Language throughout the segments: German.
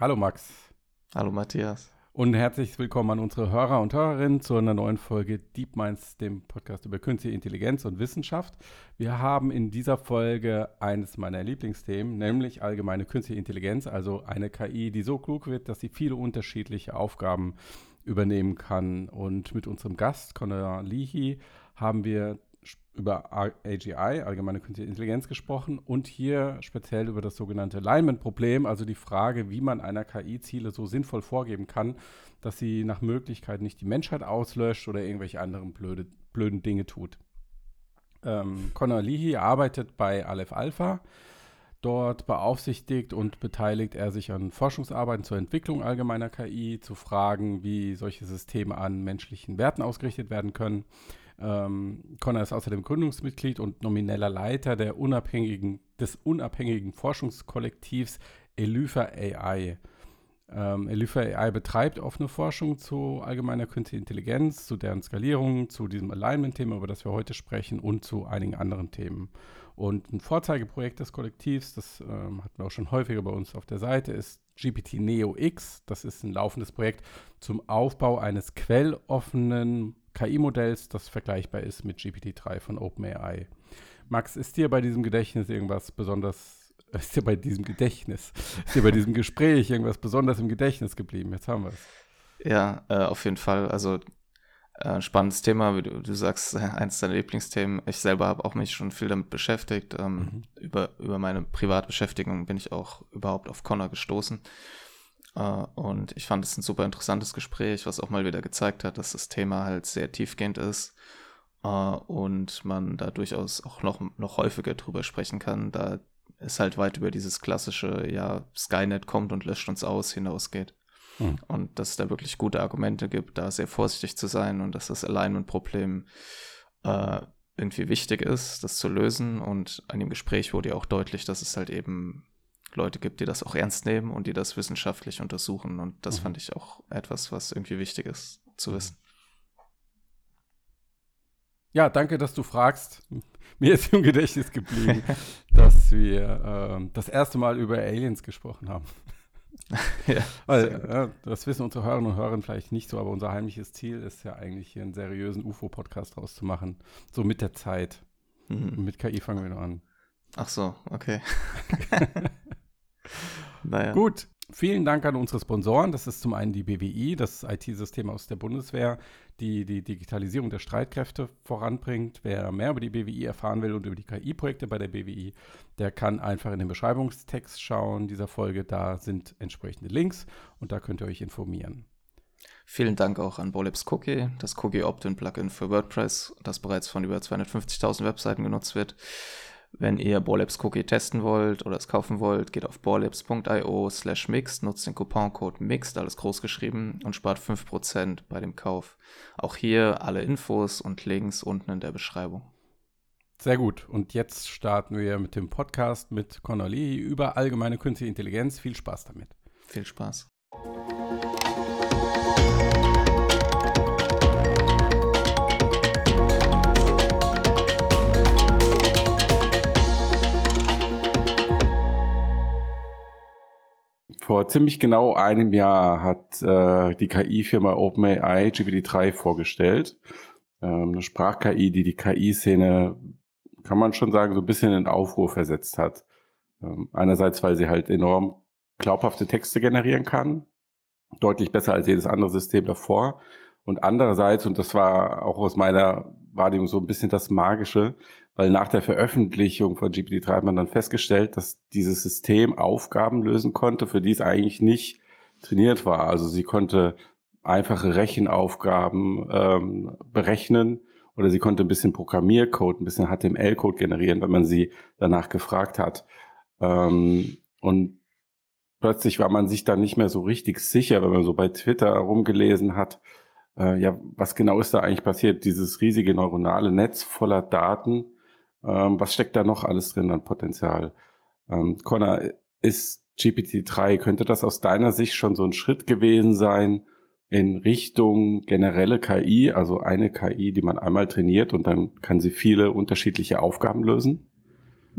Hallo Max. Hallo Matthias. Und herzlich willkommen an unsere Hörer und Hörerinnen zu einer neuen Folge Deep Minds, dem Podcast über künstliche Intelligenz und Wissenschaft. Wir haben in dieser Folge eines meiner Lieblingsthemen, nämlich allgemeine künstliche Intelligenz, also eine KI, die so klug wird, dass sie viele unterschiedliche Aufgaben übernehmen kann. Und mit unserem Gast, Conor Leahy, haben wir über AGI, allgemeine künstliche Intelligenz, gesprochen und hier speziell über das sogenannte Alignment-Problem, also die Frage, wie man einer KI Ziele so sinnvoll vorgeben kann, dass sie nach Möglichkeit nicht die Menschheit auslöscht oder irgendwelche anderen blöde, blöden Dinge tut. Ähm, Conor Leahy arbeitet bei Aleph Alpha. Dort beaufsichtigt und beteiligt er sich an Forschungsarbeiten zur Entwicklung allgemeiner KI, zu Fragen, wie solche Systeme an menschlichen Werten ausgerichtet werden können. Ähm, Connor ist außerdem Gründungsmitglied und nomineller Leiter der unabhängigen, des unabhängigen Forschungskollektivs Elypha AI. Ähm, Elypha AI betreibt offene Forschung zu allgemeiner künstlicher Intelligenz, zu deren Skalierung, zu diesem Alignment-Thema, über das wir heute sprechen, und zu einigen anderen Themen. Und ein Vorzeigeprojekt des Kollektivs, das ähm, hatten wir auch schon häufiger bei uns auf der Seite, ist GPT Neo X. Das ist ein laufendes Projekt zum Aufbau eines quelloffenen KI-Modells, das vergleichbar ist mit GPT-3 von OpenAI. Max, ist dir bei diesem Gedächtnis irgendwas besonders, ist dir bei diesem Gedächtnis, ist dir bei diesem Gespräch irgendwas besonders im Gedächtnis geblieben? Jetzt haben wir es. Ja, äh, auf jeden Fall. Also äh, spannendes Thema, wie du, du sagst, eins deiner Lieblingsthemen. Ich selber habe auch mich schon viel damit beschäftigt. Ähm, mhm. über, über meine Privatbeschäftigung bin ich auch überhaupt auf Connor gestoßen. Uh, und ich fand es ein super interessantes Gespräch, was auch mal wieder gezeigt hat, dass das Thema halt sehr tiefgehend ist uh, und man da durchaus auch noch, noch häufiger drüber sprechen kann, da es halt weit über dieses klassische, ja, Skynet kommt und löscht uns aus hinausgeht. Hm. Und dass es da wirklich gute Argumente gibt, da sehr vorsichtig zu sein und dass das Alignment-Problem uh, irgendwie wichtig ist, das zu lösen. Und an dem Gespräch wurde ja auch deutlich, dass es halt eben Leute gibt, die das auch ernst nehmen und die das wissenschaftlich untersuchen. Und das mhm. fand ich auch etwas, was irgendwie wichtig ist zu mhm. wissen. Ja, danke, dass du fragst. Mir ist im Gedächtnis geblieben, dass wir äh, das erste Mal über Aliens gesprochen haben. ja, Weil, äh, das wissen unsere Hörerinnen und Hörer vielleicht nicht so, aber unser heimliches Ziel ist ja eigentlich hier einen seriösen UFO-Podcast rauszumachen. So mit der Zeit. Mhm. Mit KI fangen wir noch an. Ach so, okay. Naja. Gut. Vielen Dank an unsere Sponsoren. Das ist zum einen die BWI, das IT-System aus der Bundeswehr, die die Digitalisierung der Streitkräfte voranbringt. Wer mehr über die BWI erfahren will und über die KI-Projekte bei der BWI, der kann einfach in den Beschreibungstext schauen dieser Folge. Da sind entsprechende Links und da könnt ihr euch informieren. Vielen Dank auch an Bolibs Cookie, das Cookie Opt-in Plugin für WordPress, das bereits von über 250.000 Webseiten genutzt wird. Wenn ihr Borlabs Cookie testen wollt oder es kaufen wollt, geht auf borlabs.io slash mixed, nutzt den Couponcode mixed, alles groß geschrieben und spart 5% bei dem Kauf. Auch hier alle Infos und Links unten in der Beschreibung. Sehr gut. Und jetzt starten wir mit dem Podcast mit Conor Lee über allgemeine künstliche Intelligenz. Viel Spaß damit. Viel Spaß. Vor ziemlich genau einem Jahr hat äh, die KI-Firma OpenAI GPT-3 vorgestellt. Ähm, eine Sprach-KI, die die KI-Szene, kann man schon sagen, so ein bisschen in Aufruhr versetzt hat. Ähm, einerseits, weil sie halt enorm glaubhafte Texte generieren kann, deutlich besser als jedes andere System davor. Und andererseits, und das war auch aus meiner Wahrnehmung so ein bisschen das Magische, weil nach der Veröffentlichung von GPT-3 hat man dann festgestellt, dass dieses System Aufgaben lösen konnte, für die es eigentlich nicht trainiert war. Also sie konnte einfache Rechenaufgaben ähm, berechnen oder sie konnte ein bisschen Programmiercode, ein bisschen HTML-Code generieren, wenn man sie danach gefragt hat. Ähm, und plötzlich war man sich dann nicht mehr so richtig sicher, wenn man so bei Twitter rumgelesen hat, äh, ja, was genau ist da eigentlich passiert? Dieses riesige neuronale Netz voller Daten ähm, was steckt da noch alles drin an Potenzial? Ähm, Connor, ist GPT-3, könnte das aus deiner Sicht schon so ein Schritt gewesen sein in Richtung generelle KI, also eine KI, die man einmal trainiert und dann kann sie viele unterschiedliche Aufgaben lösen?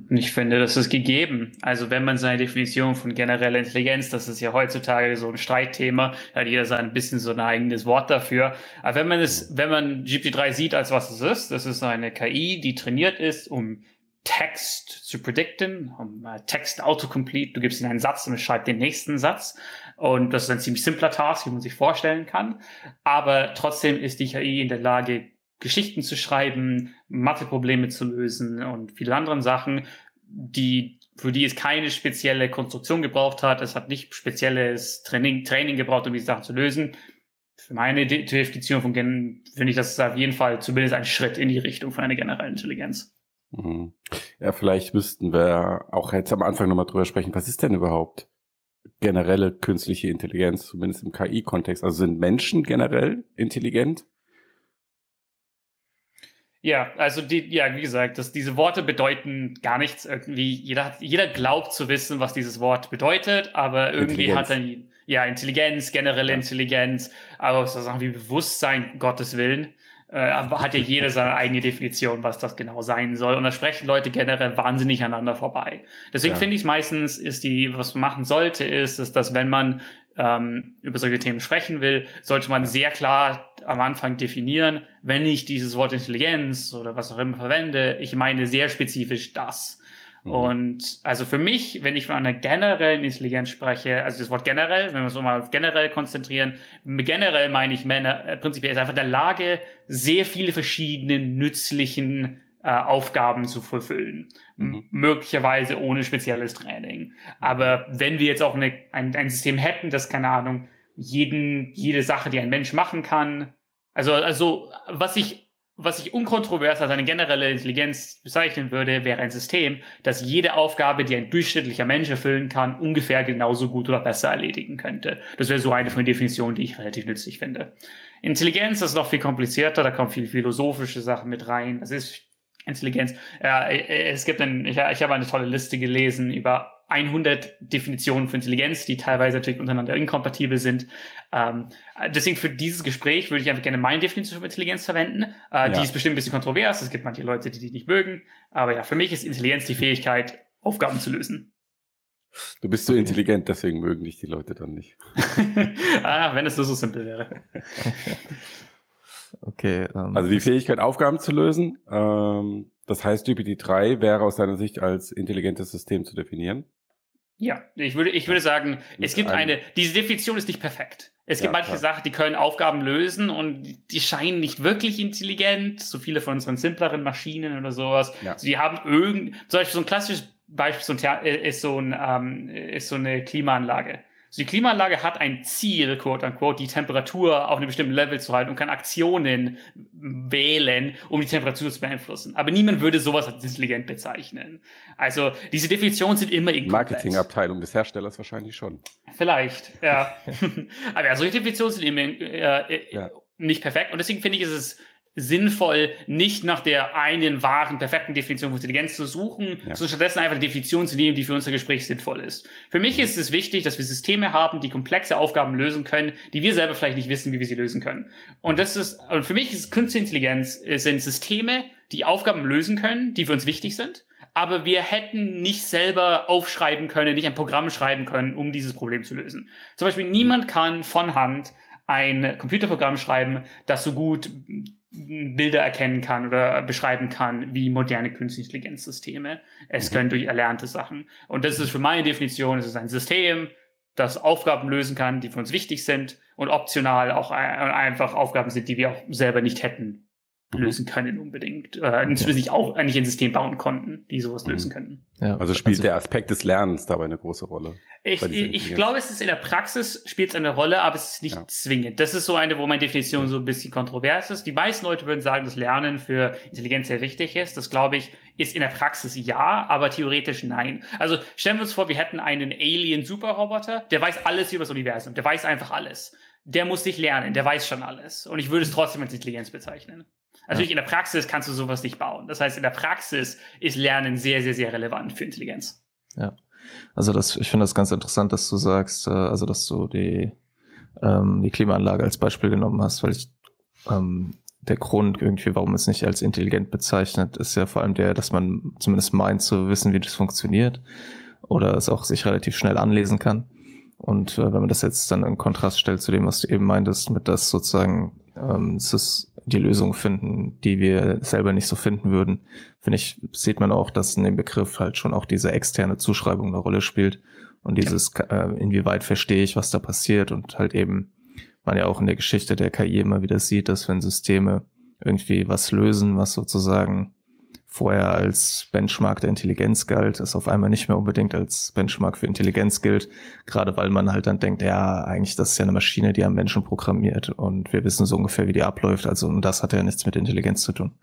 Ich finde, das ist gegeben. Also wenn man seine Definition von genereller Intelligenz, das ist ja heutzutage so ein Streitthema, hat jeder sein bisschen so ein eigenes Wort dafür. Aber wenn man es, wenn man GPT-3 sieht, als was es ist, das ist eine KI, die trainiert ist, um Text zu predikten, um uh, Text autocomplete. Du gibst ihm einen Satz und es schreibt den nächsten Satz. Und das ist ein ziemlich simpler Task, wie man sich vorstellen kann. Aber trotzdem ist die KI in der Lage, Geschichten zu schreiben, Matheprobleme zu lösen und viele andere Sachen, die, für die es keine spezielle Konstruktion gebraucht hat. Es hat nicht spezielles Training, Training gebraucht, um diese Sachen zu lösen. Für meine Definition von Gen finde ich, das ist auf jeden Fall zumindest ein Schritt in die Richtung von einer generellen Intelligenz. Mhm. Ja, vielleicht müssten wir auch jetzt am Anfang nochmal drüber sprechen, was ist denn überhaupt generelle künstliche Intelligenz, zumindest im KI-Kontext? Also sind Menschen generell intelligent? Ja, also die, ja, wie gesagt, dass diese Worte bedeuten gar nichts irgendwie. Jeder, jeder glaubt zu wissen, was dieses Wort bedeutet, aber irgendwie hat er ja Intelligenz, generelle ja. Intelligenz, aber so Sachen wie Bewusstsein, Gottes Willen, äh, hat ja jeder seine eigene Definition, was das genau sein soll. Und da sprechen Leute generell wahnsinnig aneinander vorbei. Deswegen ja. finde ich meistens, ist die, was man machen sollte, ist, ist, dass wenn man ähm, über solche Themen sprechen will, sollte man sehr klar am Anfang definieren, wenn ich dieses Wort Intelligenz oder was auch immer verwende, ich meine sehr spezifisch das. Mhm. Und also für mich, wenn ich von einer generellen Intelligenz spreche, also das Wort generell, wenn wir uns mal auf generell konzentrieren, generell meine ich Männer, äh, prinzipiell ist einfach der Lage, sehr viele verschiedene nützlichen äh, Aufgaben zu verfüllen. Mhm. Möglicherweise ohne spezielles Training. Aber wenn wir jetzt auch eine, ein, ein System hätten, das, keine Ahnung, jeden, jede Sache, die ein Mensch machen kann. Also, also, was ich was ich unkontrovers als eine generelle Intelligenz bezeichnen würde, wäre ein System, das jede Aufgabe, die ein durchschnittlicher Mensch erfüllen kann, ungefähr genauso gut oder besser erledigen könnte. Das wäre so eine von den Definitionen, die ich relativ nützlich finde. Intelligenz ist noch viel komplizierter, da kommen viele philosophische Sachen mit rein. Das ist Intelligenz. Ja, es gibt ein, ich, ich habe eine tolle Liste gelesen über 100 Definitionen für Intelligenz, die teilweise natürlich untereinander inkompatibel sind. Ähm, deswegen für dieses Gespräch würde ich einfach gerne meine Definition für Intelligenz verwenden. Äh, ja. Die ist bestimmt ein bisschen kontrovers. Es gibt manche Leute, die die nicht mögen. Aber ja, für mich ist Intelligenz die Fähigkeit, Aufgaben zu lösen. Du bist so intelligent, deswegen mögen dich die Leute dann nicht. ah, wenn es nur so simpel wäre. okay. Um, ähm, also die Fähigkeit, Aufgaben zu lösen. Ähm, das heißt, GPT-3 wäre aus deiner Sicht als intelligentes System zu definieren? Ja, ich würde, ich würde sagen, es gibt eine, diese Definition ist nicht perfekt. Es gibt ja, manche klar. Sachen, die können Aufgaben lösen und die scheinen nicht wirklich intelligent, so viele von unseren simpleren Maschinen oder sowas. Ja. Also die haben irgend, zum Beispiel so ein klassisches Beispiel ist so, ein, ähm, ist so eine Klimaanlage. Also die Klimaanlage hat ein Ziel, quote unquote, die Temperatur auf einem bestimmten Level zu halten und kann Aktionen wählen, um die Temperatur zu beeinflussen. Aber niemand würde sowas als intelligent bezeichnen. Also diese Definitionen sind immer inkomplett. Marketingabteilung des Herstellers wahrscheinlich schon. Vielleicht, ja. Aber ja, solche Definitionen sind immer äh, äh, ja. nicht perfekt. Und deswegen finde ich, ist es sinnvoll, nicht nach der einen wahren, perfekten Definition von Intelligenz zu suchen, ja. sondern stattdessen einfach eine Definition zu nehmen, die für unser Gespräch sinnvoll ist. Für mich ist es wichtig, dass wir Systeme haben, die komplexe Aufgaben lösen können, die wir selber vielleicht nicht wissen, wie wir sie lösen können. Und das ist, und für mich ist Künstliche Intelligenz sind Systeme, die Aufgaben lösen können, die für uns wichtig sind, aber wir hätten nicht selber aufschreiben können, nicht ein Programm schreiben können, um dieses Problem zu lösen. Zum Beispiel niemand kann von Hand ein Computerprogramm schreiben, das so gut Bilder erkennen kann oder beschreiben kann wie moderne künstliche Intelligenzsysteme. Es mhm. können durch erlernte Sachen. Und das ist für meine Definition, es ist ein System, das Aufgaben lösen kann, die für uns wichtig sind und optional auch einfach Aufgaben sind, die wir auch selber nicht hätten. Lösen können unbedingt. Äh, nicht auch eigentlich ein System bauen konnten, die sowas mhm. lösen können. Ja. Also spielt also, der Aspekt des Lernens dabei eine große Rolle. Ich, ich glaube, es ist in der Praxis spielt es eine Rolle, aber es ist nicht ja. zwingend. Das ist so eine, wo meine Definition so ein bisschen kontrovers ist. Die meisten Leute würden sagen, dass Lernen für Intelligenz sehr wichtig ist. Das glaube ich, ist in der Praxis ja, aber theoretisch nein. Also stellen wir uns vor, wir hätten einen Alien-Superroboter, der weiß alles über das Universum, der weiß einfach alles. Der muss nicht lernen, der weiß schon alles. Und ich würde es trotzdem als Intelligenz bezeichnen. Natürlich in der Praxis kannst du sowas nicht bauen. Das heißt, in der Praxis ist Lernen sehr, sehr, sehr relevant für Intelligenz. Ja. Also das, ich finde das ganz interessant, dass du sagst, äh, also dass du die, ähm, die Klimaanlage als Beispiel genommen hast, weil ich ähm, der Grund irgendwie, warum es nicht als intelligent bezeichnet, ist ja vor allem der, dass man zumindest meint zu wissen, wie das funktioniert oder es auch sich relativ schnell anlesen kann. Und äh, wenn man das jetzt dann in Kontrast stellt zu dem, was du eben meintest, mit das sozusagen ähm, es ist die Lösung finden, die wir selber nicht so finden würden, finde ich, sieht man auch, dass in dem Begriff halt schon auch diese externe Zuschreibung eine Rolle spielt und dieses, äh, inwieweit verstehe ich, was da passiert und halt eben man ja auch in der Geschichte der KI immer wieder sieht, dass wenn Systeme irgendwie was lösen, was sozusagen vorher als Benchmark der Intelligenz galt, es auf einmal nicht mehr unbedingt als Benchmark für Intelligenz gilt, gerade weil man halt dann denkt, ja, eigentlich das ist ja eine Maschine, die am Menschen programmiert und wir wissen so ungefähr, wie die abläuft, also und das hat ja nichts mit Intelligenz zu tun.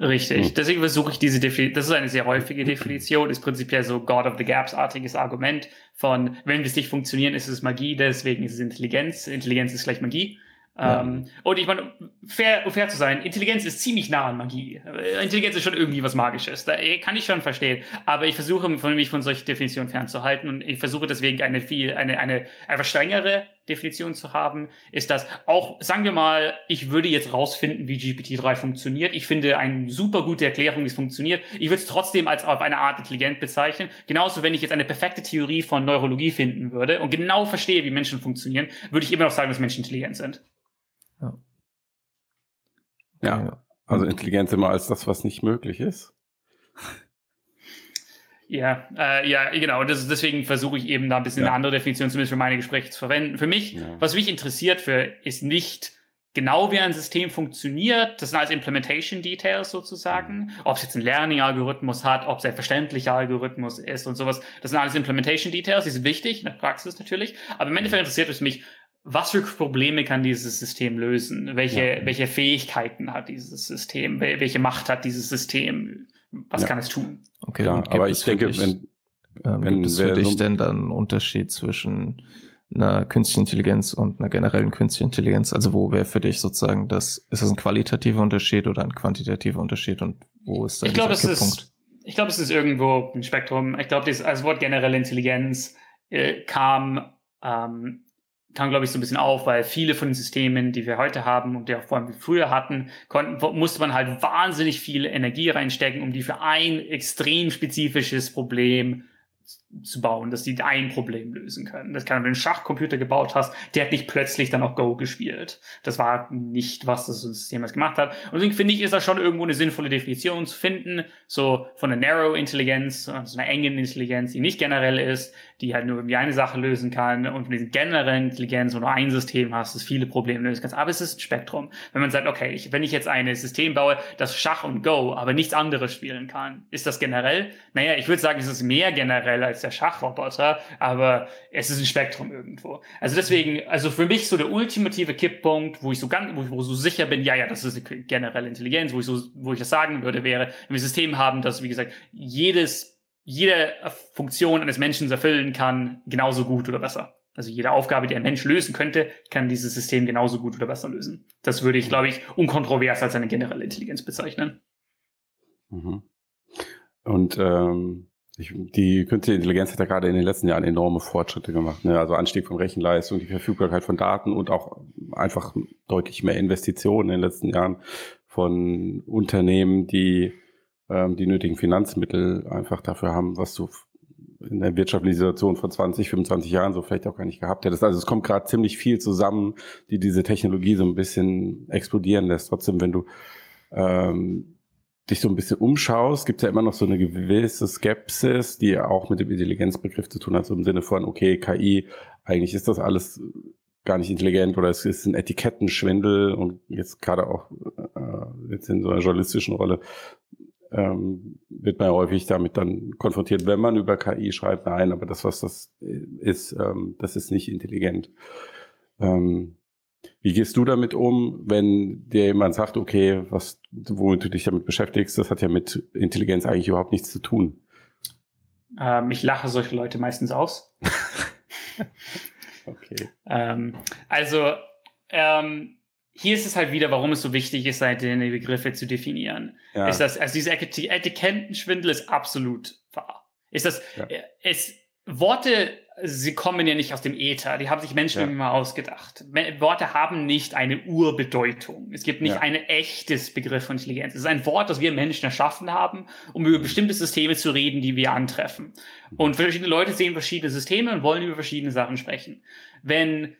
Richtig. Hm. Deswegen versuche ich diese Definition, das ist eine sehr häufige Definition, ist prinzipiell so God of the Gaps-artiges Argument von, wenn wir es nicht funktionieren, ist es Magie, deswegen ist es Intelligenz. Intelligenz ist gleich Magie. Ja. Ähm, und ich meine, fair, fair zu sein, Intelligenz ist ziemlich nah an Magie. Äh, Intelligenz ist schon irgendwie was Magisches. Da äh, kann ich schon verstehen. Aber ich versuche mich von solchen Definitionen fernzuhalten und ich versuche deswegen eine viel, eine, eine einfach strengere Definition zu haben, ist das auch, sagen wir mal, ich würde jetzt rausfinden, wie GPT-3 funktioniert. Ich finde eine super gute Erklärung, wie es funktioniert. Ich würde es trotzdem als auf eine Art intelligent bezeichnen. Genauso, wenn ich jetzt eine perfekte Theorie von Neurologie finden würde und genau verstehe, wie Menschen funktionieren, würde ich immer noch sagen, dass Menschen intelligent sind. Ja. ja, also Intelligenz immer als das, was nicht möglich ist. Ja, äh, ja, genau. Das, deswegen versuche ich eben da ein bisschen ja. eine andere Definition zumindest für meine Gespräche zu verwenden. Für mich, ja. was mich interessiert für, ist nicht genau wie ein System funktioniert. Das sind alles Implementation Details sozusagen. Mhm. Ob es jetzt einen Learning-Algorithmus hat, ob es ein verständlicher Algorithmus ist und sowas. Das sind alles Implementation Details. Die sind wichtig, in der Praxis natürlich. Aber im Endeffekt interessiert es mich, was für Probleme kann dieses System lösen? Welche, ja. welche Fähigkeiten hat dieses System? Welche Macht hat dieses System? Was ja. kann es tun? Okay, ja, aber ich denke, dich, wenn, ähm, wenn gibt es für dich so denn dann einen Unterschied zwischen einer künstlichen Intelligenz und einer generellen künstlichen Intelligenz? Also wo wäre für dich sozusagen das, ist das ein qualitativer Unterschied oder ein quantitativer Unterschied und wo ist da ich glaube, es ist, Ich glaube, es ist irgendwo ein Spektrum. Ich glaube, das Wort generelle Intelligenz äh, kam ähm, kam, glaube ich, so ein bisschen auf, weil viele von den Systemen, die wir heute haben und die auch vor allem früher hatten, konnten, musste man halt wahnsinnig viel Energie reinstecken, um die für ein extrem spezifisches Problem zu bauen, dass die ein Problem lösen können. Das kann, wenn du einen Schachcomputer gebaut hast, der hat nicht plötzlich dann auch Go gespielt. Das war nicht, was das System jetzt gemacht hat. Und deswegen finde ich, ist da schon irgendwo eine sinnvolle Definition zu finden, so von einer Narrow Intelligenz, also einer engen Intelligenz, die nicht generell ist, die halt nur irgendwie eine Sache lösen kann und von diesen generellen Intelligenz, wo du ein System hast, das viele Probleme lösen kannst. Aber es ist ein Spektrum. Wenn man sagt, okay, ich, wenn ich jetzt ein System baue, das Schach und Go, aber nichts anderes spielen kann, ist das generell? Naja, ich würde sagen, es ist mehr generell als der Schachroboter, aber es ist ein Spektrum irgendwo. Also deswegen, also für mich so der ultimative Kipppunkt, wo ich so ganz, wo ich wo so sicher bin, ja, ja, das ist eine generelle Intelligenz, wo ich so, wo ich das sagen würde, wäre, wenn wir ein System haben, das, wie gesagt, jedes jede Funktion eines Menschen erfüllen kann, genauso gut oder besser. Also jede Aufgabe, die ein Mensch lösen könnte, kann dieses System genauso gut oder besser lösen. Das würde ich, glaube ich, unkontrovers als eine generelle Intelligenz bezeichnen. Mhm. Und ähm, ich, die künstliche Intelligenz hat ja gerade in den letzten Jahren enorme Fortschritte gemacht. Ne? Also Anstieg von Rechenleistung, die Verfügbarkeit von Daten und auch einfach deutlich mehr Investitionen in den letzten Jahren von Unternehmen, die ähm, die nötigen Finanzmittel einfach dafür haben, was du in der wirtschaftlichen Situation von 20, 25 Jahren so vielleicht auch gar nicht gehabt hättest. Also es kommt gerade ziemlich viel zusammen, die diese Technologie so ein bisschen explodieren lässt. Trotzdem, wenn du ähm, dich so ein bisschen umschaust, gibt es ja immer noch so eine gewisse Skepsis, die auch mit dem Intelligenzbegriff zu tun hat, so im Sinne von, okay, KI, eigentlich ist das alles gar nicht intelligent oder es ist ein Etikettenschwindel und jetzt gerade auch äh, jetzt in so einer journalistischen Rolle ähm, wird man häufig damit dann konfrontiert, wenn man über KI schreibt, nein, aber das, was das ist, ähm, das ist nicht intelligent. Ähm, wie gehst du damit um, wenn dir jemand sagt, okay, was, womit du dich damit beschäftigst, das hat ja mit Intelligenz eigentlich überhaupt nichts zu tun? Ähm, ich lache solche Leute meistens aus. okay. Ähm, also, ähm, hier ist es halt wieder, warum es so wichtig ist, seine Begriffe zu definieren. Ja. Ist das, also dieser Etikettenschwindel ist absolut wahr. Ist das, ja. es, Worte sie kommen ja nicht aus dem Äther, die haben sich Menschen ja. immer ausgedacht. Worte haben nicht eine Urbedeutung. Es gibt nicht ja. ein echtes Begriff von Intelligenz. Es ist ein Wort, das wir Menschen erschaffen haben, um über bestimmte Systeme zu reden, die wir antreffen. Und verschiedene Leute sehen verschiedene Systeme und wollen über verschiedene Sachen sprechen. Wenn,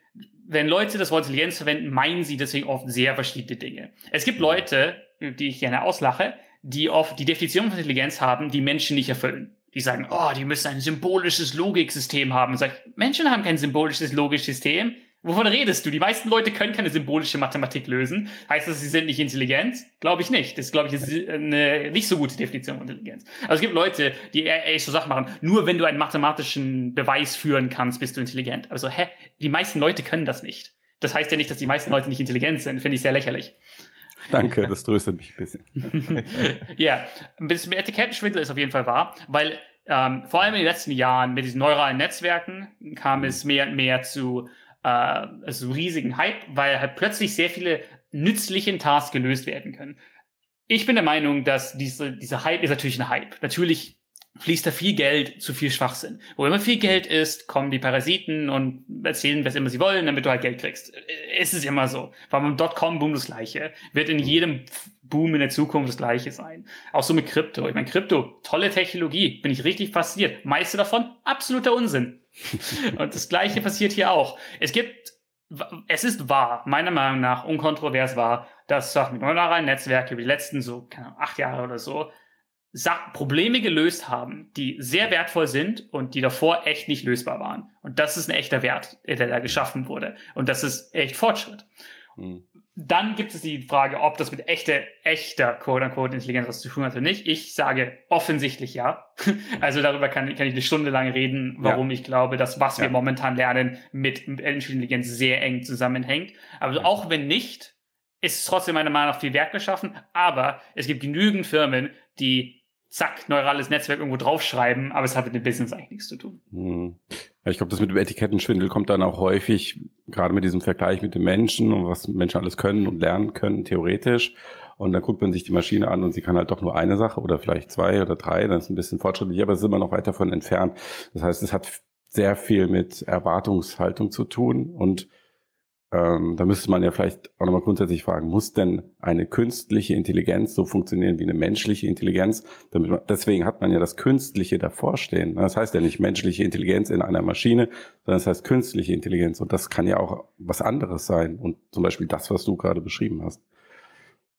wenn Leute das Wort Intelligenz verwenden, meinen sie deswegen oft sehr verschiedene Dinge. Es gibt Leute, die ich gerne auslache, die oft die Definition von Intelligenz haben, die Menschen nicht erfüllen die sagen, oh, die müssen ein symbolisches Logiksystem haben. Sagt, Menschen haben kein symbolisches Logiksystem. Wovon redest du? Die meisten Leute können keine symbolische Mathematik lösen. Heißt das, sie sind nicht intelligent? Glaube ich nicht. Das glaube ich ist eine nicht so gute Definition von Intelligenz. Also es gibt Leute, die echt so Sachen machen. Nur wenn du einen mathematischen Beweis führen kannst, bist du intelligent. Also hä? Die meisten Leute können das nicht. Das heißt ja nicht, dass die meisten Leute nicht intelligent sind. Finde ich sehr lächerlich. Danke, das tröstet mich ein bisschen. ja, ein bisschen Etikettenschwindel ist auf jeden Fall wahr, weil ähm, vor allem in den letzten Jahren mit diesen neuralen Netzwerken kam es mehr und mehr zu äh, also riesigen Hype, weil halt plötzlich sehr viele nützliche Tasks gelöst werden können. Ich bin der Meinung, dass diese, dieser Hype ist natürlich ein Hype. Natürlich fließt da viel Geld zu viel Schwachsinn. Wo immer viel Geld ist, kommen die Parasiten und erzählen, was immer sie wollen, damit du halt Geld kriegst. Es ist immer so. War beim Dotcom-Boom das Gleiche. Wird in jedem Boom in der Zukunft das Gleiche sein. Auch so mit Krypto. Ich meine, Krypto, tolle Technologie. Bin ich richtig fasziniert. Meiste davon, absoluter Unsinn. und das Gleiche passiert hier auch. Es gibt es ist wahr, meiner Meinung nach unkontrovers wahr, dass Sachen mit neuralen Netzwerke über die letzten so, keine Ahnung, acht Jahre oder so Probleme gelöst haben, die sehr wertvoll sind und die davor echt nicht lösbar waren. Und das ist ein echter Wert, der da geschaffen wurde. Und das ist echt Fortschritt. Mhm. Dann gibt es die Frage, ob das mit echter, echter Quote-unquote Intelligenz was zu tun hat oder nicht. Ich sage offensichtlich ja. Also darüber kann, kann ich eine Stunde lang reden, warum ja. ich glaube, dass was ja. wir momentan lernen mit Intelligenz sehr eng zusammenhängt. Aber auch wenn nicht, ist es trotzdem meiner Meinung nach viel Wert geschaffen. Aber es gibt genügend Firmen, die zack, neurales Netzwerk irgendwo draufschreiben, aber es hat mit dem Business eigentlich nichts zu tun. Hm. Ja, ich glaube, das mit dem Etikettenschwindel kommt dann auch häufig, gerade mit diesem Vergleich mit den Menschen und was Menschen alles können und lernen können, theoretisch. Und dann guckt man sich die Maschine an und sie kann halt doch nur eine Sache oder vielleicht zwei oder drei, dann ist ein bisschen fortschrittlich, aber es ist immer noch weit davon entfernt. Das heißt, es hat sehr viel mit Erwartungshaltung zu tun und ähm, da müsste man ja vielleicht auch nochmal grundsätzlich fragen, muss denn eine künstliche Intelligenz so funktionieren wie eine menschliche Intelligenz? Man, deswegen hat man ja das Künstliche davor stehen. Das heißt ja nicht menschliche Intelligenz in einer Maschine, sondern das heißt künstliche Intelligenz. Und das kann ja auch was anderes sein. Und zum Beispiel das, was du gerade beschrieben hast.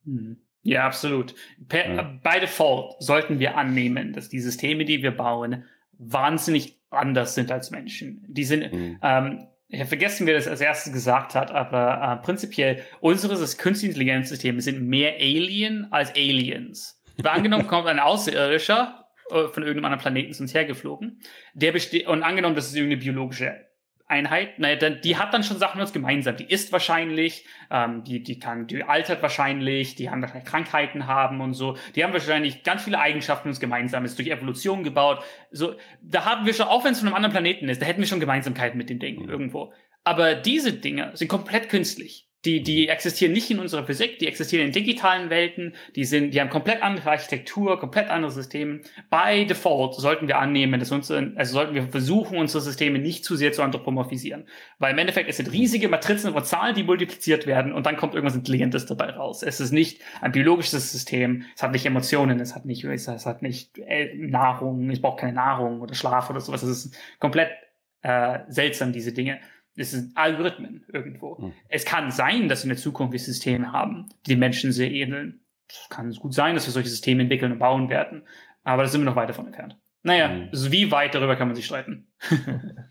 Mhm. Ja, absolut. Per, ja. By default sollten wir annehmen, dass die Systeme, die wir bauen, wahnsinnig anders sind als Menschen. Die sind, mhm. ähm, ich habe vergessen, wer das als erstes gesagt hat, aber äh, prinzipiell, unsere künstliche Intelligenzsysteme sind mehr Alien als Aliens. Weil angenommen kommt ein Außerirdischer äh, von irgendeinem anderen Planeten zu uns hergeflogen, der besteht, und angenommen, das ist irgendeine biologische Einheit, naja, dann, die hat dann schon Sachen mit uns gemeinsam. Die isst wahrscheinlich, ähm, die, die kann, die altert wahrscheinlich, die haben wahrscheinlich Krankheiten haben und so. Die haben wahrscheinlich ganz viele Eigenschaften mit uns gemeinsam, ist durch Evolution gebaut. So, da haben wir schon, auch wenn es von einem anderen Planeten ist, da hätten wir schon Gemeinsamkeiten mit den Dingen mhm. irgendwo. Aber diese Dinge sind komplett künstlich. Die, die existieren nicht in unserer Physik, die existieren in digitalen Welten, die sind, die haben komplett andere Architektur, komplett andere Systeme. By default sollten wir annehmen, dass unsere, also sollten wir versuchen, unsere Systeme nicht zu sehr zu anthropomorphisieren. Weil im Endeffekt, es sind riesige Matrizen von Zahlen, die multipliziert werden und dann kommt irgendwas Intelligentes dabei raus. Es ist nicht ein biologisches System, es hat nicht Emotionen, es hat nicht, es hat nicht äh, Nahrung, es braucht keine Nahrung oder Schlaf oder sowas. Es ist komplett äh, seltsam, diese Dinge. Es sind Algorithmen irgendwo. Mhm. Es kann sein, dass in der Zukunft wir Systeme haben, die den Menschen sehr ähneln. Es kann gut sein, dass wir solche Systeme entwickeln und bauen werden. Aber da sind wir noch weit davon entfernt. Naja, mhm. also wie weit darüber kann man sich streiten?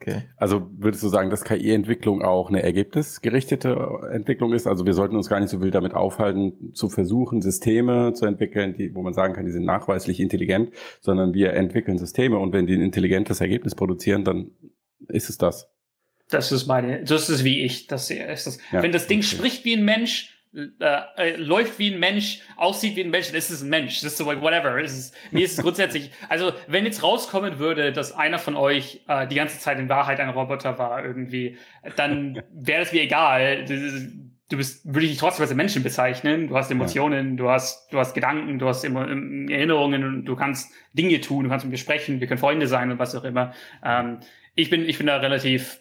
okay. Also würdest du sagen, dass KI-Entwicklung auch eine ergebnisgerichtete Entwicklung ist? Also wir sollten uns gar nicht so wild damit aufhalten, zu versuchen, Systeme zu entwickeln, die, wo man sagen kann, die sind nachweislich intelligent, sondern wir entwickeln Systeme und wenn die ein intelligentes Ergebnis produzieren, dann ist es das? Das ist meine, das ist wie ich das. Ist das, ja, wenn das Ding okay. spricht wie ein Mensch, äh, äh, läuft wie ein Mensch, aussieht wie ein Mensch, dann ist es ein Mensch. Das ist so like whatever. Es ist, mir ist es grundsätzlich, also wenn jetzt rauskommen würde, dass einer von euch äh, die ganze Zeit in Wahrheit ein Roboter war irgendwie, dann wäre es mir egal. Ist, du bist, würde ich dich trotzdem als Menschen bezeichnen. Du hast Emotionen, ja. du hast, du hast Gedanken, du hast Erinnerungen und du kannst Dinge tun, du kannst mit mir sprechen, wir können Freunde sein und was auch immer. Ähm, ich bin, ich bin da relativ,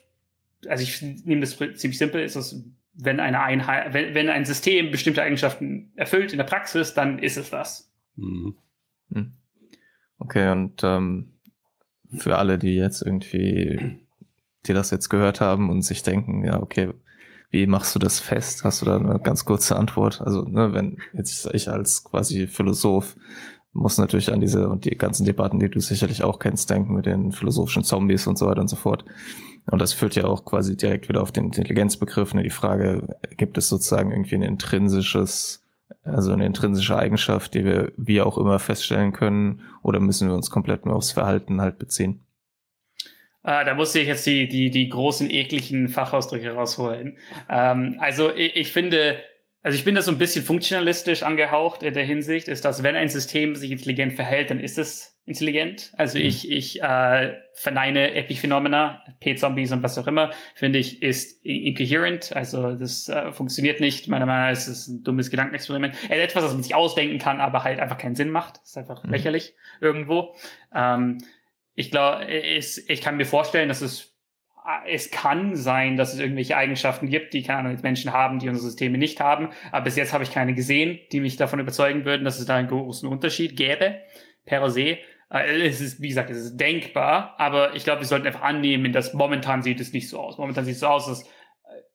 also ich nehme das ziemlich simpel, ist das, wenn eine Einheit, wenn, wenn ein System bestimmte Eigenschaften erfüllt in der Praxis, dann ist es das. Mhm. Hm. Okay, und ähm, für alle, die jetzt irgendwie, die das jetzt gehört haben und sich denken, ja, okay, wie machst du das fest? Hast du da eine ganz kurze Antwort? Also, ne, wenn jetzt ich als quasi Philosoph muss natürlich an diese und die ganzen Debatten, die du sicherlich auch kennst, denken mit den philosophischen Zombies und so weiter und so fort. Und das führt ja auch quasi direkt wieder auf den Intelligenzbegriff. Ne? Die Frage, gibt es sozusagen irgendwie ein intrinsisches, also eine intrinsische Eigenschaft, die wir wie auch immer feststellen können, oder müssen wir uns komplett nur aufs Verhalten halt beziehen? Äh, da musste ich jetzt die, die, die großen, ekligen Fachausdrücke rausholen. Ähm, also ich, ich finde, also ich bin da so ein bisschen funktionalistisch angehaucht in der Hinsicht, ist, dass wenn ein System sich intelligent verhält, dann ist es intelligent. Also mhm. ich, ich äh, verneine Epiphenomena, P-Zombies und was auch immer, finde ich, ist incoherent. Also das äh, funktioniert nicht. Meiner Meinung nach ist es ein dummes Gedankenexperiment. Äh, etwas, was man sich ausdenken kann, aber halt einfach keinen Sinn macht. Das ist einfach mhm. lächerlich irgendwo. Ähm, ich glaube, ich kann mir vorstellen, dass es es kann sein, dass es irgendwelche Eigenschaften gibt, die keine Ahnung, Menschen haben, die unsere Systeme nicht haben. Aber bis jetzt habe ich keine gesehen, die mich davon überzeugen würden, dass es da einen großen Unterschied gäbe, per se. Äh, es ist, wie gesagt, es ist denkbar, aber ich glaube, wir sollten einfach annehmen, dass momentan sieht es nicht so aus. Momentan sieht es so aus, dass äh,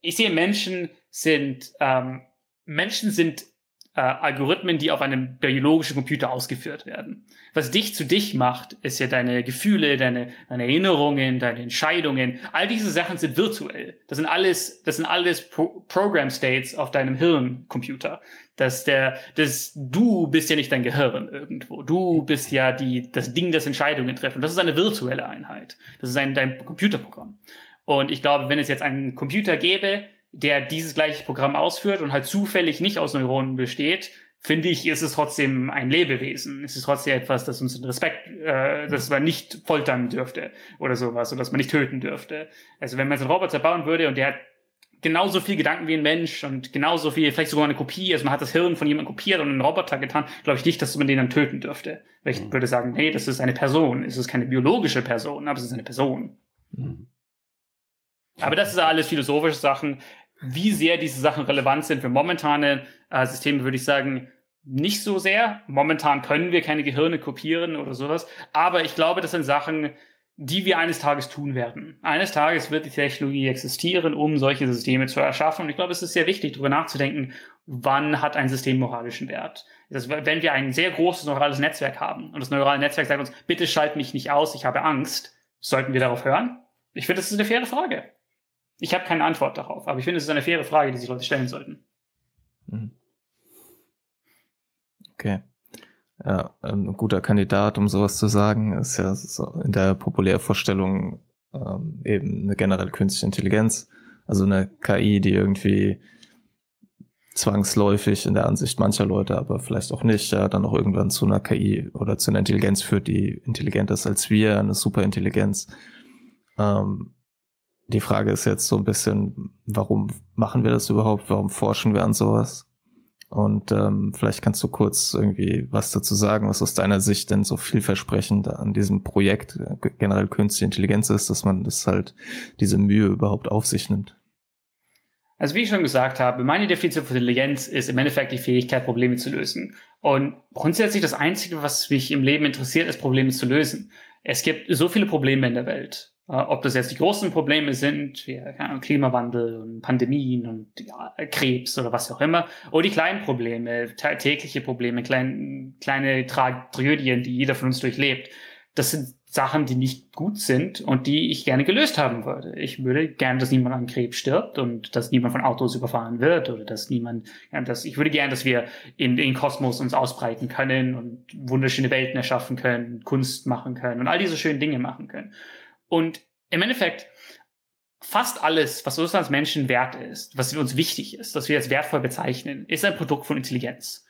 ich sehe, Menschen sind, ähm, Menschen sind äh, Algorithmen, die auf einem biologischen Computer ausgeführt werden. Was dich zu dich macht, ist ja deine Gefühle, deine, deine Erinnerungen, deine Entscheidungen. All diese Sachen sind virtuell. Das sind alles, das sind alles Pro Program States auf deinem Hirncomputer. Dass der, das, du bist ja nicht dein Gehirn irgendwo. Du bist ja die, das Ding, das Entscheidungen treffen. Das ist eine virtuelle Einheit. Das ist ein, dein Computerprogramm. Und ich glaube, wenn es jetzt einen Computer gäbe, der dieses gleiche Programm ausführt und halt zufällig nicht aus Neuronen besteht, finde ich, ist es trotzdem ein Lebewesen. Es ist trotzdem etwas, das uns Respekt, äh, dass man nicht foltern dürfte oder sowas, oder dass man nicht töten dürfte. Also wenn man jetzt einen Roboter bauen würde und der hat genauso viel Gedanken wie ein Mensch und genauso viel, vielleicht sogar eine Kopie, also man hat das Hirn von jemandem kopiert und einen Roboter getan, glaube ich nicht, dass man den dann töten dürfte. Weil ich mhm. würde sagen, hey, das ist eine Person. Es ist keine biologische Person, aber es ist eine Person. Mhm. Aber das ist alles philosophische Sachen. Wie sehr diese Sachen relevant sind für momentane äh, Systeme, würde ich sagen, nicht so sehr. Momentan können wir keine Gehirne kopieren oder sowas. Aber ich glaube, das sind Sachen, die wir eines Tages tun werden. Eines Tages wird die Technologie existieren, um solche Systeme zu erschaffen. Und ich glaube, es ist sehr wichtig, darüber nachzudenken, wann hat ein System moralischen Wert. Das, wenn wir ein sehr großes neurales Netzwerk haben und das neurale Netzwerk sagt uns, bitte schalt mich nicht aus, ich habe Angst, sollten wir darauf hören? Ich finde, das ist eine faire Frage. Ich habe keine Antwort darauf, aber ich finde, es ist eine faire Frage, die sich Leute stellen sollten. Mhm. Okay. Ja, ein guter Kandidat, um sowas zu sagen, ist ja in der Populärvorstellung ähm, eben eine generelle künstliche Intelligenz, also eine KI, die irgendwie zwangsläufig in der Ansicht mancher Leute, aber vielleicht auch nicht, ja, dann auch irgendwann zu einer KI oder zu einer Intelligenz führt, die intelligenter ist als wir, eine Superintelligenz. Ähm, die Frage ist jetzt so ein bisschen, warum machen wir das überhaupt? Warum forschen wir an sowas? Und ähm, vielleicht kannst du kurz irgendwie was dazu sagen, was aus deiner Sicht denn so vielversprechend an diesem Projekt äh, generell künstliche Intelligenz ist, dass man das halt diese Mühe überhaupt auf sich nimmt. Also wie ich schon gesagt habe, meine Definition von Intelligenz ist im Endeffekt die Fähigkeit, Probleme zu lösen. Und grundsätzlich das Einzige, was mich im Leben interessiert, ist Probleme zu lösen. Es gibt so viele Probleme in der Welt. Äh, ob das jetzt die großen Probleme sind, wie Ahnung, Klimawandel und Pandemien und ja, Krebs oder was auch immer, oder die kleinen Probleme, tägliche Probleme, klein, kleine Tragödien, die jeder von uns durchlebt. Das sind Sachen, die nicht gut sind und die ich gerne gelöst haben würde. Ich würde gerne, dass niemand an Krebs stirbt und dass niemand von Autos überfahren wird oder dass niemand, dass, ich würde gerne, dass wir in den Kosmos uns ausbreiten können und wunderschöne Welten erschaffen können, Kunst machen können und all diese schönen Dinge machen können. Und im Endeffekt, fast alles, was uns als Menschen wert ist, was uns wichtig ist, was wir als wertvoll bezeichnen, ist ein Produkt von Intelligenz.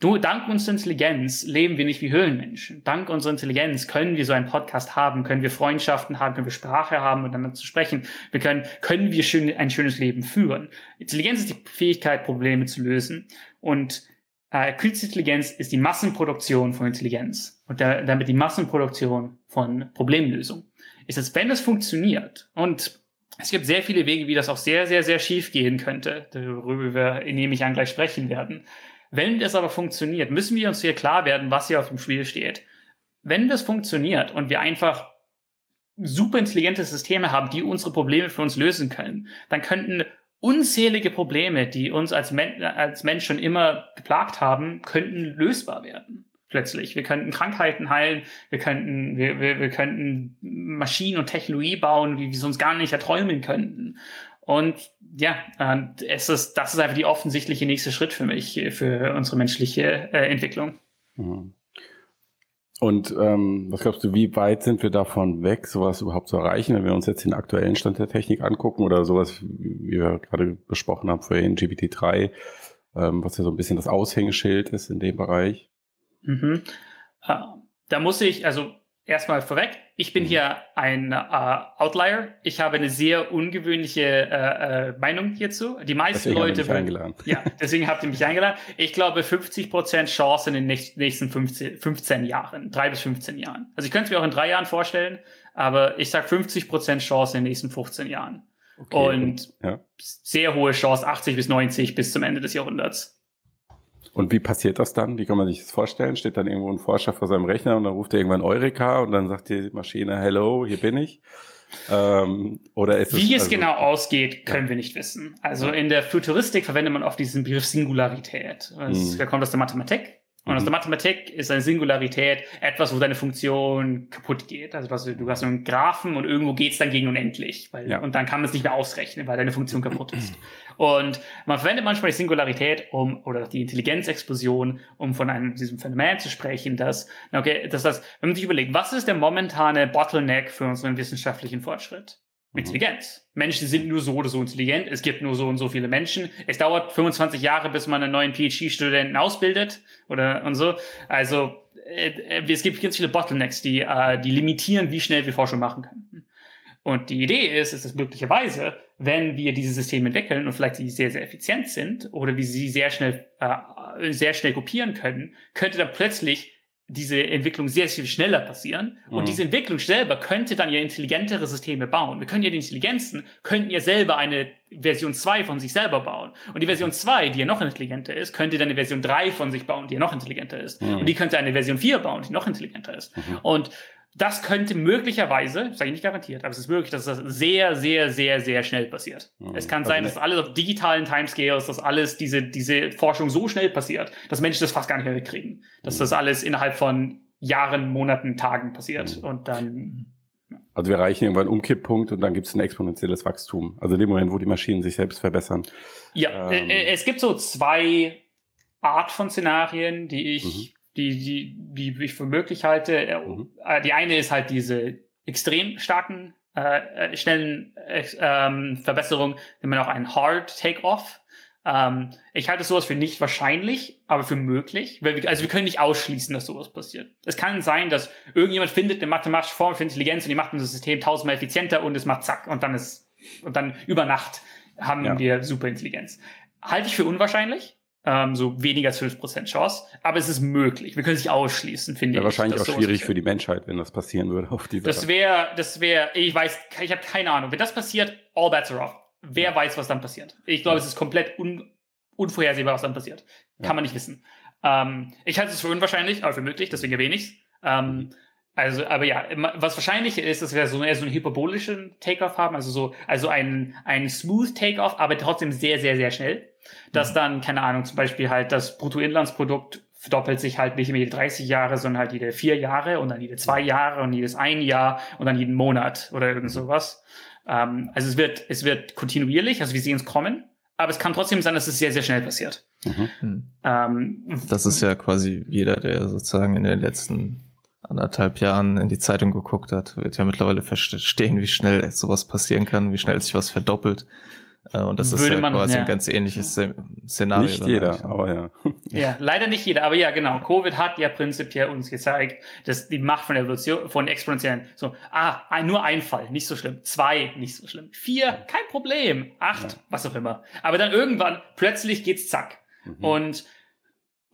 Du, dank unserer Intelligenz leben wir nicht wie Höhlenmenschen. Dank unserer Intelligenz können wir so einen Podcast haben, können wir Freundschaften haben, können wir Sprache haben, miteinander zu sprechen. Wir können, können wir schön, ein schönes Leben führen. Intelligenz ist die Fähigkeit, Probleme zu lösen. Und äh, künstliche Intelligenz ist die Massenproduktion von Intelligenz und der, damit die Massenproduktion von Problemlösung. Ist es, wenn es funktioniert und es gibt sehr viele Wege, wie das auch sehr, sehr, sehr schief gehen könnte, darüber wir, nehme ich an, gleich sprechen werden. Wenn es aber funktioniert, müssen wir uns hier klar werden, was hier auf dem Spiel steht. Wenn das funktioniert und wir einfach super intelligente Systeme haben, die unsere Probleme für uns lösen können, dann könnten unzählige Probleme, die uns als, Men als Mensch schon immer geplagt haben, könnten lösbar werden. Plötzlich. Wir könnten Krankheiten heilen, wir könnten, wir, wir, wir könnten Maschinen und Technologie bauen, wie wir uns gar nicht erträumen könnten. Und ja, äh, es ist, das ist einfach die offensichtliche nächste Schritt für mich, für unsere menschliche äh, Entwicklung. Mhm. Und ähm, was glaubst du, wie weit sind wir davon weg, sowas überhaupt zu erreichen, wenn wir uns jetzt den aktuellen Stand der Technik angucken oder sowas, wie wir gerade besprochen haben vorhin, GPT-3, ähm, was ja so ein bisschen das Aushängeschild ist in dem Bereich? Mhm. Äh, da muss ich, also erstmal vorweg, ich bin mhm. hier ein äh, Outlier. Ich habe eine sehr ungewöhnliche äh, äh, Meinung hierzu. Die meisten deswegen Leute. Mich eingeladen. Ja, deswegen habt ihr mich eingeladen. Ich glaube 50% Chance in den nächsten 15, 15 Jahren, drei bis 15 Jahren. Also ich könnte es mir auch in drei Jahren vorstellen, aber ich sage 50% Chance in den nächsten 15 Jahren. Okay. Und ja. sehr hohe Chance, 80 bis 90 bis zum Ende des Jahrhunderts. Und wie passiert das dann? Wie kann man sich das vorstellen? Steht dann irgendwo ein Forscher vor seinem Rechner und dann ruft er irgendwann Eureka und dann sagt die Maschine, hello, hier bin ich. Ähm, oder ist Wie es, also, genau ausgeht, können wir nicht wissen. Also in der Futuristik verwendet man oft diesen Begriff Singularität. Das, mhm. kommt aus der Mathematik. Und aus mhm. der Mathematik ist eine Singularität etwas, wo deine Funktion kaputt geht. Also du, du hast einen Graphen und irgendwo geht's dann gegen unendlich. Weil, ja. Und dann kann man es nicht mehr ausrechnen, weil deine Funktion kaputt ist. Und man verwendet manchmal die Singularität um, oder die Intelligenzexplosion, um von einem, diesem Phänomen zu sprechen, dass, okay, dass das, wenn man sich überlegt, was ist der momentane Bottleneck für unseren wissenschaftlichen Fortschritt? Mhm. Intelligenz. Menschen sind nur so oder so intelligent. Es gibt nur so und so viele Menschen. Es dauert 25 Jahre, bis man einen neuen PhD-Studenten ausbildet oder und so. Also äh, äh, es gibt ganz viele Bottlenecks, die, äh, die limitieren, wie schnell wir Forschung machen können. Und die Idee ist, ist es möglicherweise, wenn wir diese Systeme entwickeln und vielleicht sie sehr, sehr effizient sind oder wie sie sehr schnell, sehr schnell kopieren können, könnte dann plötzlich diese Entwicklung sehr, sehr viel schneller passieren. Mhm. Und diese Entwicklung selber könnte dann ja intelligentere Systeme bauen. Wir können ja die Intelligenzen, könnten ja selber eine Version 2 von sich selber bauen. Und die Version 2, die ja noch intelligenter ist, könnte dann eine Version 3 von sich bauen, die ja noch intelligenter ist. Mhm. Und die könnte eine Version 4 bauen, die noch intelligenter ist. Mhm. Und das könnte möglicherweise, sage ich nicht garantiert, aber es ist möglich, dass das sehr, sehr, sehr, sehr schnell passiert. Mhm. Es kann also sein, dass alles auf digitalen Timescales, dass alles diese, diese Forschung so schnell passiert, dass Menschen das fast gar nicht mehr mitkriegen. Dass mhm. das alles innerhalb von Jahren, Monaten, Tagen passiert. Mhm. Und dann. Also wir erreichen irgendwann einen Umkipppunkt und dann gibt es ein exponentielles Wachstum. Also in dem Moment, wo die Maschinen sich selbst verbessern. Ja, ähm. Äh, es gibt so zwei Art von Szenarien, die ich mhm die, die, die ich für möglich halte. Äh, mhm. Äh, die eine ist halt diese extrem starken, äh, äh schnellen äh, ähm, Verbesserungen, nennen wir auch einen Hard Take-Off. Ähm, ich halte sowas für nicht wahrscheinlich, aber für möglich. Wir, also wir können nicht ausschließen, dass sowas passiert. Es kann sein, dass irgendjemand findet eine mathematische Form für Intelligenz und die macht unser System tausendmal effizienter und es macht zack und dann ist und dann über Nacht haben ja. wir Superintelligenz. Halte ich für unwahrscheinlich, ähm, so weniger als 5% Chance. Aber es ist möglich. Wir können es nicht ausschließen, finde ja, ich. Wahrscheinlich auch schwierig für die Menschheit, wenn das passieren würde auf dieser Das wäre, das wäre, ich weiß, ich habe keine Ahnung. Wenn das passiert, all bets are off. Wer ja. weiß, was dann passiert? Ich glaube, ja. es ist komplett un, unvorhersehbar, was dann passiert. Kann man nicht wissen. Ähm, ich halte es für unwahrscheinlich, aber für möglich, deswegen erwähne ich es. Ähm, mhm. Also, aber ja, was wahrscheinlich ist, dass wir so eher so einen hyperbolischen Takeoff haben, also so, also ein, ein smooth Takeoff, aber trotzdem sehr, sehr, sehr schnell. Dass mhm. dann, keine Ahnung, zum Beispiel halt das Bruttoinlandsprodukt verdoppelt sich halt nicht mehr jede 30 Jahre, sondern halt jede vier Jahre und dann jede zwei Jahre und jedes ein Jahr und dann jeden Monat oder irgend sowas. Ähm, also es wird, es wird kontinuierlich, also wir sehen es kommen, aber es kann trotzdem sein, dass es sehr, sehr schnell passiert. Mhm. Hm. Ähm, das ist ja quasi jeder, der sozusagen in den letzten anderthalb Jahren in die Zeitung geguckt hat, wird ja mittlerweile verstehen, wie schnell sowas passieren kann, wie schnell sich was verdoppelt. Äh, und das Würde ist ja man, quasi ja. ein ganz ähnliches Szenario. Nicht jeder, aber ja. Ja, leider nicht jeder, aber ja, genau. Covid hat ja prinzipiell uns gezeigt, dass die Macht von Evolution, von exponentiellen, so, ah, nur ein Fall, nicht so schlimm. Zwei, nicht so schlimm. Vier, kein Problem. Acht, ja. was auch immer. Aber dann irgendwann, plötzlich geht's zack. Mhm. Und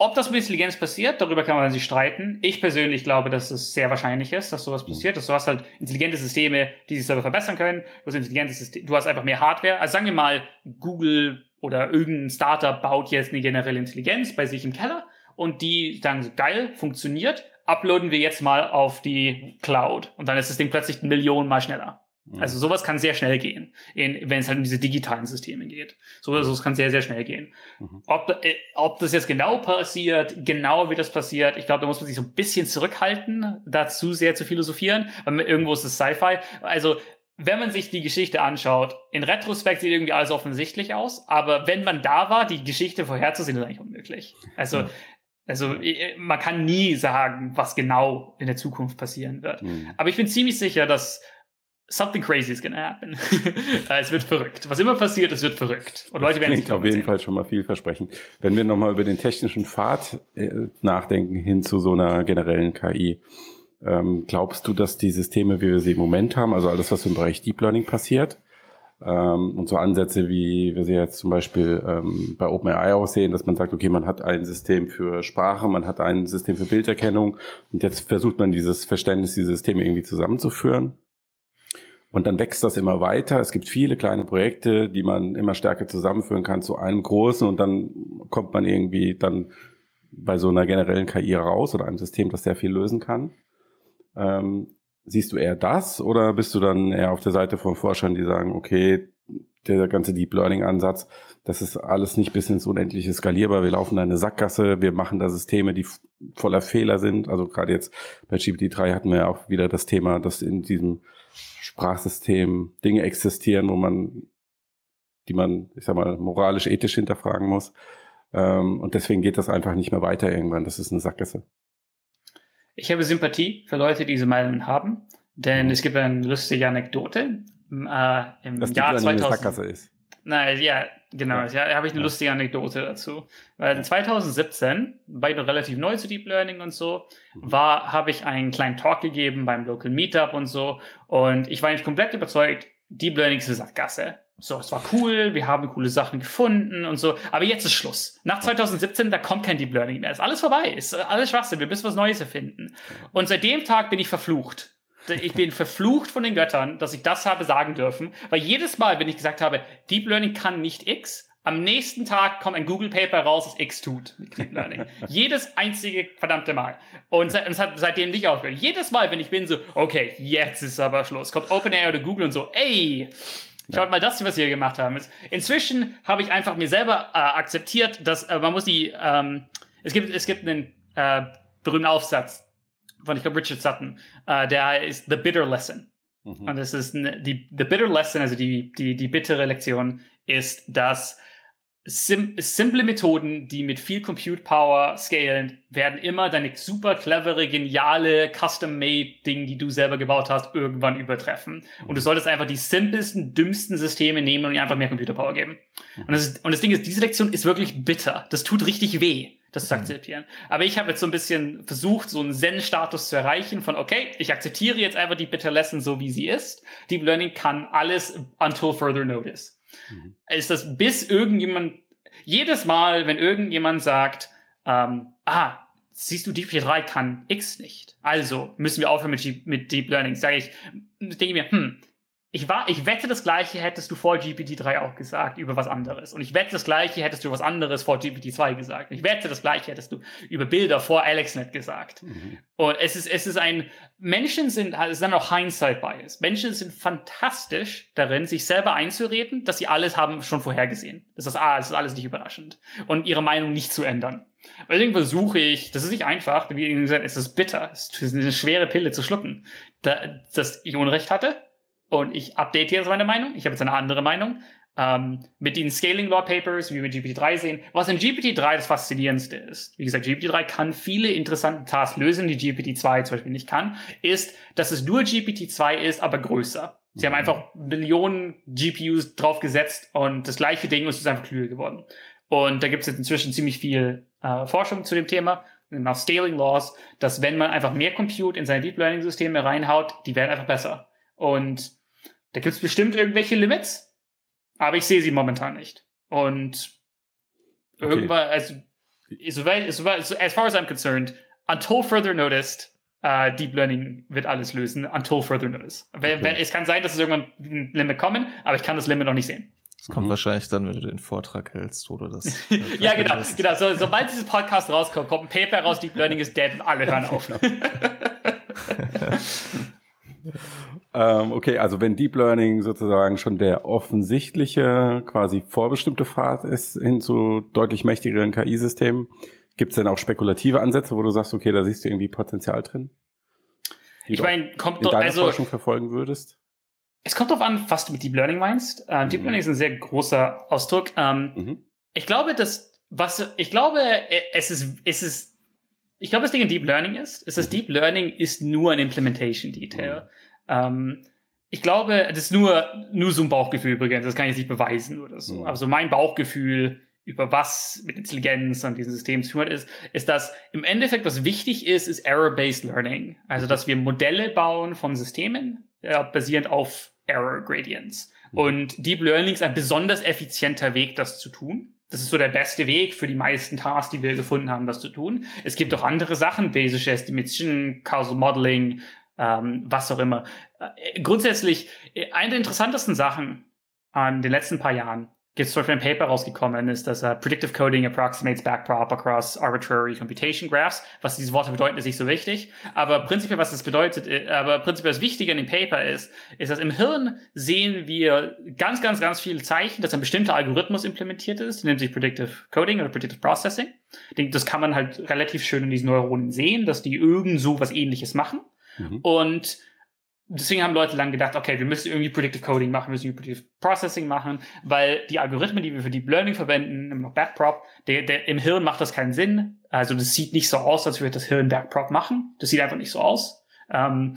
ob das mit Intelligenz passiert, darüber kann man sich streiten. Ich persönlich glaube, dass es sehr wahrscheinlich ist, dass sowas passiert. Dass du hast halt intelligente Systeme, die sich selber verbessern können. Du hast intelligente Systeme, du hast einfach mehr Hardware. Also sagen wir mal, Google oder irgendein Startup baut jetzt eine generelle Intelligenz bei sich im Keller und die sagen so, geil, funktioniert, uploaden wir jetzt mal auf die Cloud. Und dann ist das Ding plötzlich Millionen mal schneller. Mhm. Also sowas kann sehr schnell gehen, in, wenn es halt um diese digitalen Systeme geht. So oder so, es kann sehr, sehr schnell gehen. Mhm. Ob, äh, ob das jetzt genau passiert, genau wie das passiert, ich glaube, da muss man sich so ein bisschen zurückhalten, dazu sehr zu philosophieren, weil irgendwo ist es Sci-Fi. Also wenn man sich die Geschichte anschaut, in Retrospekt sieht irgendwie alles offensichtlich aus, aber wenn man da war, die Geschichte vorherzusehen, ist eigentlich unmöglich. Also, ja. also man kann nie sagen, was genau in der Zukunft passieren wird. Mhm. Aber ich bin ziemlich sicher, dass something crazy is gonna happen. es wird verrückt. Was immer passiert, es wird verrückt. Und Leute werden sich auf jeden Fall schon mal vielversprechend. Wenn wir nochmal über den technischen Pfad äh, nachdenken hin zu so einer generellen KI, ähm, glaubst du, dass die Systeme, wie wir sie im Moment haben, also alles, was im Bereich Deep Learning passiert, ähm, und so Ansätze, wie wir sie jetzt zum Beispiel ähm, bei OpenAI aussehen, dass man sagt, okay, man hat ein System für Sprache, man hat ein System für Bilderkennung und jetzt versucht man dieses Verständnis, diese Systeme irgendwie zusammenzuführen und dann wächst das immer weiter. Es gibt viele kleine Projekte, die man immer stärker zusammenführen kann zu einem großen und dann kommt man irgendwie dann bei so einer generellen KI raus oder einem System, das sehr viel lösen kann. Ähm, siehst du eher das oder bist du dann eher auf der Seite von Forschern, die sagen, okay, der ganze Deep Learning Ansatz, das ist alles nicht bis ins Unendliche skalierbar. Wir laufen da eine Sackgasse, wir machen da Systeme, die voller Fehler sind. Also gerade jetzt bei GPT-3 hatten wir ja auch wieder das Thema, dass in diesem Sprachsystem Dinge existieren, wo man, die man, ich sag mal, moralisch, ethisch hinterfragen muss. Ähm, und deswegen geht das einfach nicht mehr weiter irgendwann. Das ist eine Sackgasse. Ich habe Sympathie für Leute, die diese Meinung haben, denn mhm. es gibt eine lustige Anekdote. Äh, Im Dass Jahr 2000. Eine Sackgasse ist. Nein, ja, genau. Ja, da habe ich eine ja. lustige Anekdote dazu. Weil 2017, war ich noch relativ neu zu Deep Learning und so, mhm. war, habe ich einen kleinen Talk gegeben beim Local Meetup und so. Und ich war nicht komplett überzeugt, Deep Learning ist eine Sackgasse. So, es war cool, wir haben coole Sachen gefunden und so. Aber jetzt ist Schluss. Nach 2017, da kommt kein Deep Learning mehr. Ist alles vorbei. Ist alles Schwachsinn. Wir müssen was Neues erfinden. Und seit dem Tag bin ich verflucht ich bin verflucht von den Göttern, dass ich das habe sagen dürfen, weil jedes Mal, wenn ich gesagt habe, Deep Learning kann nicht X, am nächsten Tag kommt ein Google Paper raus, das X tut mit Deep Learning. Jedes einzige verdammte Mal. Und es hat seitdem nicht aufgehört. Jedes Mal, wenn ich bin so, okay, jetzt ist aber Schluss, kommt OpenAI oder Google und so, ey, Schaut ja. mal das, was wir hier gemacht haben. Inzwischen habe ich einfach mir selber äh, akzeptiert, dass äh, man muss die, ähm, es gibt, es gibt einen äh, berühmten Aufsatz, von, ich glaube, Richard Sutton, äh, der ist The Bitter Lesson. Mhm. Und das ist eine, die The Bitter Lesson, also die, die, die bittere Lektion, ist, dass sim simple Methoden, die mit viel Compute Power scalen, werden immer deine super clevere, geniale, custom-made Ding, die du selber gebaut hast, irgendwann übertreffen. Und du mhm. solltest einfach die simpelsten, dümmsten Systeme nehmen und ihnen einfach mehr Computer Power geben. Mhm. Und, das ist, und das Ding ist, diese Lektion ist wirklich bitter. Das tut richtig weh das zu mhm. akzeptieren. Aber ich habe jetzt so ein bisschen versucht, so einen Zen-Status zu erreichen von, okay, ich akzeptiere jetzt einfach die Bitter Lesson so, wie sie ist. Deep Learning kann alles until further notice. Mhm. Ist das bis irgendjemand, jedes Mal, wenn irgendjemand sagt, ähm, ah, siehst du, GPT-3 kann X nicht. Also müssen wir aufhören mit, mit Deep Learning. Sage ich, denke ich mir, hm, ich, war, ich wette, das gleiche hättest du vor GPT-3 auch gesagt über was anderes. Und ich wette, das gleiche hättest du was anderes vor GPT-2 gesagt. Und ich wette, das gleiche hättest du über Bilder vor AlexNet gesagt. Mhm. Und es ist, es ist ein, Menschen sind, es ist dann auch Hindsight-Bias. Menschen sind fantastisch darin, sich selber einzureden, dass sie alles haben schon vorhergesehen. Das ist, ah, das ist alles nicht überraschend. Und ihre Meinung nicht zu ändern. Deswegen versuche ich, das ist nicht einfach, wie gesagt, es ist bitter, es ist eine schwere Pille zu schlucken, da, dass ich Unrecht hatte und ich update jetzt meine Meinung. Ich habe jetzt eine andere Meinung. Ähm, mit den Scaling Law Papers, wie wir mit GPT-3 sehen. Was in GPT-3 das Faszinierendste ist, wie gesagt, GPT-3 kann viele interessante Tasks lösen, die GPT-2 zum Beispiel nicht kann, ist, dass es nur GPT-2 ist, aber größer. Sie haben mhm. einfach Millionen GPUs draufgesetzt und das gleiche Ding ist einfach klüger geworden. Und da gibt es jetzt inzwischen ziemlich viel äh, Forschung zu dem Thema, nach Scaling Laws, dass wenn man einfach mehr Compute in seine Deep Learning Systeme reinhaut, die werden einfach besser. Und da gibt es bestimmt irgendwelche Limits, aber ich sehe sie momentan nicht. Und okay. irgendwann, also, soweit, soweit, as far as I'm concerned, until further noticed, uh, Deep Learning wird alles lösen, until further notice. Okay. Wenn, es kann sein, dass es irgendwann ein Limit kommen, aber ich kann das Limit noch nicht sehen. Das kommt mhm. wahrscheinlich dann, wenn du den Vortrag hältst oder das. ja, genau. genau. So, sobald dieses Podcast rauskommt, kommt ein Paper raus, Deep Learning ist dead und alle hören auf. ähm, okay, also wenn Deep Learning sozusagen schon der offensichtliche, quasi vorbestimmte Pfad ist hin zu deutlich mächtigeren KI-Systemen, gibt es denn auch spekulative Ansätze, wo du sagst, okay, da siehst du irgendwie Potenzial drin? Ich meine, kommt doch, also Forschung verfolgen würdest? Es kommt darauf an, was du mit Deep Learning meinst. Mhm. Deep Learning ist ein sehr großer Ausdruck. Ähm, mhm. Ich glaube, dass was ich glaube, äh, es ist, es ist, ich glaube, das Ding in Deep Learning ist, ist, dass mhm. Deep Learning ist nur ein Implementation Detail. Mhm. Ähm, ich glaube, das ist nur, nur so ein Bauchgefühl übrigens, das kann ich jetzt nicht beweisen oder so. Mhm. Also mein Bauchgefühl über was mit Intelligenz an diesem System zu tun hat, ist, ist, dass im Endeffekt, was wichtig ist, ist Error-Based Learning. Also, dass wir Modelle bauen von Systemen, ja, basierend auf Error Gradients. Mhm. Und Deep Learning ist ein besonders effizienter Weg, das zu tun. Das ist so der beste Weg für die meisten Tasks, die wir gefunden haben, das zu tun. Es gibt auch andere Sachen, Bayesian Estimation, Causal Modeling, ähm, was auch immer. Äh, grundsätzlich, äh, eine der interessantesten Sachen an den letzten paar Jahren jetzt zum Beispiel ein Paper rausgekommen ist, dass uh, Predictive Coding approximates backprop across arbitrary computation graphs. Was diese Worte bedeuten, ist nicht so wichtig. Aber prinzipiell, was das bedeutet, äh, aber prinzipiell das Wichtige in dem Paper ist, ist, dass im Hirn sehen wir ganz, ganz, ganz viele Zeichen, dass ein bestimmter Algorithmus implementiert ist, nennt sich Predictive Coding oder Predictive Processing. Das kann man halt relativ schön in diesen Neuronen sehen, dass die irgend so was ähnliches machen. Mhm. Und deswegen haben Leute lang gedacht, okay, wir müssen irgendwie Predictive Coding machen, wir müssen Predictive Processing machen, weil die Algorithmen, die wir für Deep Learning verwenden, immer noch Backprop, der, der, im Hirn macht das keinen Sinn. Also das sieht nicht so aus, als würde das Hirn Backprop machen. Das sieht einfach nicht so aus. Ähm,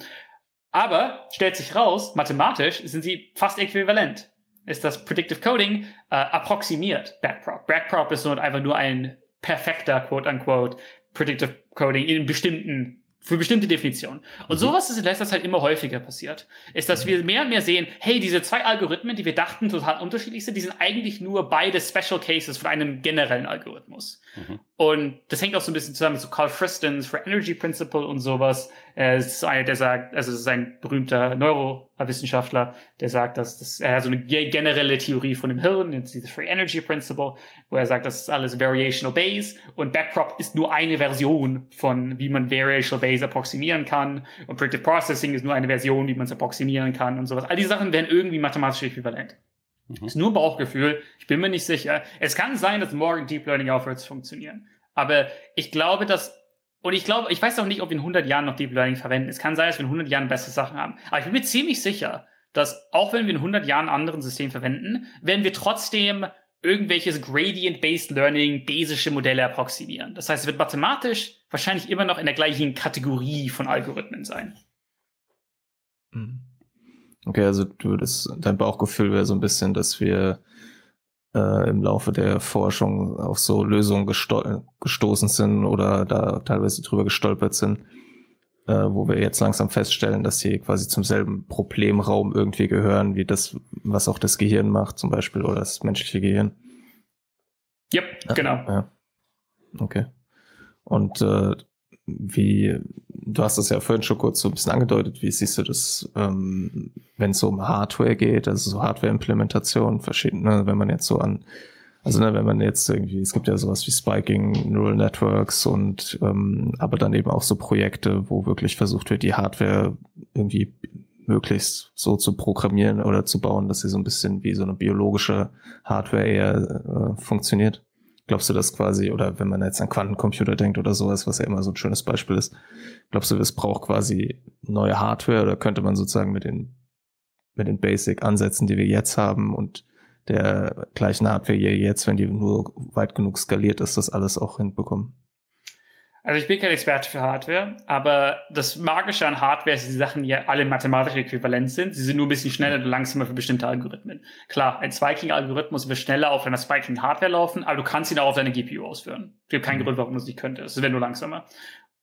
aber stellt sich raus, mathematisch sind sie fast äquivalent. Ist das Predictive Coding äh, approximiert Backprop. Backprop ist nur einfach nur ein perfekter, quote unquote, Predictive Coding in bestimmten für bestimmte Definitionen. Und mhm. sowas ist in letzter Zeit immer häufiger passiert. Ist, dass wir mehr und mehr sehen, hey, diese zwei Algorithmen, die wir dachten total unterschiedlich sind, die sind eigentlich nur beide Special Cases von einem generellen Algorithmus. Mhm. Und das hängt auch so ein bisschen zusammen mit so Carl Fristons for Energy Principle und sowas. Er ist einer, der sagt, also es ist ein berühmter Neurowissenschaftler, der sagt, dass das er hat so eine generelle Theorie von dem Hirn, dieses Free Energy Principle, wo er sagt, das ist alles Variational Base und Backprop ist nur eine Version von, wie man Variational Base approximieren kann und Predictive Processing ist nur eine Version, wie man es approximieren kann und sowas. All diese Sachen werden irgendwie mathematisch äquivalent. Mhm. Ist nur Bauchgefühl. Ich bin mir nicht sicher. Es kann sein, dass morgen Deep Learning aufhört zu funktionieren. Aber ich glaube, dass, und ich glaube, ich weiß auch nicht, ob wir in 100 Jahren noch Deep Learning verwenden. Es kann sein, dass wir in 100 Jahren bessere Sachen haben. Aber ich bin mir ziemlich sicher, dass auch wenn wir in 100 Jahren ein anderes System verwenden, werden wir trotzdem irgendwelches Gradient-Based Learning, basische Modelle approximieren. Das heißt, es wird mathematisch wahrscheinlich immer noch in der gleichen Kategorie von Algorithmen sein. Mhm. Okay, also du, das, dein Bauchgefühl wäre so ein bisschen, dass wir äh, im Laufe der Forschung auf so Lösungen gesto gestoßen sind oder da teilweise drüber gestolpert sind, äh, wo wir jetzt langsam feststellen, dass sie quasi zum selben Problemraum irgendwie gehören, wie das, was auch das Gehirn macht, zum Beispiel, oder das menschliche Gehirn. Yep, ja, genau. Ja. Okay. Und äh, wie, du hast das ja vorhin schon kurz so ein bisschen angedeutet, wie siehst du das, ähm, wenn es so um Hardware geht, also so Hardware-Implementation, verschiedene, wenn man jetzt so an, also ne, wenn man jetzt irgendwie, es gibt ja sowas wie Spiking Neural Networks und ähm, aber dann eben auch so Projekte, wo wirklich versucht wird, die Hardware irgendwie möglichst so zu programmieren oder zu bauen, dass sie so ein bisschen wie so eine biologische Hardware eher äh, funktioniert. Glaubst du das quasi, oder wenn man jetzt an Quantencomputer denkt oder sowas, was ja immer so ein schönes Beispiel ist, glaubst du, es braucht quasi neue Hardware oder könnte man sozusagen mit den, mit den Basic-Ansätzen, die wir jetzt haben und der gleichen Hardware jetzt, wenn die nur weit genug skaliert ist, das alles auch hinbekommen? Also ich bin kein Experte für Hardware, aber das Magische an Hardware ist, dass die Sachen ja alle mathematisch äquivalent sind. Sie sind nur ein bisschen schneller und langsamer für bestimmte Algorithmen. Klar, ein Spiking-Algorithmus wird schneller auf einer Spiking-Hardware laufen, aber du kannst ihn auch auf deiner GPU ausführen. Es gibt keinen mhm. Grund, warum du es nicht könntest. Es wird nur langsamer.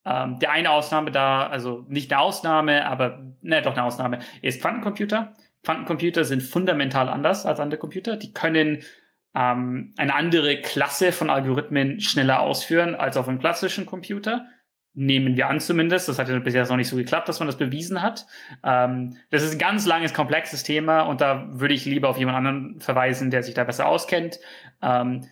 Ähm, der eine Ausnahme da, also nicht eine Ausnahme, aber ne, doch eine Ausnahme, ist Quantencomputer. Quantencomputer sind fundamental anders als andere Computer. Die können ähm, eine andere Klasse von Algorithmen schneller ausführen als auf einem klassischen Computer. Nehmen wir an zumindest. Das hat ja bisher noch nicht so geklappt, dass man das bewiesen hat. Ähm, das ist ein ganz langes, komplexes Thema und da würde ich lieber auf jemand anderen verweisen, der sich da besser auskennt. Ähm,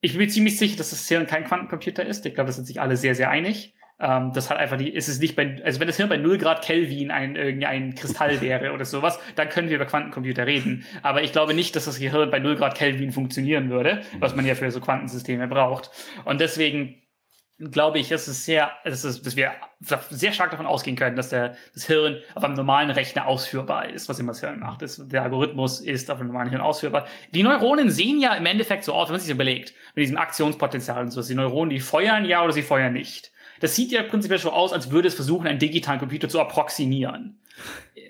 ich bin mir ziemlich sicher, dass das Hirn kein Quantencomputer ist. Ich glaube, da sind sich alle sehr, sehr einig. Ähm, das hat einfach die, ist es nicht bei, also wenn das Hirn bei 0 Grad Kelvin ein, irgendein Kristall wäre oder sowas, dann können wir über Quantencomputer reden. Aber ich glaube nicht, dass das Gehirn bei 0 Grad Kelvin funktionieren würde, was man ja für so Quantensysteme braucht. Und deswegen glaube ich, dass es sehr, dass, es, dass wir sehr stark davon ausgehen können, dass der, das Hirn auf einem normalen Rechner ausführbar ist, was immer das Hirn macht. Das, der Algorithmus ist auf einem normalen Hirn ausführbar. Die Neuronen sehen ja im Endeffekt so aus, wenn man sich überlegt, mit diesem Aktionspotenzial und so. Die Neuronen, die feuern ja oder sie feuern nicht. Das sieht ja prinzipiell so aus, als würde es versuchen, einen digitalen Computer zu approximieren.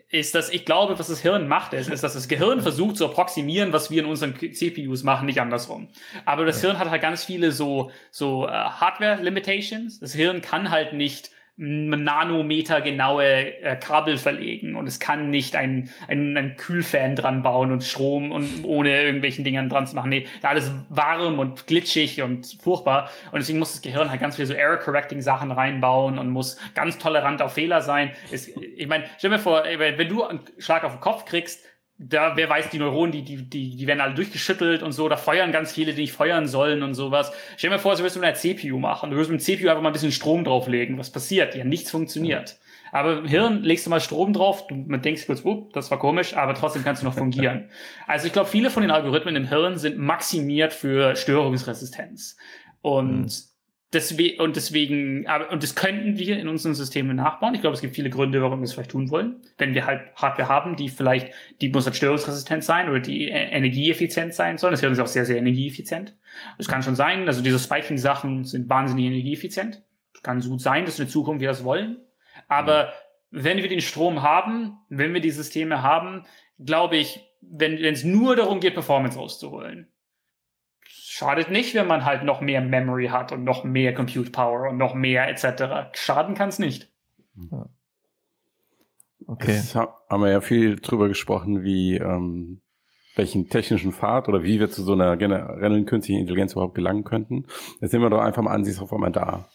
Ist das, ich glaube, was das Hirn macht, ist, ist, dass das Gehirn versucht zu approximieren, was wir in unseren CPUs machen, nicht andersrum. Aber das Hirn hat halt ganz viele so, so uh, Hardware-Limitations. Das Hirn kann halt nicht Nanometer genaue äh, Kabel verlegen und es kann nicht ein, ein, ein Kühlfan dran bauen und Strom und ohne irgendwelchen Dingern dran zu machen. Nee, da alles warm und glitschig und furchtbar und deswegen muss das Gehirn halt ganz viele so Error-Correcting Sachen reinbauen und muss ganz tolerant auf Fehler sein. Es, ich meine, stell mir vor, wenn du einen Schlag auf den Kopf kriegst, da, wer weiß, die Neuronen, die, die, die, die werden alle durchgeschüttelt und so, da feuern ganz viele, die nicht feuern sollen und sowas. Stell dir mal vor, du würdest mit einer CPU machen. Du würdest mit dem CPU einfach mal ein bisschen Strom drauflegen. Was passiert? Ja, nichts funktioniert. Aber im Hirn legst du mal Strom drauf, du man denkst kurz, oh, das war komisch, aber trotzdem kannst du noch fungieren. also ich glaube, viele von den Algorithmen im Hirn sind maximiert für Störungsresistenz. Und mhm. Deswegen, und deswegen, aber, und das könnten wir in unseren Systemen nachbauen. Ich glaube, es gibt viele Gründe, warum wir es vielleicht tun wollen. Wenn wir halt Hardware haben, die vielleicht, die muss halt störungsresistent sein oder die äh, energieeffizient sein soll. Das wäre auch sehr, sehr energieeffizient. Das kann schon sein. Also diese Spiking-Sachen sind wahnsinnig energieeffizient. Kann so gut sein, dass in der Zukunft wir das wollen. Aber mhm. wenn wir den Strom haben, wenn wir die Systeme haben, glaube ich, wenn es nur darum geht, Performance rauszuholen, schadet nicht, wenn man halt noch mehr Memory hat und noch mehr Compute Power und noch mehr etc. Schaden kann es nicht. Ja. Okay. Jetzt haben wir ja viel drüber gesprochen, wie ähm, welchen technischen Pfad oder wie wir zu so einer generellen künstlichen Intelligenz überhaupt gelangen könnten. Jetzt sind wir doch einfach mal an sich auf einmal da.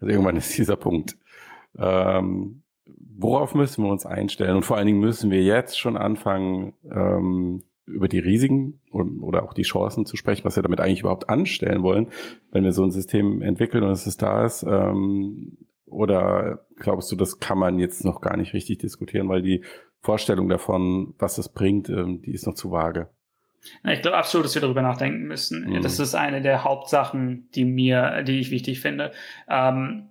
Also irgendwann ist dieser Punkt. Ähm, worauf müssen wir uns einstellen? Und vor allen Dingen müssen wir jetzt schon anfangen, ähm, über die Risiken oder auch die Chancen zu sprechen, was wir damit eigentlich überhaupt anstellen wollen, wenn wir so ein System entwickeln und es da ist. Ähm, oder glaubst du, das kann man jetzt noch gar nicht richtig diskutieren, weil die Vorstellung davon, was das bringt, ähm, die ist noch zu vage? Ich glaube absolut, dass wir darüber nachdenken müssen. Mhm. Das ist eine der Hauptsachen, die mir, die ich wichtig finde. Ähm,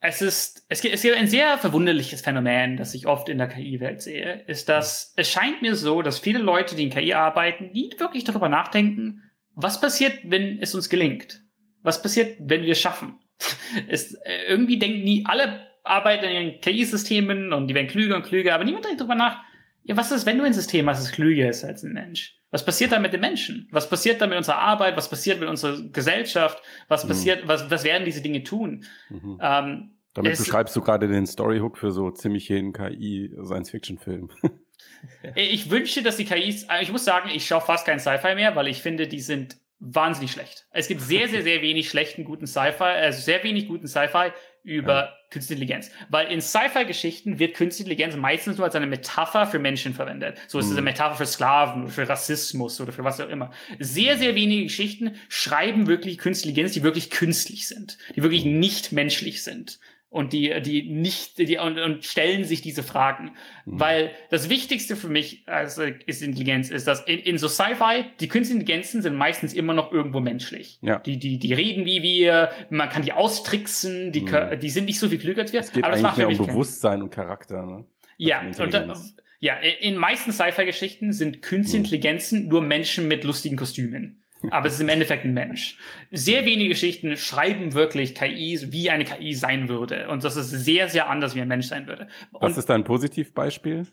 es ist, es gibt, es gibt ein sehr verwunderliches Phänomen, das ich oft in der KI-Welt sehe, ist, dass es scheint mir so, dass viele Leute, die in KI arbeiten, nie wirklich darüber nachdenken, was passiert, wenn es uns gelingt? Was passiert, wenn wir es schaffen? es, äh, irgendwie denken nie, alle arbeiten in KI-Systemen und die werden klüger und klüger, aber niemand denkt darüber nach, ja, was ist, wenn du ein System hast, das klüger ist als ein Mensch? Was passiert da mit den Menschen? Was passiert da mit unserer Arbeit? Was passiert mit unserer Gesellschaft? Was mhm. passiert, was, was werden diese Dinge tun? Mhm. Ähm, Damit es, beschreibst du gerade den Storyhook für so ziemlich jeden KI-Science-Fiction-Film. ich wünsche, dass die KIs, ich muss sagen, ich schaue fast kein Sci-Fi mehr, weil ich finde, die sind wahnsinnig schlecht. Es gibt sehr, sehr, sehr wenig schlechten, guten Sci-Fi, also sehr wenig guten Sci-Fi über ja. Künstliche Intelligenz. Weil in Sci-Fi-Geschichten wird Künstliche Intelligenz meistens nur als eine Metapher für Menschen verwendet. So ist es eine mhm. Metapher für Sklaven oder für Rassismus oder für was auch immer. Sehr, sehr wenige Geschichten schreiben wirklich Künstliche Intelligenz, die wirklich künstlich sind, die wirklich nicht menschlich sind und die, die nicht, die und, und stellen sich diese Fragen. Mhm. Weil das Wichtigste für mich also ist Intelligenz, ist, dass in, in so Sci-Fi, die künstlichen Intelligenzen sind meistens immer noch irgendwo menschlich. Ja. Die, die, die reden wie wir, man kann die austricksen, die, mhm. die sind nicht so viel klüger als wir. Es geht aber eigentlich mehr um Bewusstsein und Charakter, ne? Ja, und dann, ja, in meisten Sci-Fi-Geschichten sind künstliche mhm. Intelligenzen nur Menschen mit lustigen Kostümen. Aber es ist im Endeffekt ein Mensch. Sehr wenige Geschichten schreiben wirklich KI, wie eine KI sein würde. Und das ist sehr, sehr anders, wie ein Mensch sein würde. Und Was ist da ein Positivbeispiel?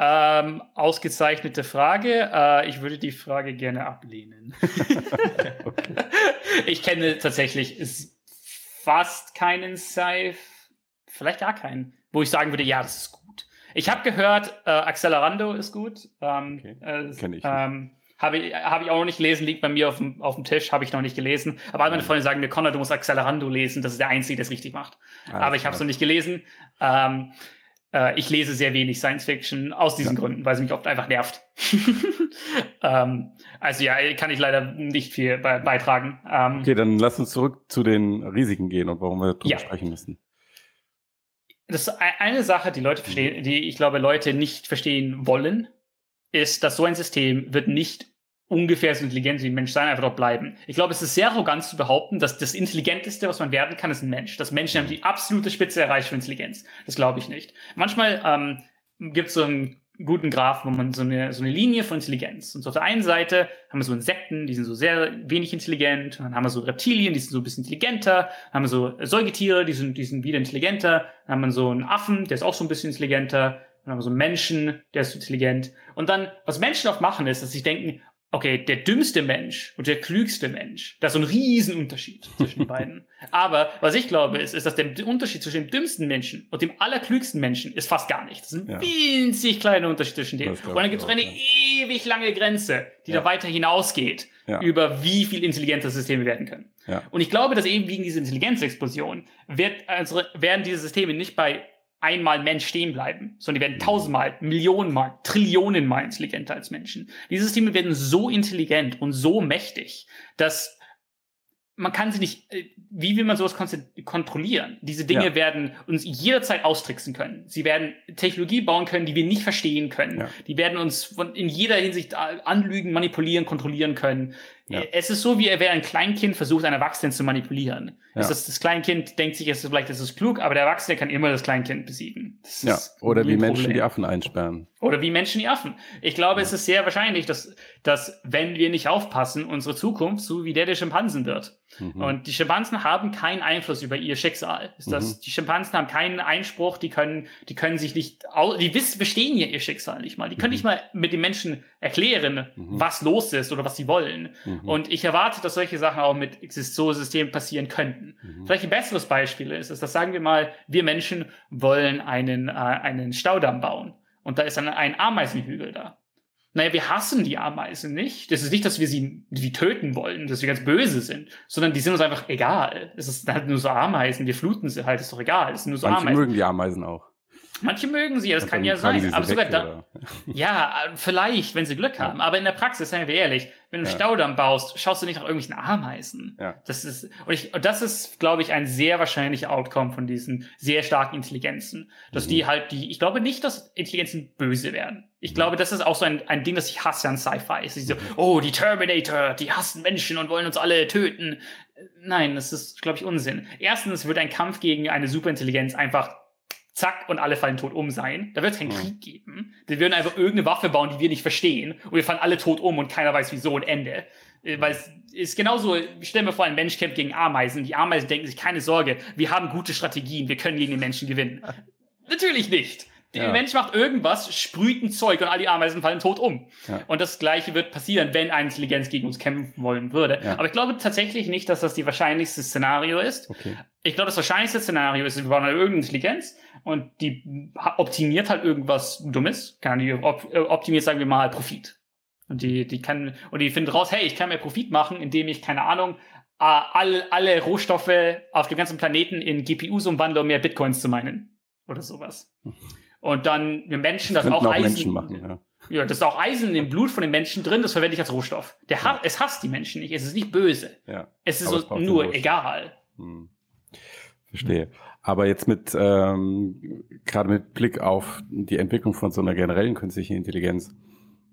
Ähm, ausgezeichnete Frage. Äh, ich würde die Frage gerne ablehnen. okay. Ich kenne tatsächlich fast keinen Sci, vielleicht gar keinen, wo ich sagen würde, ja, das ist gut. Ich habe gehört, äh, Accelerando ist gut. Ähm, okay. äh, Kenne ich. Ähm, habe ich, hab ich auch noch nicht gelesen, liegt bei mir auf dem, auf dem Tisch, habe ich noch nicht gelesen. Aber alle meine Freunde sagen mir, Connor, du musst Accelerando lesen, das ist der Einzige, der es richtig macht. Alles Aber ich habe es noch nicht gelesen. Ähm, äh, ich lese sehr wenig Science Fiction aus diesen ja. Gründen, weil es mich oft einfach nervt. ähm, also ja, kann ich leider nicht viel be beitragen. Ähm, okay, dann lass uns zurück zu den Risiken gehen und warum wir darüber ja. sprechen müssen. Das ist e-, eine Sache, die Leute verstehen, die ich glaube, Leute nicht verstehen wollen, ist, dass so ein System wird nicht ungefähr so intelligent wie ein Mensch sein, einfach dort bleiben. Ich glaube, es ist sehr arrogant zu behaupten, dass das Intelligenteste, was man werden kann, ist ein Mensch. Dass Menschen haben die absolute Spitze erreicht von Intelligenz. Das glaube ich nicht. Manchmal ähm, gibt es so einen guten Graph, wo man so eine, so eine Linie von Intelligenz. Und so auf der einen Seite haben wir so Insekten, die sind so sehr wenig intelligent. Und dann haben wir so Reptilien, die sind so ein bisschen intelligenter. Dann haben wir so Säugetiere, die sind, die sind wieder intelligenter. Dann haben wir so einen Affen, der ist auch so ein bisschen intelligenter. Dann haben wir so einen Menschen, der ist intelligent. Und dann, was Menschen oft machen, ist, dass sie denken, okay, der dümmste Mensch und der klügste Mensch, da ist so ein Riesenunterschied zwischen den beiden. Aber was ich glaube, ist, ist, dass der Unterschied zwischen dem dümmsten Menschen und dem allerklügsten Menschen ist fast gar nicht. Das ist ein ja. winzig kleiner Unterschied zwischen denen. Und dann gibt es eine ja. ewig lange Grenze, die ja. da weiter hinausgeht, über wie viel intelligenter Systeme werden können. Und ich glaube, dass eben wegen dieser Intelligenzexplosion wird, also werden diese Systeme nicht bei einmal Mensch stehen bleiben, sondern die werden mhm. tausendmal, Millionenmal, Trillionenmal intelligenter als Menschen. Diese Systeme werden so intelligent und so mächtig, dass man kann sie nicht, äh, wie will man sowas kontrollieren? Diese Dinge ja. werden uns jederzeit austricksen können. Sie werden Technologie bauen können, die wir nicht verstehen können. Ja. Die werden uns von, in jeder Hinsicht anlügen, manipulieren, kontrollieren können. Ja. Es ist so, wie er wäre ein Kleinkind versucht, einen Erwachsenen zu manipulieren. Ja. Das, das Kleinkind denkt sich, es ist vielleicht ist es klug, aber der Erwachsene kann immer das Kleinkind besiegen. Das ja. Oder wie Menschen die Affen einsperren. Oder wie Menschen die Affen. Ich glaube, ja. es ist sehr wahrscheinlich, dass, dass, wenn wir nicht aufpassen, unsere Zukunft so wie der der Schimpansen wird. Mhm. Und die Schimpansen haben keinen Einfluss über ihr Schicksal. Das, mhm. Die Schimpansen haben keinen Einspruch, die können, die können sich nicht, die wissen, bestehen ja ihr Schicksal nicht mal. Die können mhm. nicht mal mit den Menschen erklären, mhm. was los ist oder was sie wollen. Mhm. Und ich erwarte, dass solche Sachen auch mit so-Systemen passieren könnten. Mhm. Vielleicht ein besseres Beispiel ist, ist, dass sagen wir mal, wir Menschen wollen einen, äh, einen Staudamm bauen. Und da ist dann ein Ameisenhügel da. Naja, wir hassen die Ameisen nicht. Das ist nicht, dass wir sie wie töten wollen, dass wir ganz böse sind, sondern die sind uns einfach egal. Es ist halt nur so Ameisen, wir fluten sie halt, ist doch egal. Es sind nur so Manche Ameisen. mögen die Ameisen auch. Manche mögen sie, das kann ja sein. Aber sogar da, ja, vielleicht, wenn sie Glück haben. Ja. Aber in der Praxis, seien wir ehrlich, wenn du einen ja. Staudamm baust, schaust du nicht nach irgendwelchen Ameisen. Ja. Das ist, und, ich, und das ist, glaube ich, ein sehr wahrscheinlicher Outcome von diesen sehr starken Intelligenzen. Dass mhm. die halt die, ich glaube nicht, dass Intelligenzen böse werden. Ich mhm. glaube, das ist auch so ein, ein Ding, das ich hasse an Sci-Fi. Es ist so, mhm. oh, die Terminator, die hassen Menschen und wollen uns alle töten. Nein, das ist, glaube ich, Unsinn. Erstens wird ein Kampf gegen eine Superintelligenz einfach zack, und alle fallen tot um sein. Da wird es keinen mhm. Krieg geben. Die würden einfach irgendeine Waffe bauen, die wir nicht verstehen. Und wir fallen alle tot um und keiner weiß wieso und Ende. Äh, weil es ist genauso, stell mir vor, ein Mensch kämpft gegen Ameisen. Die Ameisen denken sich, keine Sorge, wir haben gute Strategien, wir können gegen den Menschen gewinnen. Natürlich nicht. Der ja. Mensch macht irgendwas, sprüht ein Zeug und all die Ameisen fallen tot um. Ja. Und das Gleiche wird passieren, wenn eine Intelligenz gegen uns kämpfen wollen würde. Ja. Aber ich glaube tatsächlich nicht, dass das die wahrscheinlichste Szenario ist. Okay. Ich glaube, das wahrscheinlichste Szenario ist, wir bauen halt irgendeine Intelligenz und die optimiert halt irgendwas Dummes. Kann die op äh, optimiert, sagen wir mal, Profit. Und die, die kann, und die findet raus, hey, ich kann mehr Profit machen, indem ich, keine Ahnung, alle, alle Rohstoffe auf dem ganzen Planeten in GPUs umwandle, um mehr Bitcoins zu meinen. Oder sowas. Und dann wir Menschen, das, das auch, auch Eisen. Menschen machen, ja. ja, das ist auch Eisen im Blut von den Menschen drin, das verwende ich als Rohstoff. Der ja. es hasst die Menschen nicht, es ist nicht böse. Ja. Es ist so nur egal. Hm. Verstehe. Aber jetzt mit, ähm, gerade mit Blick auf die Entwicklung von so einer generellen künstlichen Intelligenz,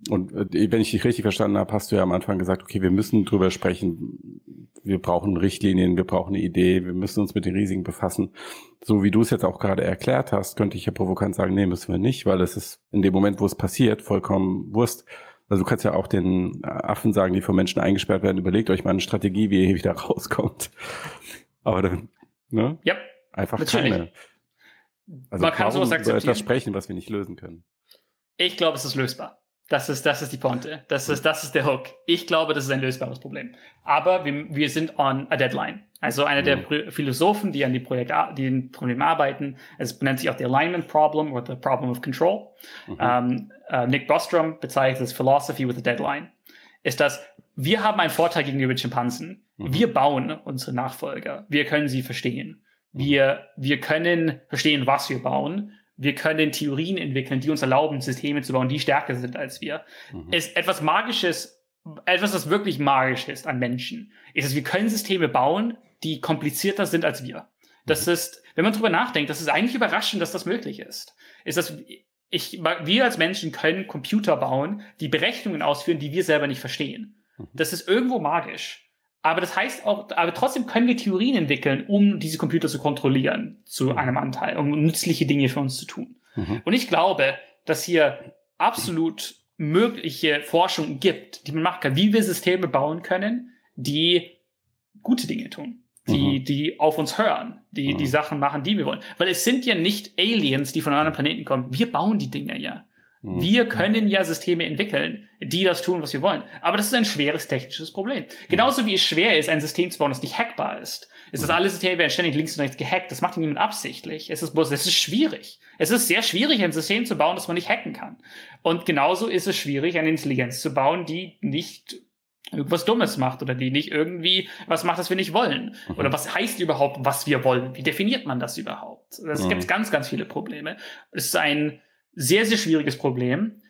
und äh, wenn ich dich richtig verstanden habe, hast du ja am Anfang gesagt, okay, wir müssen drüber sprechen, wir brauchen Richtlinien, wir brauchen eine Idee, wir müssen uns mit den Risiken befassen. So wie du es jetzt auch gerade erklärt hast, könnte ich ja provokant sagen, nee, müssen wir nicht, weil es ist in dem Moment, wo es passiert, vollkommen Wurst, Also du kannst ja auch den Affen sagen, die von Menschen eingesperrt werden, überlegt euch mal eine Strategie, wie ihr hier wieder rauskommt. Aber dann, ne? Ja. Einfach Natürlich. keine. Also Man kann sowas akzeptieren. etwas sprechen, was wir nicht lösen können. Ich glaube, es ist lösbar. Das ist, das ist die Ponte. Das ist, das ist der Hook. Ich glaube, das ist ein lösbares Problem. Aber wir, wir sind on a deadline. Also einer mhm. der Philosophen, die an die Projekt, die in Problem arbeiten, es nennt sich auch the Alignment Problem oder the Problem of Control. Mhm. Ähm, äh, Nick Bostrom bezeichnet es Philosophy with a Deadline. Ist das, wir haben einen Vorteil gegenüber Schimpansen. Mhm. Wir bauen unsere Nachfolger. Wir können sie verstehen. Wir, wir können verstehen, was wir bauen wir können Theorien entwickeln, die uns erlauben, Systeme zu bauen, die stärker sind als wir. Mhm. Ist etwas Magisches, etwas, was wirklich magisch ist an Menschen, ist es, wir können Systeme bauen, die komplizierter sind als wir. Das mhm. ist, wenn man drüber nachdenkt, das ist eigentlich überraschend, dass das möglich ist. Ist das, ich, wir als Menschen können Computer bauen, die Berechnungen ausführen, die wir selber nicht verstehen. Mhm. Das ist irgendwo magisch. Aber das heißt auch, aber trotzdem können wir Theorien entwickeln, um diese Computer zu kontrollieren, zu mhm. einem Anteil, um nützliche Dinge für uns zu tun. Mhm. Und ich glaube, dass hier absolut mögliche Forschung gibt, die man machen kann, wie wir Systeme bauen können, die gute Dinge tun, die, mhm. die auf uns hören, die, die mhm. Sachen machen, die wir wollen. Weil es sind ja nicht Aliens, die von einem anderen Planeten kommen. Wir bauen die Dinge ja. Mhm. Wir können ja Systeme entwickeln, die das tun, was wir wollen. Aber das ist ein schweres technisches Problem. Genauso wie es schwer ist, ein System zu bauen, das nicht hackbar ist. Ist das mhm. alle Systeme werden ständig links und rechts gehackt. Das macht niemand absichtlich. Es ist bloß, es ist schwierig. Es ist sehr schwierig, ein System zu bauen, das man nicht hacken kann. Und genauso ist es schwierig, eine Intelligenz zu bauen, die nicht irgendwas Dummes macht oder die nicht irgendwie was macht, das wir nicht wollen. Mhm. Oder was heißt überhaupt, was wir wollen? Wie definiert man das überhaupt? Es mhm. gibt ganz, ganz viele Probleme. Es ist ein, sehr, sehr schwieriges Problem.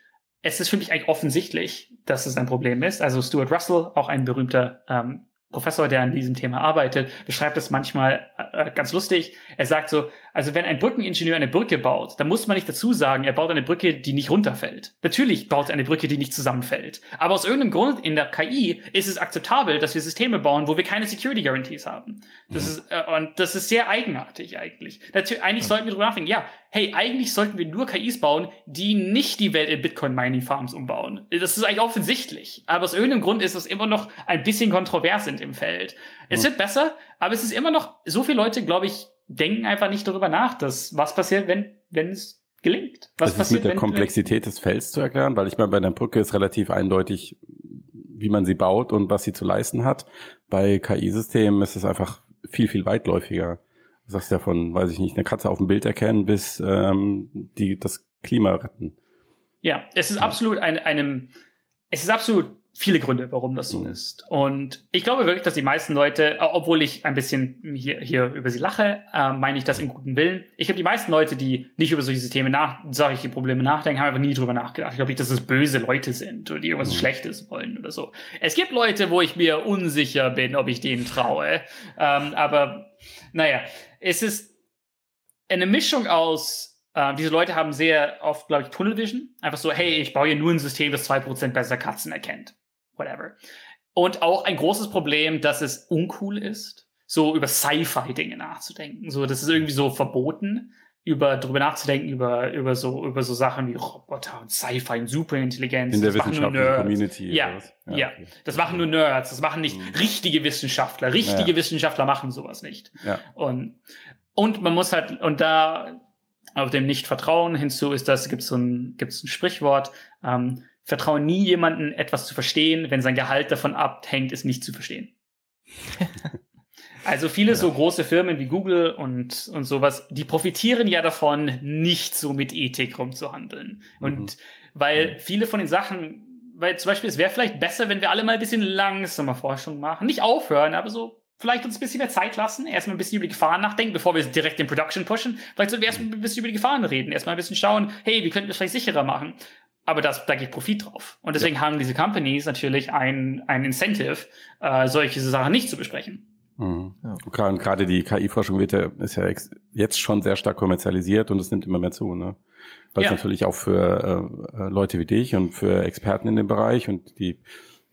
Es ist für mich eigentlich offensichtlich, dass es ein Problem ist. Also Stuart Russell, auch ein berühmter ähm, Professor, der an diesem Thema arbeitet, beschreibt das manchmal äh, ganz lustig. Er sagt so, also wenn ein Brückeningenieur eine Brücke baut, dann muss man nicht dazu sagen, er baut eine Brücke, die nicht runterfällt. Natürlich baut er eine Brücke, die nicht zusammenfällt. Aber aus irgendeinem Grund in der KI ist es akzeptabel, dass wir Systeme bauen, wo wir keine Security Guarantees haben. Das mhm. ist, äh, und das ist sehr eigenartig eigentlich. Natürlich, eigentlich sollten wir darüber nachdenken, ja, hey, eigentlich sollten wir nur KIs bauen, die nicht die Welt in Bitcoin-Mining-Farms umbauen. Das ist eigentlich offensichtlich. Aber aus irgendeinem Grund ist das immer noch ein bisschen kontrovers in dem Feld. Es wird besser, aber es ist immer noch, so viele Leute, glaube ich, denken einfach nicht darüber nach, dass was passiert, wenn, wenn es gelingt. Was das passiert ist mit der Komplexität des Felds zu erklären, weil ich meine, bei einer Brücke ist relativ eindeutig, wie man sie baut und was sie zu leisten hat. Bei KI-Systemen ist es einfach viel, viel weitläufiger. Du sagst ja von, weiß ich nicht, eine Katze auf dem Bild erkennen bis ähm, die das Klima retten. Ja, es ist ja. absolut ein, einem, es ist absolut viele Gründe, warum das so mhm. ist. Und ich glaube wirklich, dass die meisten Leute, obwohl ich ein bisschen hier, hier über sie lache, äh, meine ich das in guten Willen. Ich glaube, die meisten Leute, die nicht über solche Systeme nach, solche Probleme nachdenken, haben einfach nie drüber nachgedacht. Ich glaube nicht, dass es böse Leute sind oder die irgendwas mhm. Schlechtes wollen oder so. Es gibt Leute, wo ich mir unsicher bin, ob ich denen traue. Ähm, aber naja, es ist eine Mischung aus Uh, diese Leute haben sehr oft, glaube ich, Tunnel Vision. Einfach so, hey, ich baue hier nur ein System, das zwei Prozent besser Katzen erkennt whatever. Und auch ein großes Problem, dass es uncool ist, so über Sci-Fi-Dinge nachzudenken. So, das ist irgendwie so verboten, über drüber nachzudenken, über, über so, über so Sachen wie Roboter und Sci-Fi und Superintelligenz. In der wissenschaftlichen Community. Ja, ja, ja. Okay. Das machen nur Nerds. Das machen nicht mhm. richtige Wissenschaftler. Richtige ja. Wissenschaftler machen sowas nicht. Ja. Und, und man muss halt, und da auf dem Nicht-Vertrauen hinzu ist das, gibt es so ein, gibt's ein Sprichwort, ähm, vertraue nie jemanden etwas zu verstehen, wenn sein Gehalt davon abhängt, es nicht zu verstehen. also viele ja. so große Firmen wie Google und, und sowas, die profitieren ja davon, nicht so mit Ethik rumzuhandeln. Mhm. Und weil viele von den Sachen, weil zum Beispiel es wäre vielleicht besser, wenn wir alle mal ein bisschen langsamer Forschung machen. Nicht aufhören, aber so vielleicht uns ein bisschen mehr Zeit lassen, erstmal ein bisschen über die Gefahren nachdenken, bevor wir direkt in Production pushen. Vielleicht sollten wir erstmal ein bisschen über die Gefahren reden, erstmal ein bisschen schauen, hey, wie könnten wir es vielleicht sicherer machen? aber das, da geht Profit drauf. Und deswegen ja. haben diese Companies natürlich ein, ein Incentive, äh, solche Sachen nicht zu besprechen. Mhm. Ja. Und gerade die KI-Forschung wird ja, ist ja jetzt schon sehr stark kommerzialisiert und es nimmt immer mehr zu, ne? Weil ja. es natürlich auch für äh, äh, Leute wie dich und für Experten in dem Bereich und die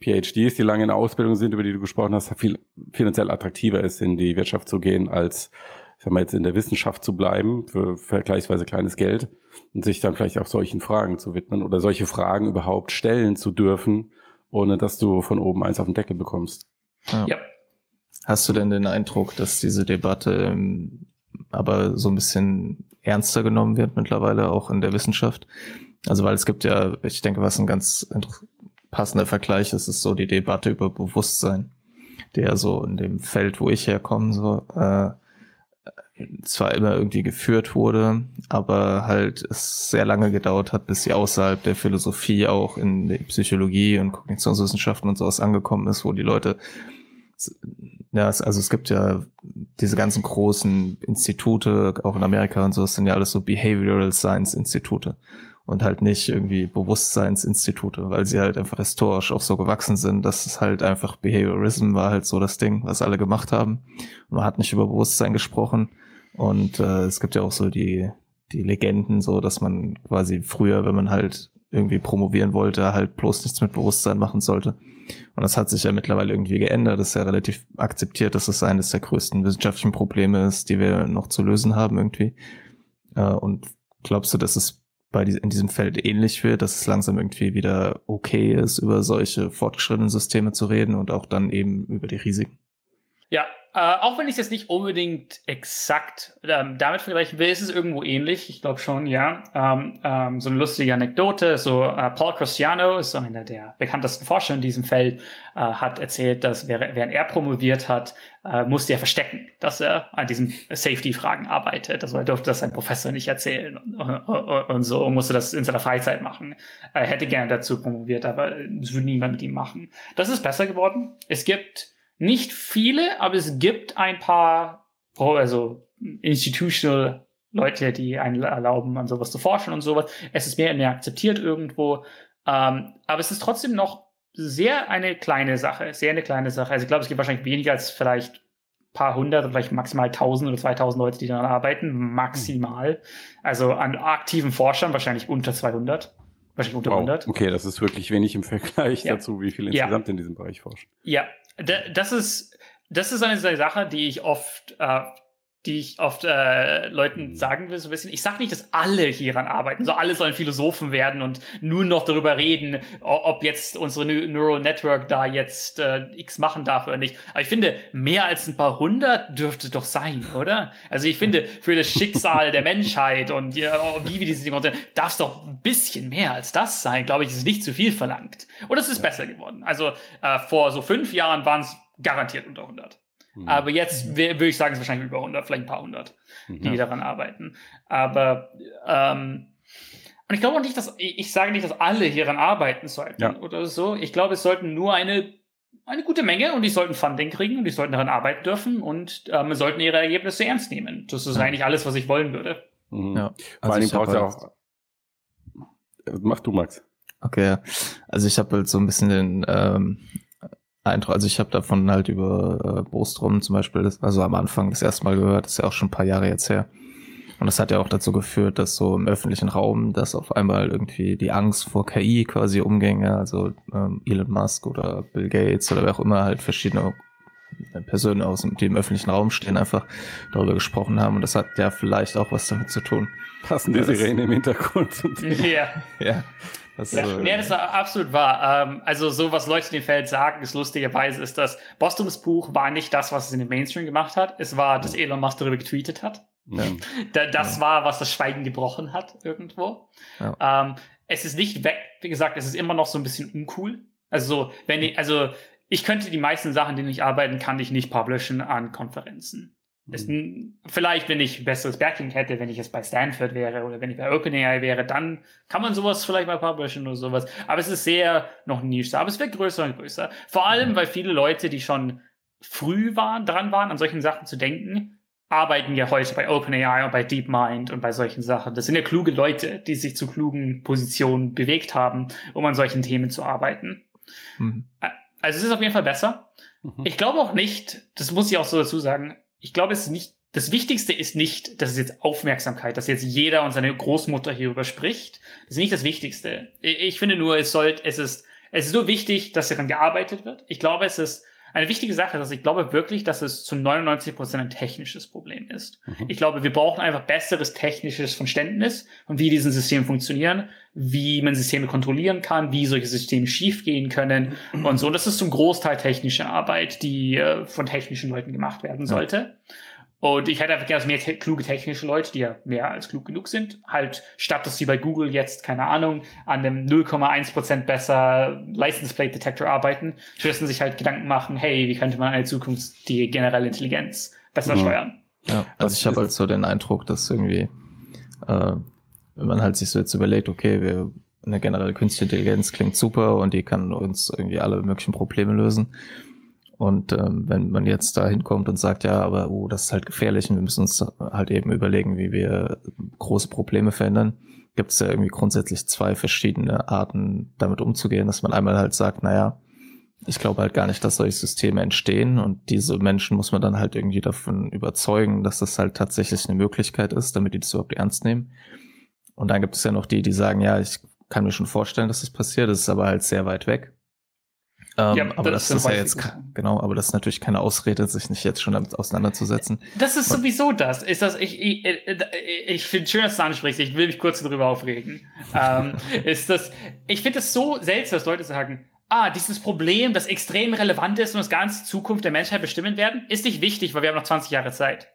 PhDs, die lange in der Ausbildung sind, über die du gesprochen hast, viel finanziell attraktiver ist, in die Wirtschaft zu gehen, als sag mal jetzt in der Wissenschaft zu bleiben für vergleichsweise kleines Geld und sich dann vielleicht auch solchen Fragen zu widmen oder solche Fragen überhaupt stellen zu dürfen, ohne dass du von oben eins auf den Deckel bekommst. Ja. ja. Hast du denn den Eindruck, dass diese Debatte ähm, aber so ein bisschen ernster genommen wird mittlerweile auch in der Wissenschaft? Also weil es gibt ja, ich denke, was ein ganz passender Vergleich ist, ist so die Debatte über Bewusstsein, der so in dem Feld, wo ich herkomme, so äh, zwar immer irgendwie geführt wurde, aber halt es sehr lange gedauert hat, bis sie außerhalb der Philosophie auch in der Psychologie und Kognitionswissenschaften und sowas angekommen ist, wo die Leute ja, also es gibt ja diese ganzen großen Institute, auch in Amerika und so, es sind ja alles so Behavioral Science Institute und halt nicht irgendwie Bewusstseinsinstitute, weil sie halt einfach historisch auch so gewachsen sind, dass es halt einfach Behaviorism war halt so das Ding, was alle gemacht haben. Und man hat nicht über Bewusstsein gesprochen. Und äh, es gibt ja auch so die, die Legenden, so dass man quasi früher, wenn man halt irgendwie promovieren wollte, halt bloß nichts mit Bewusstsein machen sollte. Und das hat sich ja mittlerweile irgendwie geändert. Das ist ja relativ akzeptiert, dass es eines der größten wissenschaftlichen Probleme ist, die wir noch zu lösen haben irgendwie. Äh, und glaubst du, dass es bei in diesem Feld ähnlich wird, dass es langsam irgendwie wieder okay ist, über solche fortgeschrittenen Systeme zu reden und auch dann eben über die Risiken? Ja, äh, auch wenn ich es jetzt nicht unbedingt exakt ähm, damit vergleichen will, ist es irgendwo ähnlich. Ich glaube schon, ja. Ähm, ähm, so eine lustige Anekdote. So äh, Paul Cristiano ist einer der bekanntesten Forscher in diesem Feld, äh, hat erzählt, dass während er promoviert hat, äh, musste er verstecken, dass er an diesen Safety-Fragen arbeitet. Also er durfte das sein Professor nicht erzählen und, und, und so und musste das in seiner Freizeit machen. Er hätte gerne dazu promoviert, aber es würde niemand mit ihm machen. Das ist besser geworden. Es gibt nicht viele, aber es gibt ein paar, also institutional Leute, die einen erlauben, an sowas zu forschen und sowas. Es ist mehr und mehr akzeptiert irgendwo. Ähm, aber es ist trotzdem noch sehr eine kleine Sache, sehr eine kleine Sache. Also ich glaube, es gibt wahrscheinlich weniger als vielleicht paar hundert oder vielleicht maximal tausend oder zweitausend Leute, die daran arbeiten, maximal. Also an aktiven Forschern wahrscheinlich unter 200. Wahrscheinlich unter wow. 100. Okay, das ist wirklich wenig im Vergleich ja. dazu, wie viele insgesamt ja. in diesem Bereich forschen. Ja, das ist, das ist eine Sache, die ich oft äh, die ich oft äh, Leuten mhm. sagen will, so ein bisschen. Ich sage nicht, dass alle hieran arbeiten, so alle sollen Philosophen werden und nur noch darüber reden, ob jetzt unsere Neural Network da jetzt äh, X machen darf oder nicht. Aber ich finde, mehr als ein paar hundert dürfte doch sein, oder? Also ich finde, für das Schicksal der Menschheit und ja, wie wir diese Dinge darf es doch ein bisschen mehr als das sein. Glaube ich, ist nicht zu viel verlangt. Und es ist besser geworden. Also äh, vor so fünf Jahren waren es garantiert unter 100. Mhm. Aber jetzt mhm. würde ich sagen, es ist wahrscheinlich über 100, vielleicht ein paar hundert, die ja. daran arbeiten. Aber ähm, und ich glaube auch nicht, dass ich sage nicht, dass alle hieran arbeiten sollten ja. oder so. Ich glaube, es sollten nur eine eine gute Menge und die sollten Funding kriegen und die sollten daran arbeiten dürfen und ähm, sollten ihre Ergebnisse ernst nehmen. Das ist eigentlich alles, was ich wollen würde. Mhm. Ja. Vor also Dingen braucht ja auch. Mach du, Max. Okay, also ich habe halt so ein bisschen den ähm, Eindruck, also ich habe davon halt über äh, Bostrom zum Beispiel, das, also am Anfang das erste Mal gehört, das ist ja auch schon ein paar Jahre jetzt her. Und das hat ja auch dazu geführt, dass so im öffentlichen Raum, dass auf einmal irgendwie die Angst vor KI quasi umgänge, also ähm, Elon Musk oder Bill Gates oder wer auch immer halt verschiedene äh, Personen aus die im öffentlichen Raum stehen, einfach darüber gesprochen haben. Und das hat ja vielleicht auch was damit zu tun. Passen die Sirenen im Hintergrund. Ja. ja. Das, ja, äh, nee, das ist absolut wahr. Ähm, also so, was Leute in dem Feld sagen, ist lustigerweise, ist, dass Bostums Buch war nicht das, was es in dem Mainstream gemacht hat. Es war, dass Elon Musk darüber getweetet hat. Ja. das ja. war, was das Schweigen gebrochen hat irgendwo. Ja. Ähm, es ist nicht weg, wie gesagt, es ist immer noch so ein bisschen uncool. Also, wenn ich, also ich könnte die meisten Sachen, die ich arbeiten kann, ich nicht publishen an Konferenzen. Ist ein, vielleicht, wenn ich besseres Backing hätte, wenn ich jetzt bei Stanford wäre oder wenn ich bei OpenAI wäre, dann kann man sowas vielleicht mal publishen oder sowas. Aber es ist sehr noch Nische, aber es wird größer und größer. Vor allem, weil viele Leute, die schon früh waren, dran waren, an solchen Sachen zu denken, arbeiten ja heute bei OpenAI und bei DeepMind und bei solchen Sachen. Das sind ja kluge Leute, die sich zu klugen Positionen bewegt haben, um an solchen Themen zu arbeiten. Mhm. Also es ist auf jeden Fall besser. Mhm. Ich glaube auch nicht, das muss ich auch so dazu sagen, ich glaube, es ist nicht, das Wichtigste ist nicht, dass es jetzt Aufmerksamkeit, dass jetzt jeder und seine Großmutter hierüber spricht. Das ist nicht das Wichtigste. Ich finde nur, es sollte, es ist, es ist nur wichtig, dass daran gearbeitet wird. Ich glaube, es ist eine wichtige Sache ist, dass ich glaube wirklich, dass es zu 99 Prozent ein technisches Problem ist. Mhm. Ich glaube, wir brauchen einfach besseres technisches Verständnis von wie diese Systeme funktionieren, wie man Systeme kontrollieren kann, wie solche Systeme schiefgehen können mhm. und so. Und das ist zum Großteil technische Arbeit, die äh, von technischen Leuten gemacht werden sollte. Ja. Und ich hätte einfach gerne mehr te kluge technische Leute, die ja mehr als klug genug sind. Halt, statt dass sie bei Google jetzt, keine Ahnung, an einem 0,1% besser License Plate Detector arbeiten, stattdessen sich halt Gedanken machen, hey, wie könnte man in der Zukunft die generelle Intelligenz besser mhm. steuern? Ja, also ich habe halt so den Eindruck, dass irgendwie, äh, wenn man halt sich so jetzt überlegt, okay, wir eine generelle künstliche Intelligenz klingt super und die kann uns irgendwie alle möglichen Probleme lösen. Und ähm, wenn man jetzt da hinkommt und sagt, ja, aber oh, das ist halt gefährlich und wir müssen uns halt eben überlegen, wie wir große Probleme verändern, gibt es ja irgendwie grundsätzlich zwei verschiedene Arten, damit umzugehen, dass man einmal halt sagt, naja, ich glaube halt gar nicht, dass solche Systeme entstehen und diese Menschen muss man dann halt irgendwie davon überzeugen, dass das halt tatsächlich eine Möglichkeit ist, damit die das überhaupt ernst nehmen. Und dann gibt es ja noch die, die sagen, ja, ich kann mir schon vorstellen, dass das passiert, das ist aber halt sehr weit weg. Ähm, ja, aber das, das ist ja jetzt, genau, aber das ist natürlich keine Ausrede, sich nicht jetzt schon damit auseinanderzusetzen. Das ist sowieso das. Ist das, ich, ich, äh, ich finde schön, dass du ansprichst. Ich will mich kurz darüber aufregen. ähm, ist das, ich finde es so seltsam, dass Leute sagen, ah, dieses Problem, das extrem relevant ist und das ganze Zukunft der Menschheit bestimmen werden, ist nicht wichtig, weil wir haben noch 20 Jahre Zeit.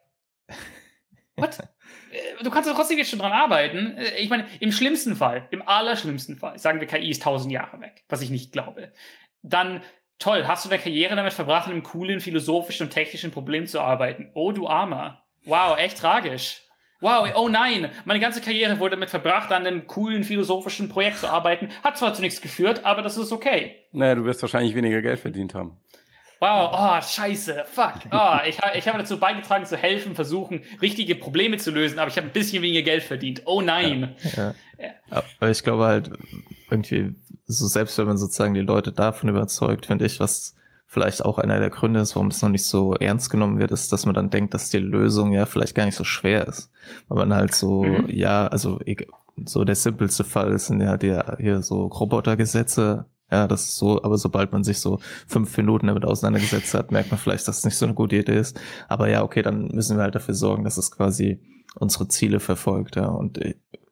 What? Äh, du kannst trotzdem jetzt schon dran arbeiten. Äh, ich meine, im schlimmsten Fall, im allerschlimmsten Fall, sagen wir, KI ist 1000 Jahre weg, was ich nicht glaube dann toll, hast du deine Karriere damit verbracht, an einem coolen philosophischen und technischen Problem zu arbeiten. Oh, du Armer. Wow, echt tragisch. Wow, oh nein, meine ganze Karriere wurde damit verbracht, an einem coolen philosophischen Projekt zu arbeiten. Hat zwar zu nichts geführt, aber das ist okay. Naja, du wirst wahrscheinlich weniger Geld verdient haben. Wow, oh, scheiße, fuck. Oh, ich, ich habe dazu beigetragen, zu helfen, versuchen, richtige Probleme zu lösen, aber ich habe ein bisschen weniger Geld verdient. Oh nein. Ja, ja. Aber ich glaube halt, irgendwie, so selbst wenn man sozusagen die Leute davon überzeugt, finde ich, was vielleicht auch einer der Gründe ist, warum es noch nicht so ernst genommen wird, ist, dass man dann denkt, dass die Lösung ja vielleicht gar nicht so schwer ist. Weil man halt so, mhm. ja, also so der simpelste Fall sind ja die, hier so Robotergesetze, ja, das ist so, aber sobald man sich so fünf Minuten damit auseinandergesetzt hat, merkt man vielleicht, dass es nicht so eine gute Idee ist. Aber ja, okay, dann müssen wir halt dafür sorgen, dass es quasi unsere Ziele verfolgt, ja. Und,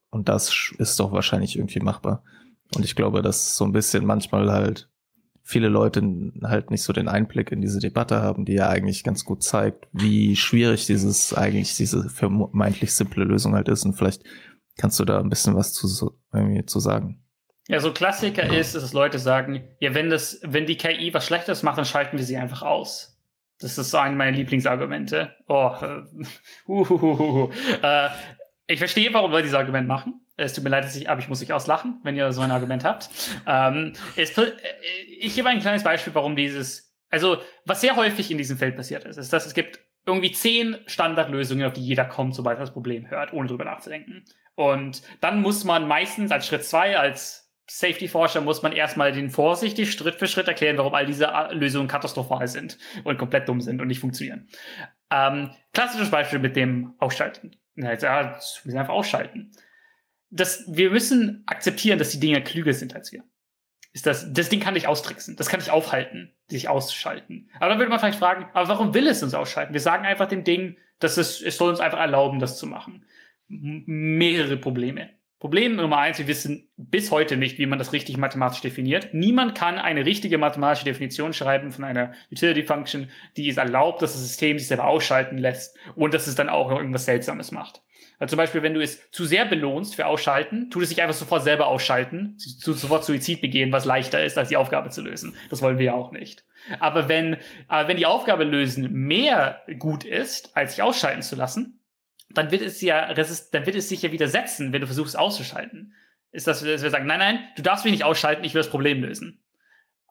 und das ist doch wahrscheinlich irgendwie machbar. Und ich glaube, dass so ein bisschen manchmal halt viele Leute halt nicht so den Einblick in diese Debatte haben, die ja eigentlich ganz gut zeigt, wie schwierig dieses eigentlich diese vermeintlich simple Lösung halt ist. Und vielleicht kannst du da ein bisschen was zu, irgendwie zu sagen. Ja, so Klassiker ist, dass Leute sagen, ja, wenn das, wenn die KI was Schlechtes macht, dann schalten wir sie einfach aus. Das ist so eine meiner Lieblingsargumente. Oh, uh, äh, ich verstehe, warum Leute dieses Argument machen. Es tut mir leid, dass ich, aber ich muss euch auslachen, wenn ihr so ein Argument habt. Ähm, es, äh, ich gebe ein kleines Beispiel, warum dieses, also was sehr häufig in diesem Feld passiert ist, ist, dass es gibt irgendwie zehn Standardlösungen, auf die jeder kommt, sobald er das Problem hört, ohne drüber nachzudenken. Und dann muss man meistens als Schritt zwei, als Safety-Forscher muss man erstmal den vorsichtig Schritt für Schritt erklären, warum all diese äh, Lösungen katastrophal sind und komplett dumm sind und nicht funktionieren. Ähm, klassisches Beispiel mit dem Ausschalten. Ja, wir müssen einfach ausschalten. Das, wir müssen akzeptieren, dass die Dinge klüger sind als wir. Ist das, das Ding kann dich austricksen. Das kann dich aufhalten, sich auszuschalten. Aber dann würde man vielleicht fragen, aber warum will es uns ausschalten? Wir sagen einfach dem Ding, dass es, es soll uns einfach erlauben, das zu machen. M mehrere Probleme. Problem Nummer eins, wir wissen bis heute nicht, wie man das richtig mathematisch definiert. Niemand kann eine richtige mathematische Definition schreiben von einer Utility Function, die es erlaubt, dass das System sich selber ausschalten lässt und dass es dann auch noch irgendwas Seltsames macht. Also zum Beispiel, wenn du es zu sehr belohnst für Ausschalten, tut es sich einfach sofort selber ausschalten, zu, sofort Suizid begehen, was leichter ist, als die Aufgabe zu lösen. Das wollen wir ja auch nicht. Aber wenn, äh, wenn die Aufgabe lösen mehr gut ist, als sich ausschalten zu lassen, dann wird es ja dann wird es sich ja widersetzen, wenn du versuchst auszuschalten. Ist das, dass wir sagen, nein, nein, du darfst mich nicht ausschalten, ich will das Problem lösen.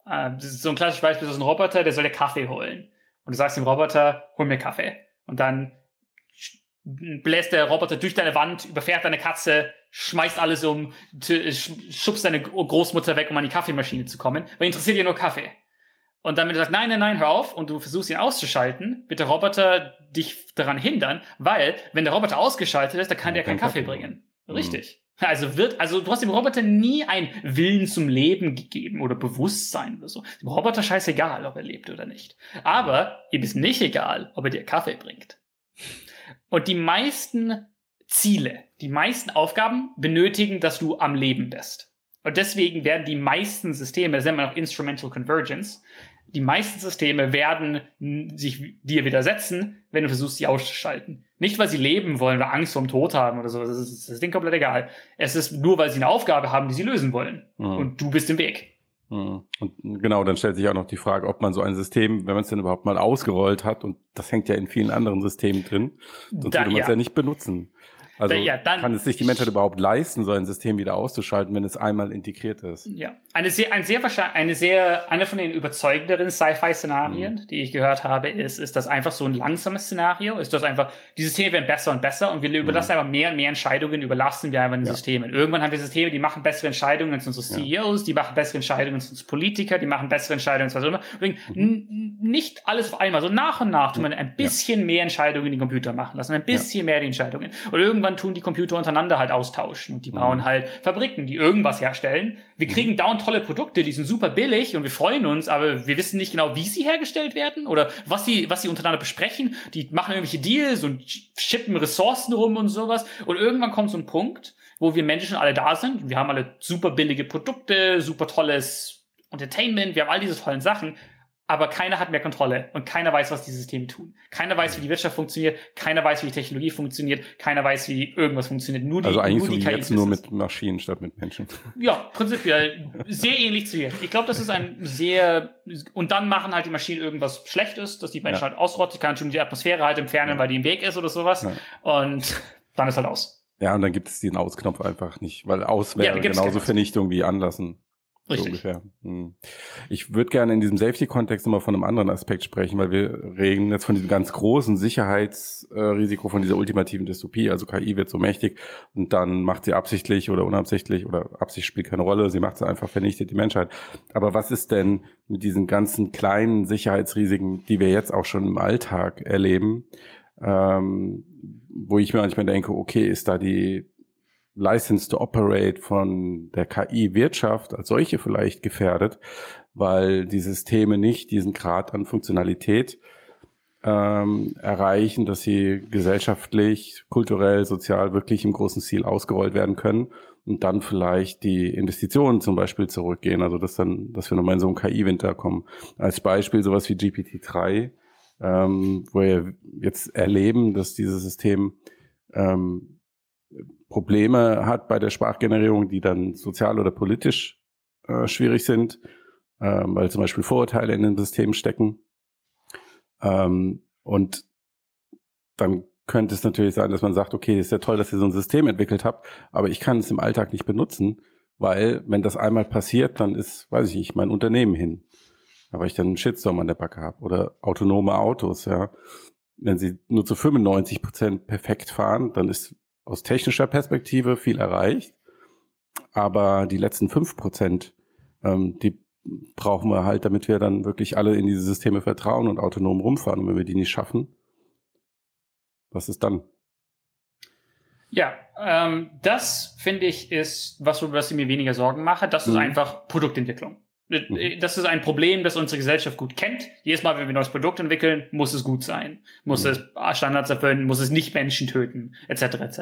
Äh, das ist so ein klassisches Beispiel, das ist ein Roboter, der soll dir Kaffee holen. Und du sagst dem Roboter, hol mir Kaffee. Und dann bläst der Roboter durch deine Wand, überfährt deine Katze, schmeißt alles um, schubst deine Großmutter weg, um an die Kaffeemaschine zu kommen, weil interessiert dir nur Kaffee. Und dann, wenn du sagst, nein, nein, nein, hör auf, und du versuchst ihn auszuschalten, wird der Roboter dich daran hindern, weil, wenn der Roboter ausgeschaltet ist, dann kann ja, der keinen Kaffee, Kaffee bringen. Mhm. Richtig. Also wird, also du hast dem Roboter nie einen Willen zum Leben gegeben oder Bewusstsein oder so. Dem Roboter scheißegal, ob er lebt oder nicht. Aber ihm ist nicht egal, ob er dir Kaffee bringt. Und die meisten Ziele, die meisten Aufgaben benötigen, dass du am Leben bist. Und deswegen werden die meisten Systeme, das nennt man auch Instrumental Convergence, die meisten Systeme werden sich dir widersetzen, wenn du versuchst, sie auszuschalten. Nicht, weil sie leben wollen oder Angst vorm Tod haben oder so. Das ist, das denen komplett egal. Es ist nur, weil sie eine Aufgabe haben, die sie lösen wollen. Mhm. Und du bist im Weg. Mhm. Und genau, dann stellt sich auch noch die Frage, ob man so ein System, wenn man es denn überhaupt mal ausgerollt hat, und das hängt ja in vielen anderen Systemen drin, sonst da, würde man es ja. ja nicht benutzen. Also ja, dann, kann es sich die Menschheit überhaupt leisten, so ein System wieder auszuschalten, wenn es einmal integriert ist? Ja, eine sehr, ein sehr eine sehr, eine von den überzeugenderen Sci-Fi-Szenarien, mhm. die ich gehört habe, ist, ist das einfach so ein langsames Szenario. Ist das einfach, die Systeme werden besser und besser und wir mhm. überlassen einfach mehr und mehr Entscheidungen, überlassen wir einfach den ja. Systemen. Irgendwann haben wir Systeme, die machen bessere Entscheidungen als unsere CEOs, ja. die machen bessere Entscheidungen als unsere Politiker, die machen bessere Entscheidungen als was auch immer. Mhm. Nicht alles auf einmal, so nach und nach tun wir ein bisschen ja. mehr Entscheidungen in den Computer machen lassen, ein bisschen mehr die Entscheidungen. Und irgendwann tun die Computer untereinander halt austauschen und die bauen mhm. halt Fabriken, die irgendwas herstellen. Wir kriegen mhm. Tolle Produkte, die sind super billig und wir freuen uns, aber wir wissen nicht genau, wie sie hergestellt werden oder was sie, was sie untereinander besprechen. Die machen irgendwelche Deals und schippen Ressourcen rum und sowas. Und irgendwann kommt so ein Punkt, wo wir Menschen alle da sind. Wir haben alle super billige Produkte, super tolles Entertainment, wir haben all diese tollen Sachen aber keiner hat mehr Kontrolle und keiner weiß, was die Systeme tun. Keiner weiß, wie die Wirtschaft funktioniert, keiner weiß, wie die Technologie funktioniert, keiner weiß, wie irgendwas funktioniert. Nur die, also eigentlich nur die so KI jetzt nur mit Maschinen statt mit Menschen. Ja, prinzipiell sehr ähnlich zu jetzt. Ich glaube, das ist ein sehr und dann machen halt die Maschinen irgendwas Schlechtes, dass die Menschen ja. halt ausrottet, kann schon die Atmosphäre halt entfernen, ja. weil die im Weg ist oder sowas. Ja. Und dann ist halt aus. Ja, und dann gibt es diesen Ausknopf einfach nicht, weil aus wäre genauso Vernichtung wie anlassen. Richtig. So ungefähr. Hm. Ich würde gerne in diesem Safety-Kontext nochmal von einem anderen Aspekt sprechen, weil wir reden jetzt von diesem ganz großen Sicherheitsrisiko von dieser ultimativen Dystopie. Also KI wird so mächtig und dann macht sie absichtlich oder unabsichtlich oder Absicht spielt keine Rolle. Sie macht sie einfach, vernichtet die Menschheit. Aber was ist denn mit diesen ganzen kleinen Sicherheitsrisiken, die wir jetzt auch schon im Alltag erleben? Ähm, wo ich mir manchmal denke, okay, ist da die License to Operate von der KI-Wirtschaft als solche vielleicht gefährdet, weil die Systeme nicht diesen Grad an Funktionalität ähm, erreichen, dass sie gesellschaftlich, kulturell, sozial wirklich im großen Stil ausgerollt werden können und dann vielleicht die Investitionen zum Beispiel zurückgehen, also dass dann, dass wir nochmal in so einen KI-Winter kommen. Als Beispiel sowas wie GPT-3, ähm, wo wir jetzt erleben, dass dieses System ähm, Probleme hat bei der Sprachgenerierung, die dann sozial oder politisch äh, schwierig sind, äh, weil zum Beispiel Vorurteile in den Systemen stecken. Ähm, und dann könnte es natürlich sein, dass man sagt, okay, ist ja toll, dass ihr so ein System entwickelt habt, aber ich kann es im Alltag nicht benutzen, weil wenn das einmal passiert, dann ist, weiß ich nicht, mein Unternehmen hin. Aber ich dann einen Shitstorm an der Backe habe. Oder autonome Autos, ja. Wenn sie nur zu 95 Prozent perfekt fahren, dann ist aus technischer Perspektive viel erreicht. Aber die letzten fünf Prozent, ähm, die brauchen wir halt, damit wir dann wirklich alle in diese Systeme vertrauen und autonom rumfahren. Und wenn wir die nicht schaffen, was ist dann? Ja, ähm, das finde ich ist was, was ich mir weniger Sorgen mache. Das ist mhm. einfach Produktentwicklung. Mhm. Äh, das ist ein Problem, das unsere Gesellschaft gut kennt. Jedes Mal, wenn wir ein neues Produkt entwickeln, muss es gut sein, muss mhm. es Standards erfüllen, muss es nicht Menschen töten, etc. etc.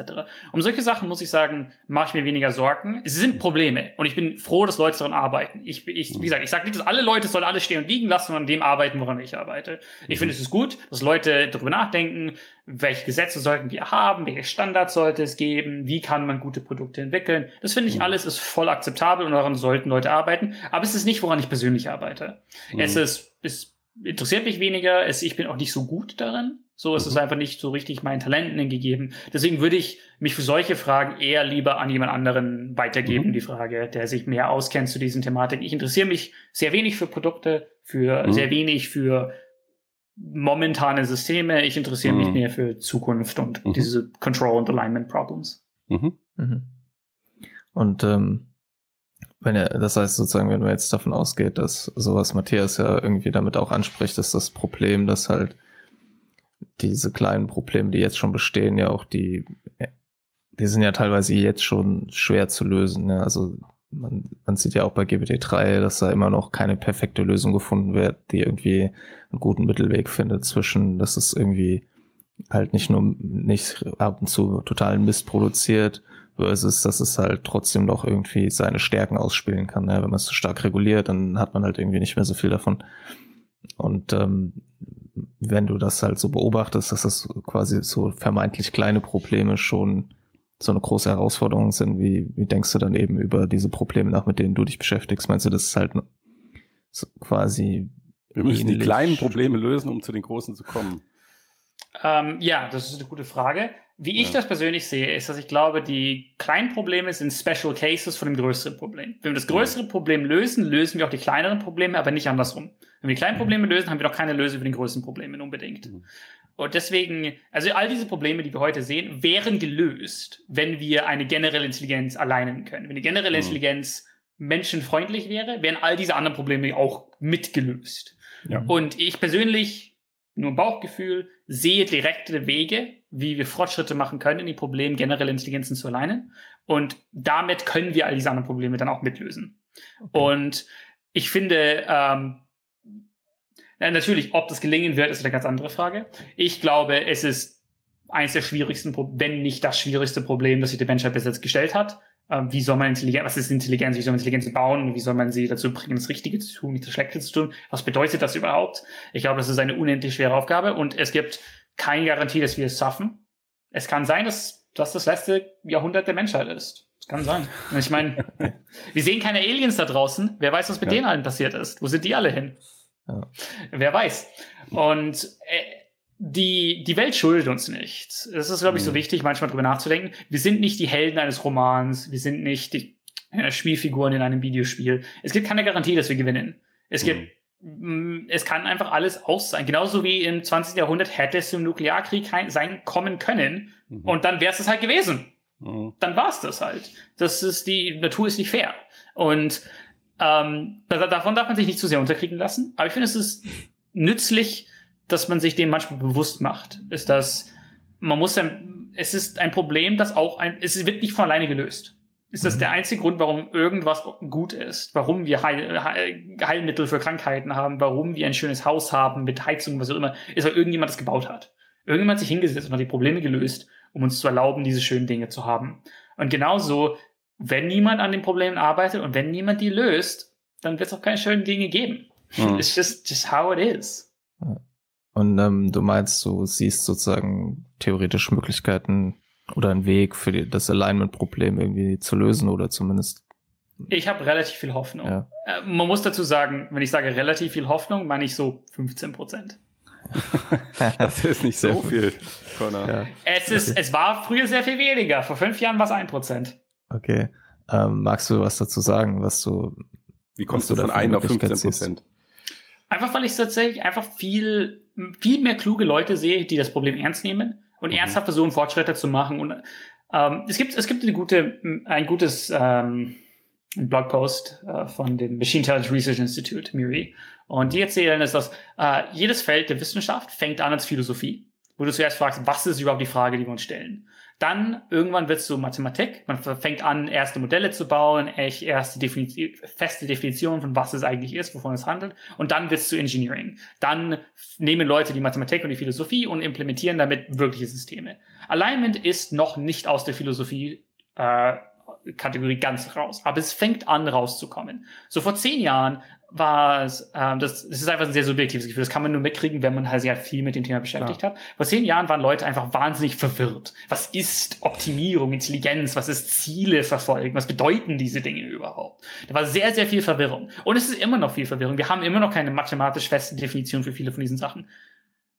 Um solche Sachen muss ich sagen, mache ich mir weniger Sorgen. Es sind Probleme und ich bin froh, dass Leute daran arbeiten. Ich, ich wie gesagt, ich sage nicht, dass alle Leute sollen alles stehen und liegen lassen und an dem arbeiten, woran ich arbeite. Ich mhm. finde, es ist gut, dass Leute darüber nachdenken, welche Gesetze sollten wir haben, welche Standards sollte es geben, wie kann man gute Produkte entwickeln. Das finde ich mhm. alles ist voll akzeptabel und daran sollten Leute arbeiten. Aber es ist nicht, woran ich persönlich arbeite. Mhm. Es ist, es interessiert mich weniger, es, ich bin auch nicht so gut darin. So, es mhm. ist einfach nicht so richtig meinen Talenten gegeben. Deswegen würde ich mich für solche Fragen eher lieber an jemand anderen weitergeben, mhm. die Frage, der sich mehr auskennt zu diesen Thematiken. Ich interessiere mich sehr wenig für Produkte, für mhm. sehr wenig für momentane Systeme. Ich interessiere mich mhm. mehr für Zukunft und mhm. diese Control und Alignment Problems. Mhm. mhm. Und ähm, wenn er, das heißt sozusagen, wenn man jetzt davon ausgeht, dass sowas Matthias ja irgendwie damit auch anspricht, dass das Problem, dass halt diese kleinen Probleme, die jetzt schon bestehen, ja auch die die sind ja teilweise jetzt schon schwer zu lösen. Ne? Also man, man sieht ja auch bei GPT-3, dass da immer noch keine perfekte Lösung gefunden wird, die irgendwie einen guten Mittelweg findet zwischen, dass es irgendwie halt nicht nur nicht ab und zu totalen Mist produziert, versus dass es halt trotzdem noch irgendwie seine Stärken ausspielen kann. Ne? Wenn man es zu stark reguliert, dann hat man halt irgendwie nicht mehr so viel davon. Und ähm, wenn du das halt so beobachtest, dass das quasi so vermeintlich kleine Probleme schon so eine große Herausforderung sind, wie, wie denkst du dann eben über diese Probleme nach, mit denen du dich beschäftigst? Meinst du, das ist halt so quasi. Wir müssen ähnlich? die kleinen Probleme lösen, um zu den großen zu kommen. Ähm, ja, das ist eine gute Frage. Wie ich ja. das persönlich sehe, ist, dass ich glaube, die kleinen Probleme sind Special Cases von dem größeren Problem. Wenn wir das größere Problem lösen, lösen wir auch die kleineren Probleme, aber nicht andersrum. Wenn wir die kleinen Probleme lösen, haben wir doch keine Lösung für die größeren Probleme unbedingt. Mhm. Und deswegen, also all diese Probleme, die wir heute sehen, wären gelöst, wenn wir eine generelle Intelligenz alleinen können. Wenn die generelle mhm. Intelligenz menschenfreundlich wäre, wären all diese anderen Probleme auch mitgelöst. Ja. Und ich persönlich, nur ein Bauchgefühl, sehe direkte Wege, wie wir Fortschritte machen können, in die Probleme generelle Intelligenzen zu alleinen. Und damit können wir all diese anderen Probleme dann auch mitlösen. Okay. Und ich finde, ähm, ja, natürlich, ob das gelingen wird, ist eine ganz andere Frage. Ich glaube, es ist eines der schwierigsten, wenn nicht das schwierigste Problem, das sich die Menschheit bis jetzt gestellt hat. Ähm, wie soll man Intelligenz, was ist Intelligenz, wie soll man Intelligenz bauen, wie soll man sie dazu bringen, das Richtige zu tun, nicht das Schlechte zu tun? Was bedeutet das überhaupt? Ich glaube, das ist eine unendlich schwere Aufgabe und es gibt keine Garantie, dass wir es schaffen. Es kann sein, dass das das letzte Jahrhundert der Menschheit ist. Das kann sein. Ich meine, wir sehen keine Aliens da draußen. Wer weiß, was mit ja. denen allen passiert ist? Wo sind die alle hin? Ja. Wer weiß. Und äh, die, die Welt schuldet uns nichts. Das ist, glaube ich, so mhm. wichtig, manchmal drüber nachzudenken. Wir sind nicht die Helden eines Romans. Wir sind nicht die äh, Spielfiguren in einem Videospiel. Es gibt keine Garantie, dass wir gewinnen. Es mhm. gibt es kann einfach alles aus sein. Genauso wie im 20. Jahrhundert hätte es zum Nuklearkrieg sein kommen können mhm. und dann wäre es das halt gewesen. Mhm. Dann war es das halt. Das ist die Natur ist nicht fair. Und ähm, davon darf man sich nicht zu sehr unterkriegen lassen. Aber ich finde, es ist nützlich, dass man sich dem manchmal bewusst macht. Ist das, man muss dann, es ist ein Problem, das auch ein, es wird nicht von alleine gelöst. Ist das mhm. der einzige Grund, warum irgendwas gut ist? Warum wir Heil, Heil, Heilmittel für Krankheiten haben? Warum wir ein schönes Haus haben mit Heizung, was auch immer? Ist, weil irgendjemand das gebaut hat. Irgendjemand hat sich hingesetzt und hat die Probleme gelöst, um uns zu erlauben, diese schönen Dinge zu haben. Und genauso wenn niemand an den Problemen arbeitet und wenn niemand die löst, dann wird es auch keine schönen Dinge geben. Mhm. It's just, just how it is. Und ähm, du meinst, du siehst sozusagen theoretisch Möglichkeiten oder einen Weg für die, das Alignment-Problem irgendwie zu lösen oder zumindest. Ich habe relativ viel Hoffnung. Ja. Äh, man muss dazu sagen, wenn ich sage relativ viel Hoffnung, meine ich so 15 Prozent. das ist nicht so viel, Connor. Ja. Es, ist, es war früher sehr viel weniger. Vor fünf Jahren war es ein Prozent. Okay. Ähm, magst du was dazu sagen, was du. Wie kommst du von 1 auf 15 Prozent? Einfach weil ich tatsächlich einfach viel, viel mehr kluge Leute sehe, die das Problem ernst nehmen und mhm. ernsthaft versuchen, Fortschritte zu machen. Und ähm, es gibt, es gibt eine gute, ein gutes ähm, Blogpost äh, von dem Machine Intelligence Research Institute, MIRI. Und die erzählen, ist, dass äh, jedes Feld der Wissenschaft fängt an als Philosophie, wo du zuerst fragst, was ist überhaupt die Frage, die wir uns stellen? Dann irgendwann wird es so Mathematik. Man fängt an, erste Modelle zu bauen, echt erste Definition, feste Definitionen von was es eigentlich ist, wovon es handelt. Und dann wird es zu Engineering. Dann nehmen Leute die Mathematik und die Philosophie und implementieren damit wirkliche Systeme. Alignment ist noch nicht aus der Philosophie äh, Kategorie ganz raus. Aber es fängt an rauszukommen. So vor zehn Jahren war es, ähm, das, das ist einfach ein sehr subjektives Gefühl. Das kann man nur mitkriegen, wenn man halt sehr viel mit dem Thema beschäftigt ja. hat. Vor zehn Jahren waren Leute einfach wahnsinnig verwirrt. Was ist Optimierung, Intelligenz? Was ist Ziele verfolgen? Was bedeuten diese Dinge überhaupt? Da war sehr, sehr viel Verwirrung. Und es ist immer noch viel Verwirrung. Wir haben immer noch keine mathematisch feste Definition für viele von diesen Sachen.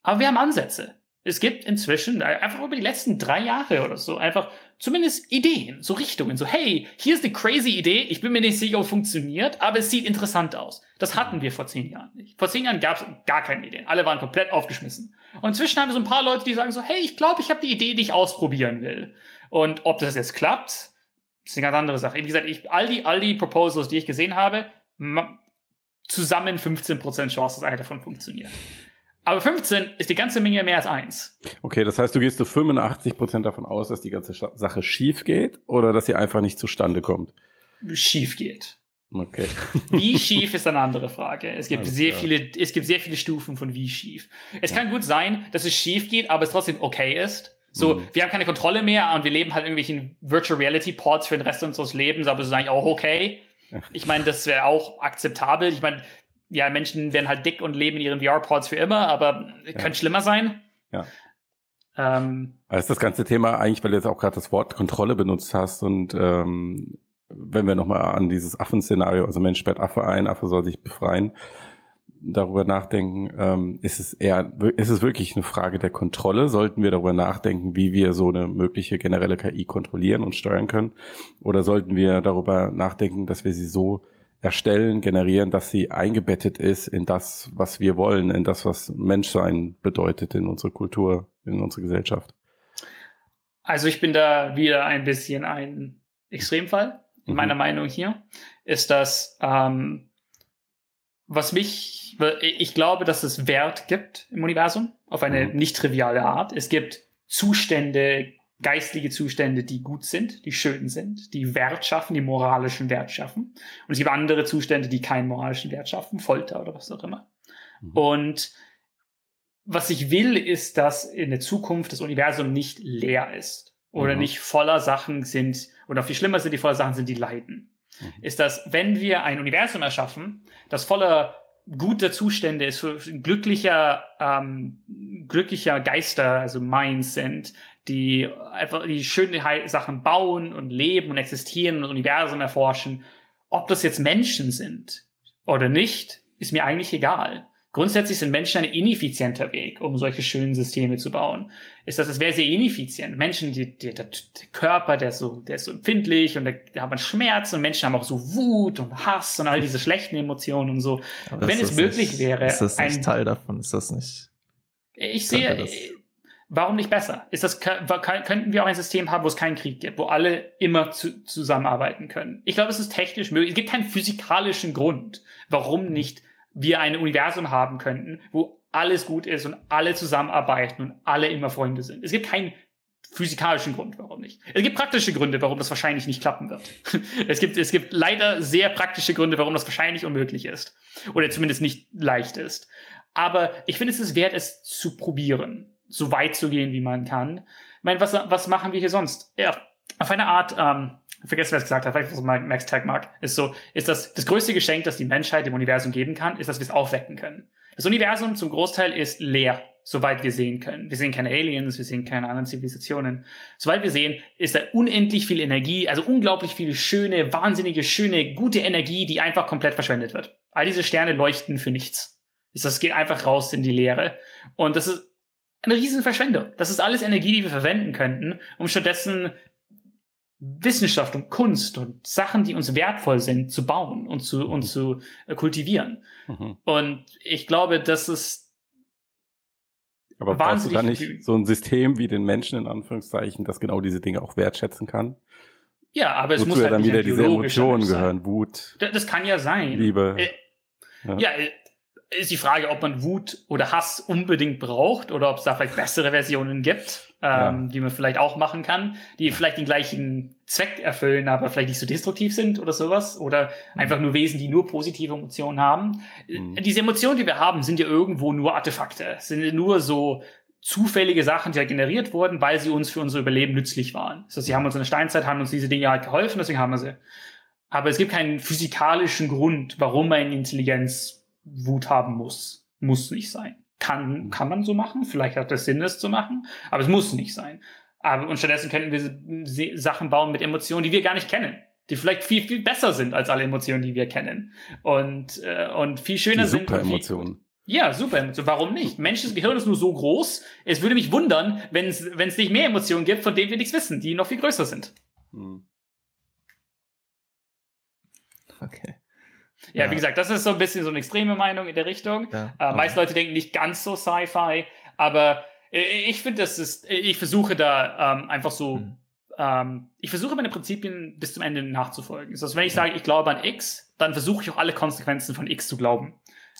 Aber wir haben Ansätze. Es gibt inzwischen, äh, einfach über die letzten drei Jahre oder so, einfach zumindest Ideen, so Richtungen, so hey, hier ist eine crazy Idee, ich bin mir nicht sicher, ob es funktioniert, aber es sieht interessant aus. Das hatten wir vor zehn Jahren nicht. Vor zehn Jahren gab es gar keine Ideen. Alle waren komplett aufgeschmissen. Und inzwischen haben wir so ein paar Leute, die sagen so, hey, ich glaube, ich habe die Idee, die ich ausprobieren will. Und ob das jetzt klappt, ist eine ganz andere Sache. Wie gesagt, ich, all die, all die Proposals, die ich gesehen habe, zusammen 15% Chance, dass einer davon funktioniert. Aber 15 ist die ganze Menge mehr als 1. Okay, das heißt, du gehst zu 85% davon aus, dass die ganze Sache schief geht oder dass sie einfach nicht zustande kommt? Schief geht. Okay. Wie schief ist eine andere Frage. Es gibt, sehr viele, es gibt sehr viele Stufen von wie schief. Es ja. kann gut sein, dass es schief geht, aber es trotzdem okay ist. So, mhm. wir haben keine Kontrolle mehr und wir leben halt irgendwelchen Virtual Reality Ports für den Rest unseres Lebens, aber es ist eigentlich auch okay. Ich meine, das wäre auch akzeptabel. Ich meine, ja, Menschen werden halt dick und leben in ihren VR-Pods für immer, aber ja. könnte schlimmer sein. Ja. Ähm, also das ganze Thema eigentlich, weil du jetzt auch gerade das Wort Kontrolle benutzt hast und ähm, wenn wir nochmal an dieses Affenszenario, also Mensch sperrt Affe ein, Affe soll sich befreien, darüber nachdenken, ähm, ist es eher, ist es wirklich eine Frage der Kontrolle? Sollten wir darüber nachdenken, wie wir so eine mögliche generelle KI kontrollieren und steuern können? Oder sollten wir darüber nachdenken, dass wir sie so erstellen, generieren, dass sie eingebettet ist in das, was wir wollen, in das, was Menschsein bedeutet in unsere Kultur, in unsere Gesellschaft? Also ich bin da wieder ein bisschen ein Extremfall. In mhm. meiner Meinung hier ist das, ähm, was mich, ich glaube, dass es Wert gibt im Universum auf eine mhm. nicht triviale Art. Es gibt Zustände, geistliche Zustände, die gut sind, die schön sind, die Wert schaffen, die moralischen Wert schaffen. Und es gibt andere Zustände, die keinen moralischen Wert schaffen, Folter oder was auch immer. Mhm. Und was ich will, ist, dass in der Zukunft das Universum nicht leer ist oder mhm. nicht voller Sachen sind, oder viel schlimmer sind die voller Sachen sind, die leiden. Mhm. Ist, dass wenn wir ein Universum erschaffen, das voller guter Zustände ist, glücklicher, ähm, glücklicher Geister, also Minds sind, die einfach die schönen Sachen bauen und leben und existieren und das Universum erforschen. Ob das jetzt Menschen sind oder nicht, ist mir eigentlich egal. Grundsätzlich sind Menschen ein ineffizienter Weg, um solche schönen Systeme zu bauen. Ist das, es wäre sehr ineffizient. Menschen, die, die, der, Körper, der ist so, der ist so empfindlich und da hat man Schmerz und Menschen haben auch so Wut und Hass und all diese schlechten Emotionen und so. Wenn es möglich nicht, wäre. Ist das nicht ein, Teil davon? Ist das nicht? Ich sehe, warum nicht besser? Ist das, könnten wir auch ein System haben, wo es keinen Krieg gibt, wo alle immer zu, zusammenarbeiten können? Ich glaube, es ist technisch möglich. Es gibt keinen physikalischen Grund, warum nicht wir ein Universum haben könnten, wo alles gut ist und alle zusammenarbeiten und alle immer Freunde sind. Es gibt keinen physikalischen Grund, warum nicht. Es gibt praktische Gründe, warum das wahrscheinlich nicht klappen wird. es, gibt, es gibt leider sehr praktische Gründe, warum das wahrscheinlich unmöglich ist. Oder zumindest nicht leicht ist. Aber ich finde, es ist wert, es zu probieren, so weit zu gehen, wie man kann. Ich meine, was, was machen wir hier sonst? Ja, auf eine Art, ähm, vergessen, wer es gesagt hat, vielleicht was Max Tegmark, ist so, ist das, das größte Geschenk, das die Menschheit dem Universum geben kann, ist, dass wir es aufwecken können. Das Universum zum Großteil ist leer, soweit wir sehen können. Wir sehen keine Aliens, wir sehen keine anderen Zivilisationen. Soweit wir sehen, ist da unendlich viel Energie, also unglaublich viel schöne, wahnsinnige, schöne, gute Energie, die einfach komplett verschwendet wird. All diese Sterne leuchten für nichts. Das geht einfach raus in die Leere. Und das ist eine riesen Verschwendung. Das ist alles Energie, die wir verwenden könnten, um stattdessen Wissenschaft und Kunst und Sachen, die uns wertvoll sind, zu bauen und zu, und mhm. zu äh, kultivieren. Mhm. Und ich glaube, das ist aber brauchst du da nicht so ein System wie den Menschen in Anführungszeichen, das genau diese Dinge auch wertschätzen kann? Ja, aber es Wozu muss halt dann wieder diese Emotionen gehören, Wut. Das, das, kann ja sein. Liebe. Äh, ja. ja, äh, ist die Frage, ob man Wut oder Hass unbedingt braucht oder ob es da vielleicht bessere Versionen gibt, ähm, ja. die man vielleicht auch machen kann, die vielleicht den gleichen Zweck erfüllen, aber vielleicht nicht so destruktiv sind oder sowas oder mhm. einfach nur Wesen, die nur positive Emotionen haben. Mhm. Diese Emotionen, die wir haben, sind ja irgendwo nur Artefakte, sind nur so zufällige Sachen, die ja generiert wurden, weil sie uns für unser Überleben nützlich waren. Heißt, sie haben uns in der Steinzeit, haben uns diese Dinge halt geholfen, deswegen haben wir sie. Aber es gibt keinen physikalischen Grund, warum eine Intelligenz Wut haben muss. Muss nicht sein. Kann, kann man so machen. Vielleicht hat es Sinn, es zu machen. Aber es muss nicht sein. Aber, und stattdessen könnten wir Sachen bauen mit Emotionen, die wir gar nicht kennen. Die vielleicht viel, viel besser sind als alle Emotionen, die wir kennen. Und, äh, und viel schöner die sind. Super Emotionen. Ja, super Emotionen. Warum nicht? Menschens Gehirn ist nur so groß. Es würde mich wundern, wenn es nicht mehr Emotionen gibt, von denen wir nichts wissen, die noch viel größer sind. Hm. Okay. Ja, ja, wie gesagt, das ist so ein bisschen so eine extreme Meinung in der Richtung. Ja, äh, meiste Leute denken nicht ganz so Sci-Fi, aber äh, ich finde, das ist, ich versuche da ähm, einfach so, mhm. ähm, ich versuche meine Prinzipien bis zum Ende nachzufolgen. Das heißt, wenn ich sage, ich glaube an X, dann versuche ich auch alle Konsequenzen von X zu glauben.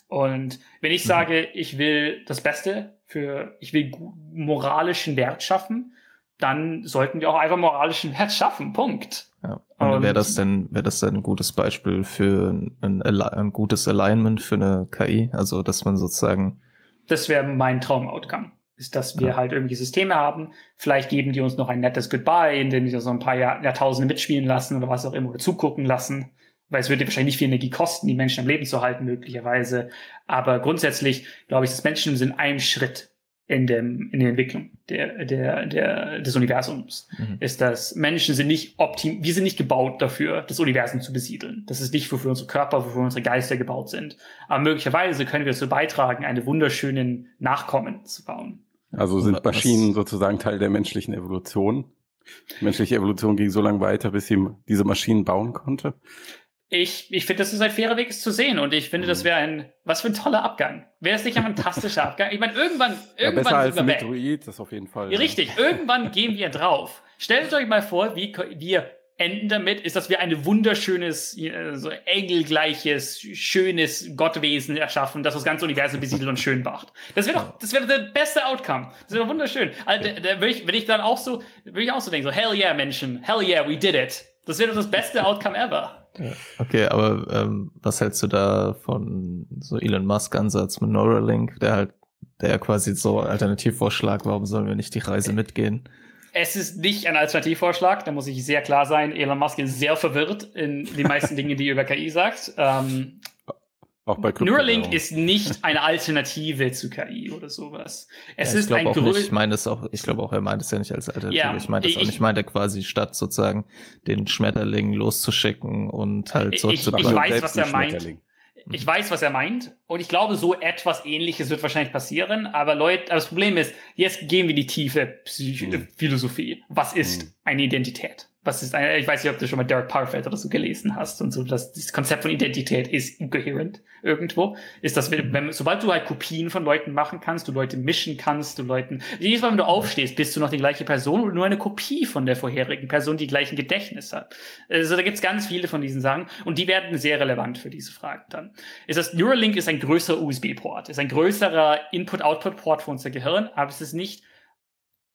Und wenn ich mhm. sage, ich will das Beste für, ich will moralischen Wert schaffen, dann sollten wir auch einfach moralischen Wert schaffen. Punkt. Ja. Und, wäre das denn, wäre das denn ein gutes Beispiel für ein, ein, gutes Alignment für eine KI? Also, dass man sozusagen. Das wäre mein Traumoutcome. Ist, dass wir ja. halt irgendwie Systeme haben. Vielleicht geben die uns noch ein nettes Goodbye, indem die so ein paar Jahr, Jahrtausende mitspielen lassen oder was auch immer oder zugucken lassen. Weil es würde wahrscheinlich nicht viel Energie kosten, die Menschen am Leben zu halten, möglicherweise. Aber grundsätzlich glaube ich, dass Menschen sind ein Schritt in, dem, in der Entwicklung der, der, der, des Universums. Mhm. Ist, dass Menschen sind nicht optim, wir sind nicht gebaut dafür, das Universum zu besiedeln. Das ist nicht, wofür unsere Körper, wofür unsere Geister gebaut sind. Aber möglicherweise können wir dazu beitragen, eine wunderschönen Nachkommen zu bauen. Also sind Maschinen sozusagen Teil der menschlichen Evolution. Die menschliche Evolution ging so lange weiter, bis sie diese Maschinen bauen konnte ich, ich finde, das ist ein fairer Weg, es zu sehen. Und ich finde, das mhm. wäre ein, was für ein toller Abgang. Wäre es nicht ein fantastischer Abgang? Ich meine, irgendwann, irgendwann. Ja, besser als ein Meteoid, das auf jeden Fall. Ja. Richtig, irgendwann gehen wir drauf. Stellt euch mal vor, wie wir enden damit, ist, dass wir ein wunderschönes, so engelgleiches, schönes Gottwesen erschaffen, das das ganze Universum besiedelt und schön macht. Das wäre doch, das wäre der beste Outcome. Das wäre wunderschön. Also, da, da würde ich, wenn ich dann auch so, würde ich auch so denken, so, hell yeah, Menschen, hell yeah, we did it. Das wäre doch das beste Outcome ever. Okay, aber ähm, was hältst du da von so Elon Musk-Ansatz mit Neuralink, der halt, der quasi so Alternativvorschlag, warum sollen wir nicht die Reise mitgehen? Es ist nicht ein Alternativvorschlag, da muss ich sehr klar sein. Elon Musk ist sehr verwirrt in den meisten Dingen, die er über KI sagt. Ähm, auch bei Neuralink ist nicht eine Alternative zu KI oder sowas. Es ja, ist ein größeres. Ich meine es auch, ich glaube auch, er meint es ja nicht als Alternative. Ja, ich meine das ich, auch nicht. Ich meinte quasi statt sozusagen den Schmetterling loszuschicken und halt so ich, zu Ich, ich weiß, was er meint. Ich weiß, was er meint. Und ich glaube, so etwas ähnliches wird wahrscheinlich passieren. Aber Leute, aber das Problem ist, jetzt gehen wir in die tiefe Psych mhm. Philosophie. Was ist mhm. eine Identität? Was ist ein, ich weiß nicht, ob du schon mal Derek Parfait oder so gelesen hast und so, dass das Konzept von Identität ist incoherent irgendwo. Ist das, wenn, sobald du halt Kopien von Leuten machen kannst, du Leute mischen kannst, du Leuten, jedes Mal, wenn du aufstehst, bist du noch die gleiche Person oder nur eine Kopie von der vorherigen Person, die gleichen Gedächtnis hat. Also da gibt's ganz viele von diesen Sachen und die werden sehr relevant für diese Fragen dann. Ist das, Neuralink ist ein größerer USB-Port, ist ein größerer Input-Output-Port für unser Gehirn, aber es ist nicht,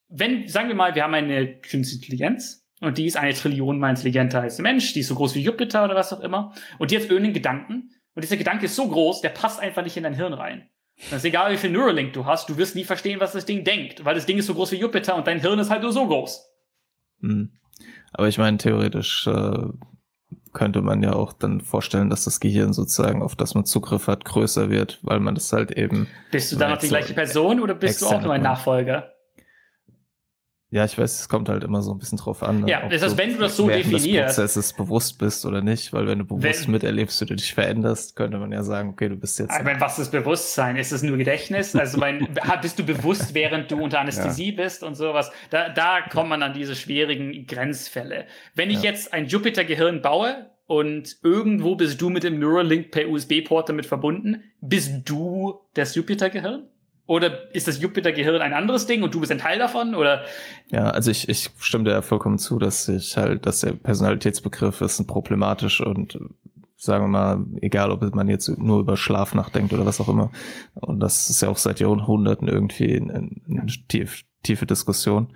wenn, sagen wir mal, wir haben eine künstliche Intelligenz, und die ist eine Trillion mal intelligenter als der Mensch, die ist so groß wie Jupiter oder was auch immer. Und die hat irgendeinen Gedanken. Und dieser Gedanke ist so groß, der passt einfach nicht in dein Hirn rein. Das ist egal, wie viel Neuralink du hast, du wirst nie verstehen, was das Ding denkt, weil das Ding ist so groß wie Jupiter und dein Hirn ist halt nur so groß. Hm. Aber ich meine, theoretisch äh, könnte man ja auch dann vorstellen, dass das Gehirn sozusagen, auf das man Zugriff hat, größer wird, weil man das halt eben. Bist du dann noch die gleiche Person oder bist du auch nur ein Nachfolger? Ja, ich weiß, es kommt halt immer so ein bisschen drauf an. Ja, das heißt, wenn du das so definierst. Des Prozesses bewusst bist oder nicht, weil wenn du bewusst wenn, miterlebst, wie du dich veränderst, könnte man ja sagen, okay, du bist jetzt. Ich meine, was ist Bewusstsein? Ist es nur Gedächtnis? Also, mein, bist du bewusst, während du unter Anästhesie ja. bist und sowas? Da, da kommt man an diese schwierigen Grenzfälle. Wenn ich ja. jetzt ein Jupiter-Gehirn baue und irgendwo bist du mit dem Neuralink per USB-Port damit verbunden, bist du das Jupiter-Gehirn? Oder ist das Jupiter-Gehirn ein anderes Ding und du bist ein Teil davon? Oder? Ja, also ich, ich stimme dir vollkommen zu, dass ich halt, dass der Personalitätsbegriff ist problematisch und sagen wir mal, egal ob man jetzt nur über Schlaf nachdenkt oder was auch immer. Und das ist ja auch seit Jahrhunderten irgendwie eine, eine tief, tiefe Diskussion.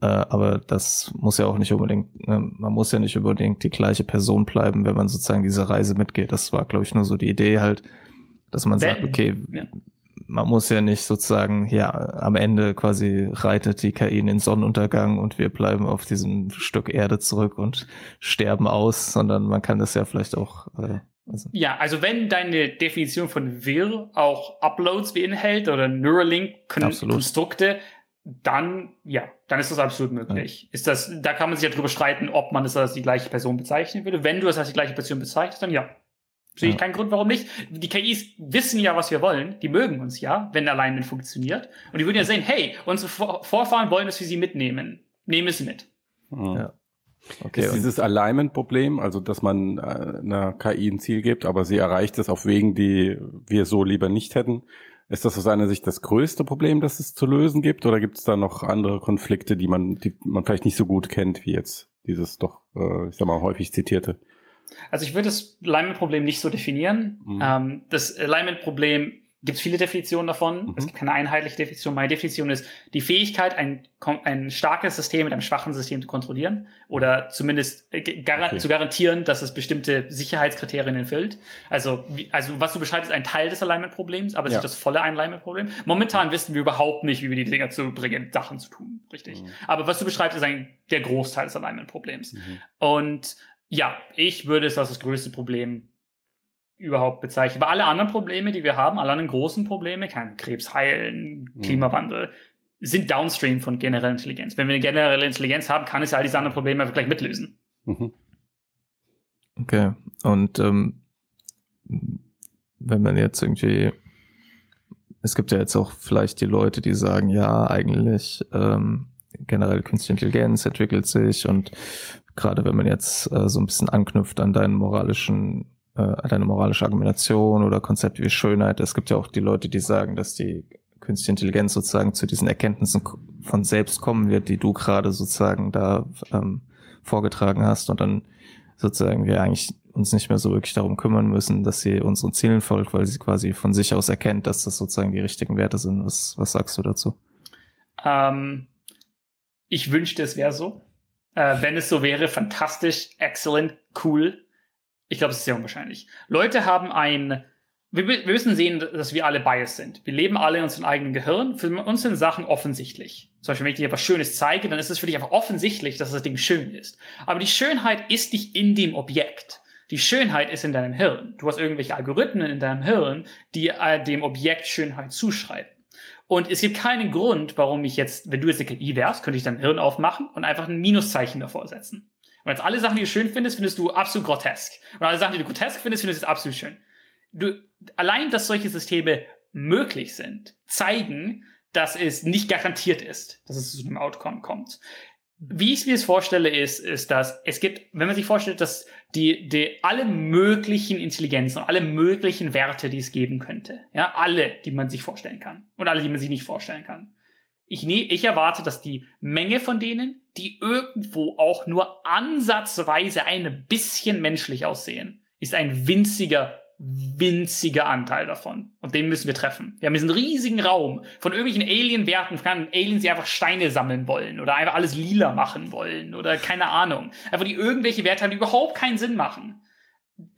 Äh, aber das muss ja auch nicht unbedingt, ne, man muss ja nicht unbedingt die gleiche Person bleiben, wenn man sozusagen diese Reise mitgeht. Das war, glaube ich, nur so die Idee halt, dass man sagt, okay, ja man muss ja nicht sozusagen, ja, am Ende quasi reitet die KI in den Sonnenuntergang und wir bleiben auf diesem Stück Erde zurück und sterben aus, sondern man kann das ja vielleicht auch. Äh, also. Ja, also wenn deine Definition von Will auch Uploads beinhält oder Neuralink-Konstrukte, dann ja, dann ist das absolut möglich. Ja. Ist das, da kann man sich ja drüber streiten, ob man das als die gleiche Person bezeichnen würde. Wenn du es als die gleiche Person bezeichnest, dann ja, Sehe ich keinen Grund, warum nicht. Die KIs wissen ja, was wir wollen. Die mögen uns ja, wenn Alignment funktioniert. Und die würden ja sehen, hey, unsere Vorfahren wollen, dass wir sie mitnehmen. Nehmen sie mit. Ja. Okay, ist dieses Alignment-Problem, also dass man äh, einer KI ein Ziel gibt, aber sie erreicht es auf Wegen, die wir so lieber nicht hätten, ist das aus seiner Sicht das größte Problem, das es zu lösen gibt? Oder gibt es da noch andere Konflikte, die man, die man vielleicht nicht so gut kennt, wie jetzt dieses doch, äh, ich sag mal, häufig zitierte? Also ich würde das Alignment-Problem nicht so definieren. Mhm. Ähm, das Alignment-Problem gibt es viele Definitionen davon. Mhm. Es gibt keine einheitliche Definition. Meine Definition ist die Fähigkeit, ein, ein starkes System mit einem schwachen System zu kontrollieren oder zumindest äh, gar okay. zu garantieren, dass es bestimmte Sicherheitskriterien erfüllt. Also, also was du beschreibst, ist ein Teil des Alignment-Problems, aber es ja. ist das volle Alignment-Problem. Momentan wissen wir überhaupt nicht, wie wir die Dinger zu bringen, Sachen zu tun. Richtig. Mhm. Aber was du beschreibst, ist ein, der Großteil des Alignment-Problems. Mhm. Und ja, ich würde es als das größte Problem überhaupt bezeichnen. Aber alle anderen Probleme, die wir haben, alle anderen großen Probleme, kein Krebs heilen, mhm. Klimawandel, sind downstream von genereller Intelligenz. Wenn wir eine generelle Intelligenz haben, kann es all diese anderen Probleme einfach gleich mitlösen. Mhm. Okay. Und ähm, wenn man jetzt irgendwie, es gibt ja jetzt auch vielleicht die Leute, die sagen, ja, eigentlich ähm, generell künstliche Intelligenz entwickelt sich und gerade wenn man jetzt äh, so ein bisschen anknüpft an deinen moralischen äh, deine moralische Argumentation oder Konzepte wie Schönheit. Es gibt ja auch die Leute, die sagen, dass die künstliche Intelligenz sozusagen zu diesen Erkenntnissen von selbst kommen wird, die du gerade sozusagen da ähm, vorgetragen hast und dann sozusagen wir eigentlich uns nicht mehr so wirklich darum kümmern müssen, dass sie unseren Zielen folgt, weil sie quasi von sich aus erkennt, dass das sozusagen die richtigen Werte sind. Was, was sagst du dazu? Ähm, ich wünschte, es wäre so. Äh, wenn es so wäre, fantastisch, excellent, cool. Ich glaube, es ist sehr unwahrscheinlich. Leute haben ein. Wir, wir, müssen sehen, dass wir alle biased sind. Wir leben alle in unserem eigenen Gehirn. Für uns sind Sachen offensichtlich. Zum Beispiel, wenn ich dir etwas Schönes zeige, dann ist es für dich einfach offensichtlich, dass das Ding schön ist. Aber die Schönheit ist nicht in dem Objekt. Die Schönheit ist in deinem Hirn. Du hast irgendwelche Algorithmen in deinem Hirn, die äh, dem Objekt Schönheit zuschreiben. Und es gibt keinen Grund, warum ich jetzt, wenn du jetzt eine KI wärst, könnte ich dein Hirn aufmachen und einfach ein Minuszeichen davor setzen. Und jetzt alle Sachen, die du schön findest, findest du absolut grotesk. Und alle Sachen, die du grotesk findest, findest du absolut schön. Du, allein, dass solche Systeme möglich sind, zeigen, dass es nicht garantiert ist, dass es zu einem Outcome kommt. Wie ich mir das vorstelle, ist, ist, dass es gibt, wenn man sich vorstellt, dass die, die alle möglichen Intelligenzen und alle möglichen Werte, die es geben könnte, ja, alle, die man sich vorstellen kann und alle, die man sich nicht vorstellen kann, ich, ne, ich erwarte, dass die Menge von denen, die irgendwo auch nur ansatzweise ein bisschen menschlich aussehen, ist ein winziger, winziger Anteil davon. Und den müssen wir treffen. Wir haben diesen riesigen Raum von irgendwelchen Alien-Werten, kann Aliens, die einfach Steine sammeln wollen oder einfach alles lila machen wollen oder keine Ahnung. Einfach die irgendwelche Werte haben, die überhaupt keinen Sinn machen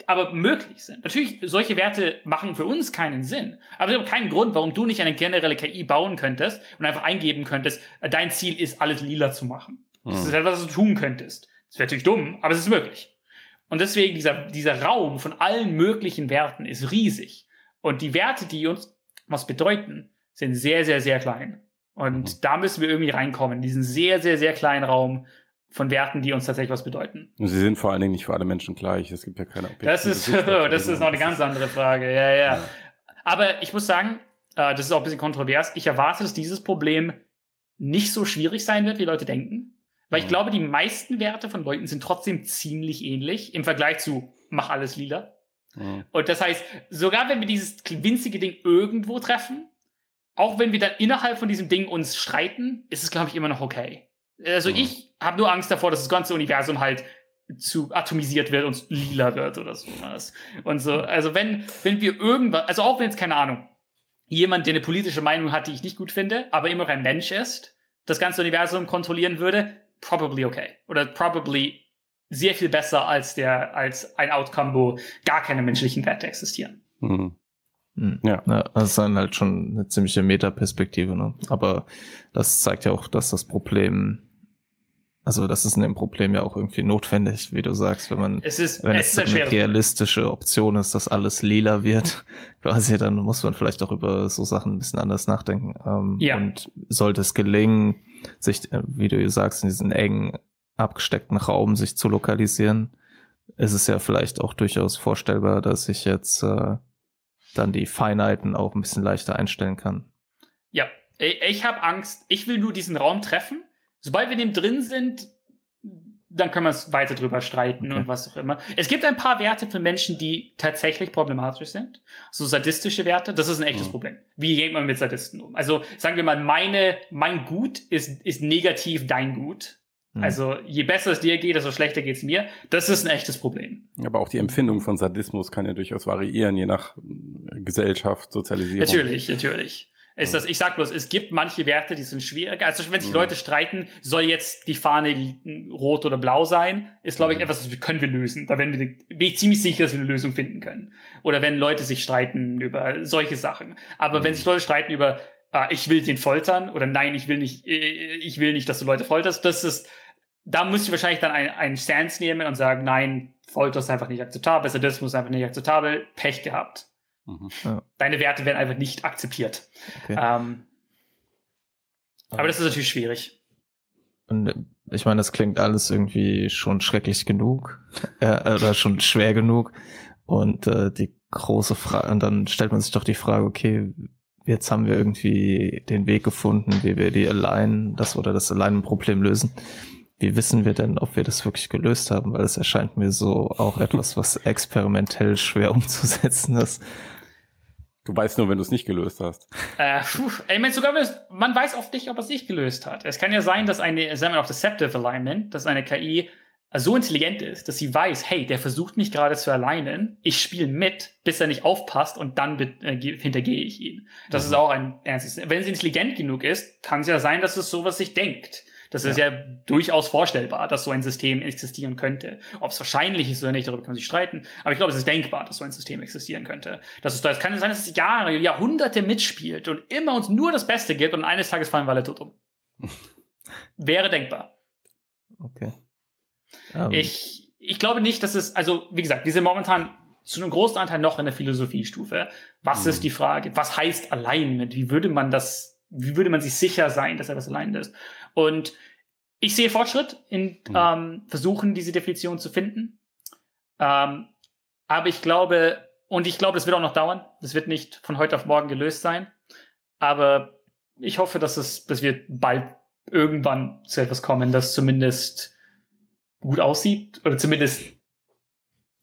aber möglich sind. Natürlich, solche Werte machen für uns keinen Sinn. Aber es gibt keinen Grund, warum du nicht eine generelle KI bauen könntest und einfach eingeben könntest, dein Ziel ist, alles lila zu machen. Hm. Das ist etwas, was du tun könntest. Das wäre natürlich dumm, aber es ist möglich. Und deswegen, dieser, dieser Raum von allen möglichen Werten ist riesig. Und die Werte, die uns was bedeuten, sind sehr, sehr, sehr klein. Und mhm. da müssen wir irgendwie reinkommen, in diesen sehr, sehr, sehr kleinen Raum, von Werten, die uns tatsächlich was bedeuten. Und sie sind vor allen Dingen nicht für alle Menschen gleich. Es gibt ja keine Objekte. Das ist, das ist noch eine ganz andere Frage. Ja, ja, ja. Aber ich muss sagen, äh, das ist auch ein bisschen kontrovers. Ich erwarte, dass dieses Problem nicht so schwierig sein wird, wie Leute denken. Weil ich glaube, die meisten Werte von Leuten sind trotzdem ziemlich ähnlich im Vergleich zu mach alles lila. Mhm. Und das heißt, sogar wenn wir dieses winzige Ding irgendwo treffen, auch wenn wir dann innerhalb von diesem Ding uns streiten, ist es, glaube ich, immer noch okay. Also mhm. ich habe nur Angst davor, dass das ganze Universum halt zu atomisiert wird und lila wird oder so was. Und so, also wenn, wenn wir irgendwas, also auch wenn es keine Ahnung, jemand, der eine politische Meinung hat, die ich nicht gut finde, aber immer noch ein Mensch ist, das ganze Universum kontrollieren würde, probably okay. Oder probably sehr viel besser als der, als ein Outcome, wo gar keine menschlichen Werte existieren. Mhm. Hm. Ja. ja, das ist dann halt schon eine ziemliche Metaperspektive, ne? Aber das zeigt ja auch, dass das Problem also das ist in dem Problem ja auch irgendwie notwendig, wie du sagst, wenn man, es ist, wenn es, es eine realistische Option ist, dass alles lila wird, quasi, dann muss man vielleicht auch über so Sachen ein bisschen anders nachdenken. Ähm, ja. Und sollte es gelingen, sich, äh, wie du sagst, in diesen engen, abgesteckten Raum sich zu lokalisieren, ist es ja vielleicht auch durchaus vorstellbar, dass ich jetzt äh, dann die Feinheiten auch ein bisschen leichter einstellen kann. Ja, ich habe Angst. Ich will nur diesen Raum treffen Sobald wir in dem drin sind, dann können wir es weiter drüber streiten okay. und was auch immer. Es gibt ein paar Werte für Menschen, die tatsächlich problematisch sind. So sadistische Werte, das ist ein echtes mhm. Problem. Wie geht man mit Sadisten um? Also sagen wir mal, meine, mein Gut ist, ist negativ dein Gut. Mhm. Also je besser es dir geht, desto schlechter geht es mir. Das ist ein echtes Problem. Aber auch die Empfindung von Sadismus kann ja durchaus variieren, je nach äh, Gesellschaft, Sozialisierung. Natürlich, natürlich. Ist das, ich sag bloß, es gibt manche Werte, die sind schwieriger. Also wenn sich Leute streiten, soll jetzt die Fahne rot oder blau sein, ist, glaube ich, etwas, das können wir lösen. Da werden wir, bin ich ziemlich sicher, dass wir eine Lösung finden können. Oder wenn Leute sich streiten über solche Sachen. Aber wenn sich Leute streiten über, ah, ich will den foltern oder nein, ich will nicht, äh, ich will nicht, dass du Leute folterst, das ist, da muss ich wahrscheinlich dann einen Stance nehmen und sagen, nein, Folter ist einfach nicht akzeptabel, Sadismus ist einfach nicht akzeptabel, Pech gehabt. Mhm. Ja. Deine Werte werden einfach nicht akzeptiert. Okay. Ähm, aber das ist natürlich schwierig. Und äh, ich meine, das klingt alles irgendwie schon schrecklich genug äh, oder schon schwer genug. Und äh, die große Frage, und dann stellt man sich doch die Frage, okay, jetzt haben wir irgendwie den Weg gefunden, wie wir die allein, das oder das Allein-Problem lösen. Wie wissen wir denn, ob wir das wirklich gelöst haben? Weil es erscheint mir so auch etwas, was experimentell schwer umzusetzen ist. Du weißt nur, wenn du es nicht gelöst hast. Äh, puh, ich meine, sogar man weiß oft nicht, ob er es nicht gelöst hat. Es kann ja sein, dass eine, sagen wir auch Deceptive Alignment, dass eine KI so intelligent ist, dass sie weiß, hey, der versucht mich gerade zu alleinen, ich spiele mit, bis er nicht aufpasst und dann äh, hintergehe ich ihn. Das mhm. ist auch ein ernstes. Wenn sie intelligent genug ist, kann es ja sein, dass es sowas sich denkt. Das ja. ist ja durchaus vorstellbar, dass so ein System existieren könnte. Ob es wahrscheinlich ist oder nicht, darüber kann man sich streiten. Aber ich glaube, es ist denkbar, dass so ein System existieren könnte. Das ist, es kann sein, dass es Jahre, Jahrhunderte mitspielt und immer uns nur das Beste gibt und eines Tages fallen wir alle tot um. Wäre denkbar. Okay. Um. Ähm. Ich, ich glaube nicht, dass es, also wie gesagt, diese momentan zu einem großen Anteil noch in der Philosophiestufe. Was mhm. ist die Frage? Was heißt Alignment? Wie würde man das, wie würde man sich sicher sein, dass er das allein ist? Und ich sehe Fortschritt in mhm. ähm, Versuchen, diese Definition zu finden. Ähm, aber ich glaube, und ich glaube, das wird auch noch dauern. Das wird nicht von heute auf morgen gelöst sein. Aber ich hoffe, dass es, dass wir bald irgendwann zu etwas kommen, das zumindest gut aussieht oder zumindest,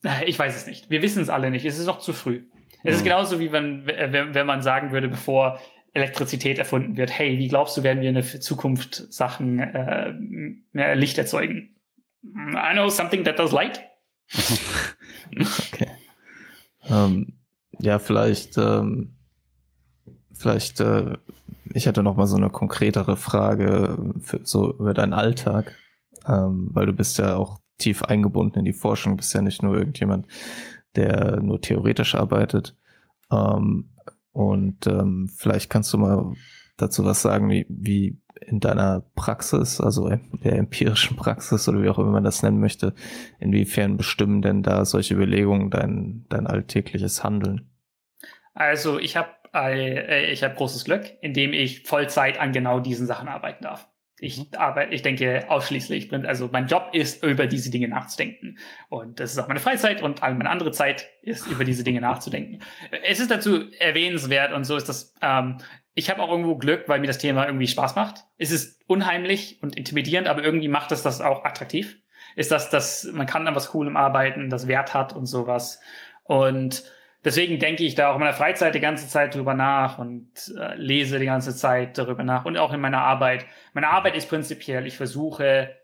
ich weiß es nicht. Wir wissen es alle nicht. Es ist noch zu früh. Es ist mhm. genauso wie wenn, wenn man sagen würde, bevor Elektrizität erfunden wird. Hey, wie glaubst du, werden wir in der Zukunft Sachen äh, mehr Licht erzeugen? I know something that does light. okay. Ähm, ja, vielleicht, ähm, vielleicht, äh, ich hätte noch mal so eine konkretere Frage für, so über deinen Alltag, ähm, weil du bist ja auch tief eingebunden in die Forschung, bist ja nicht nur irgendjemand, der nur theoretisch arbeitet. Ähm, und ähm, vielleicht kannst du mal dazu was sagen, wie, wie in deiner Praxis, also der empirischen Praxis oder wie auch immer man das nennen möchte, inwiefern bestimmen denn da solche Überlegungen dein, dein alltägliches Handeln? Also ich habe äh, ich habe großes Glück, indem ich Vollzeit an genau diesen Sachen arbeiten darf. Ich mhm. arbeite, ich denke ausschließlich, also mein Job ist, über diese Dinge nachzudenken. Und das ist auch meine Freizeit und all meine andere Zeit ist, über diese Dinge nachzudenken. Es ist dazu erwähnenswert und so ist das, ähm, ich habe auch irgendwo Glück, weil mir das Thema irgendwie Spaß macht. Es ist unheimlich und intimidierend, aber irgendwie macht es das auch attraktiv. Ist das, dass man kann an was Coolem arbeiten, das Wert hat und sowas. Und deswegen denke ich da auch in meiner Freizeit die ganze Zeit drüber nach und äh, lese die ganze Zeit darüber nach und auch in meiner Arbeit. Meine Arbeit ist prinzipiell, ich versuche,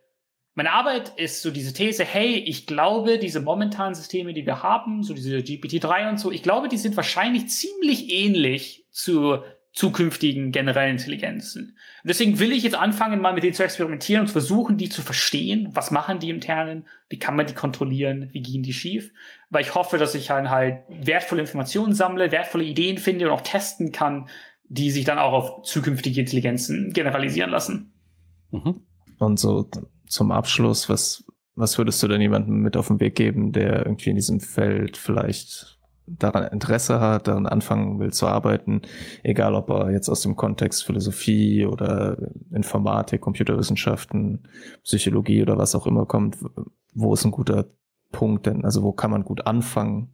meine Arbeit ist so diese These, hey, ich glaube, diese momentanen Systeme, die wir haben, so diese GPT-3 und so, ich glaube, die sind wahrscheinlich ziemlich ähnlich zu zukünftigen generellen Intelligenzen. Deswegen will ich jetzt anfangen, mal mit denen zu experimentieren und versuchen, die zu verstehen. Was machen die internen? Wie kann man die kontrollieren? Wie gehen die schief? Weil ich hoffe, dass ich dann halt wertvolle Informationen sammle, wertvolle Ideen finde und auch testen kann, die sich dann auch auf zukünftige Intelligenzen generalisieren lassen. Mhm. Und so zum Abschluss, was, was würdest du denn jemandem mit auf den Weg geben, der irgendwie in diesem Feld vielleicht daran Interesse hat, daran anfangen will zu arbeiten, egal ob er jetzt aus dem Kontext Philosophie oder Informatik, Computerwissenschaften, Psychologie oder was auch immer kommt, wo ist ein guter Punkt denn? Also wo kann man gut anfangen,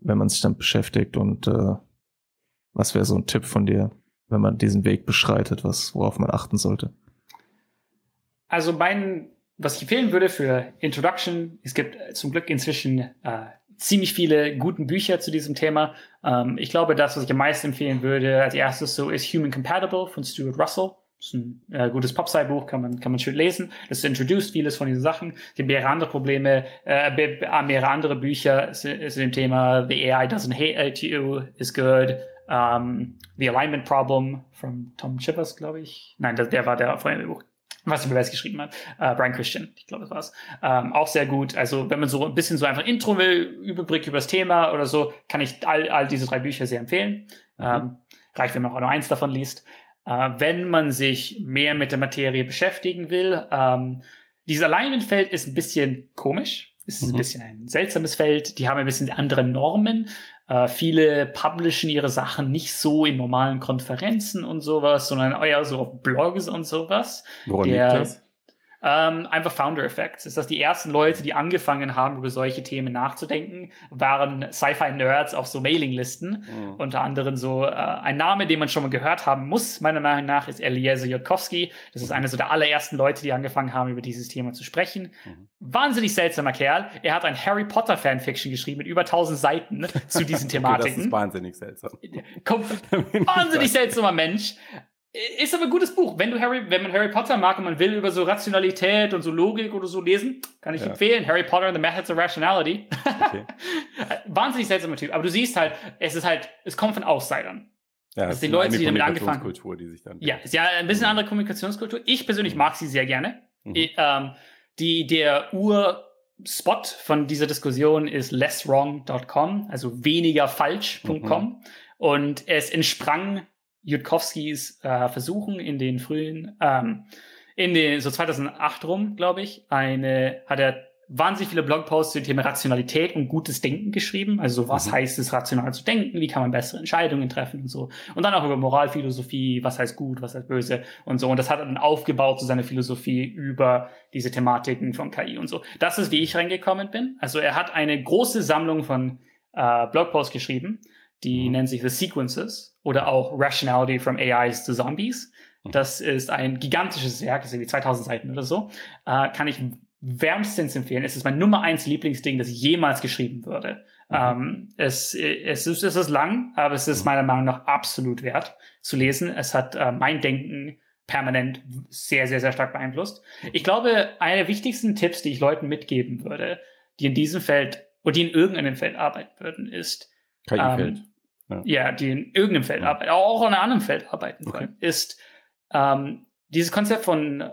wenn man sich dann beschäftigt und äh, was wäre so ein Tipp von dir, wenn man diesen Weg beschreitet, was worauf man achten sollte? Also mein, was ich empfehlen würde für Introduction, es gibt zum Glück inzwischen äh, ziemlich viele guten Bücher zu diesem Thema. Ähm, ich glaube, das, was ich am meisten empfehlen würde, als erstes so ist Human Compatible von Stuart Russell. Das ist ein äh, gutes Pop-Sci-Buch, kann man, kann man schön lesen. Das introduced vieles von diesen Sachen. Es gibt mehrere andere Probleme, äh, mehrere andere Bücher zu, dem Thema The AI Doesn't Hate You is good. Um, The Alignment Problem von Tom Chippers, glaube ich. Nein, der, der war der vorherige Buch was über geschrieben hat. Uh, Brian Christian, ich glaube, das war's. Um, auch sehr gut. Also, wenn man so ein bisschen so einfach Intro will, Überblick über das Thema oder so, kann ich all, all diese drei Bücher sehr empfehlen. Mhm. Um, reicht, wenn man auch nur eins davon liest. Uh, wenn man sich mehr mit der Materie beschäftigen will, um, dieses Alignment-Feld ist ein bisschen komisch. Es ist mhm. ein bisschen ein seltsames Feld. Die haben ein bisschen andere Normen. Äh, viele publishen ihre Sachen nicht so in normalen Konferenzen und sowas, sondern eher so auf Blogs und sowas. Woran liegt das? Ähm, einfach Founder-Effekt. Ist das die ersten Leute, die angefangen haben, über solche Themen nachzudenken, waren Sci-Fi-Nerds auf so Mailinglisten. Mhm. Unter anderem so äh, ein Name, den man schon mal gehört haben muss, meiner Meinung nach, ist Eliezer Jodkowski. Das ist einer so der allerersten Leute, die angefangen haben, über dieses Thema zu sprechen. Mhm. Wahnsinnig seltsamer Kerl. Er hat ein Harry Potter Fanfiction geschrieben mit über 1000 Seiten zu diesen Thematiken. okay, das ist wahnsinnig seltsam. Kommt, wahnsinnig seltsamer Mensch. Ist aber ein gutes Buch. Wenn du Harry, wenn man Harry Potter mag und man will über so Rationalität und so Logik oder so lesen, kann ich ja. empfehlen. Harry Potter and the Methods of Rationality. Okay. Wahnsinnig seltsamer Typ. Aber du siehst halt, es ist halt, es kommt von Outsidern. Ja, das sind die Leute, die damit angefangen haben. Die sich dann ja, ist ja ein bisschen andere Kommunikationskultur. Ich persönlich mag sie sehr gerne. Mhm. Ich, ähm, die, der Ur-Spot von dieser Diskussion ist lesswrong.com, also wenigerfalsch.com. Mhm. Und es entsprang Jutkowskis äh, Versuchen in den frühen, ähm, in den, so 2008 rum, glaube ich, eine, hat er wahnsinnig viele Blogposts zum Thema Rationalität und gutes Denken geschrieben. Also was mhm. heißt es, rational zu denken? Wie kann man bessere Entscheidungen treffen und so. Und dann auch über Moralphilosophie, was heißt gut, was heißt böse und so. Und das hat er dann aufgebaut zu seiner Philosophie über diese Thematiken von KI und so. Das ist, wie ich reingekommen bin. Also er hat eine große Sammlung von äh, Blogposts geschrieben, die mhm. nennen sich The Sequences oder auch Rationality from AIs to Zombies. Mhm. Das ist ein gigantisches Werk, das ist irgendwie 2000 Seiten oder so. Äh, kann ich wärmstens empfehlen. Es ist mein Nummer eins Lieblingsding, das jemals geschrieben würde. Mhm. Ähm, es, es, ist, es ist lang, aber es ist mhm. meiner Meinung nach absolut wert zu lesen. Es hat äh, mein Denken permanent sehr, sehr, sehr stark beeinflusst. Ich glaube, einer der wichtigsten Tipps, die ich Leuten mitgeben würde, die in diesem Feld oder die in irgendeinem Feld arbeiten würden, ist, KI-Feld. Ähm, ja. ja, die in irgendeinem Feld ja. arbeiten, auch in einem anderen Feld arbeiten okay. können, ist ähm, dieses Konzept von,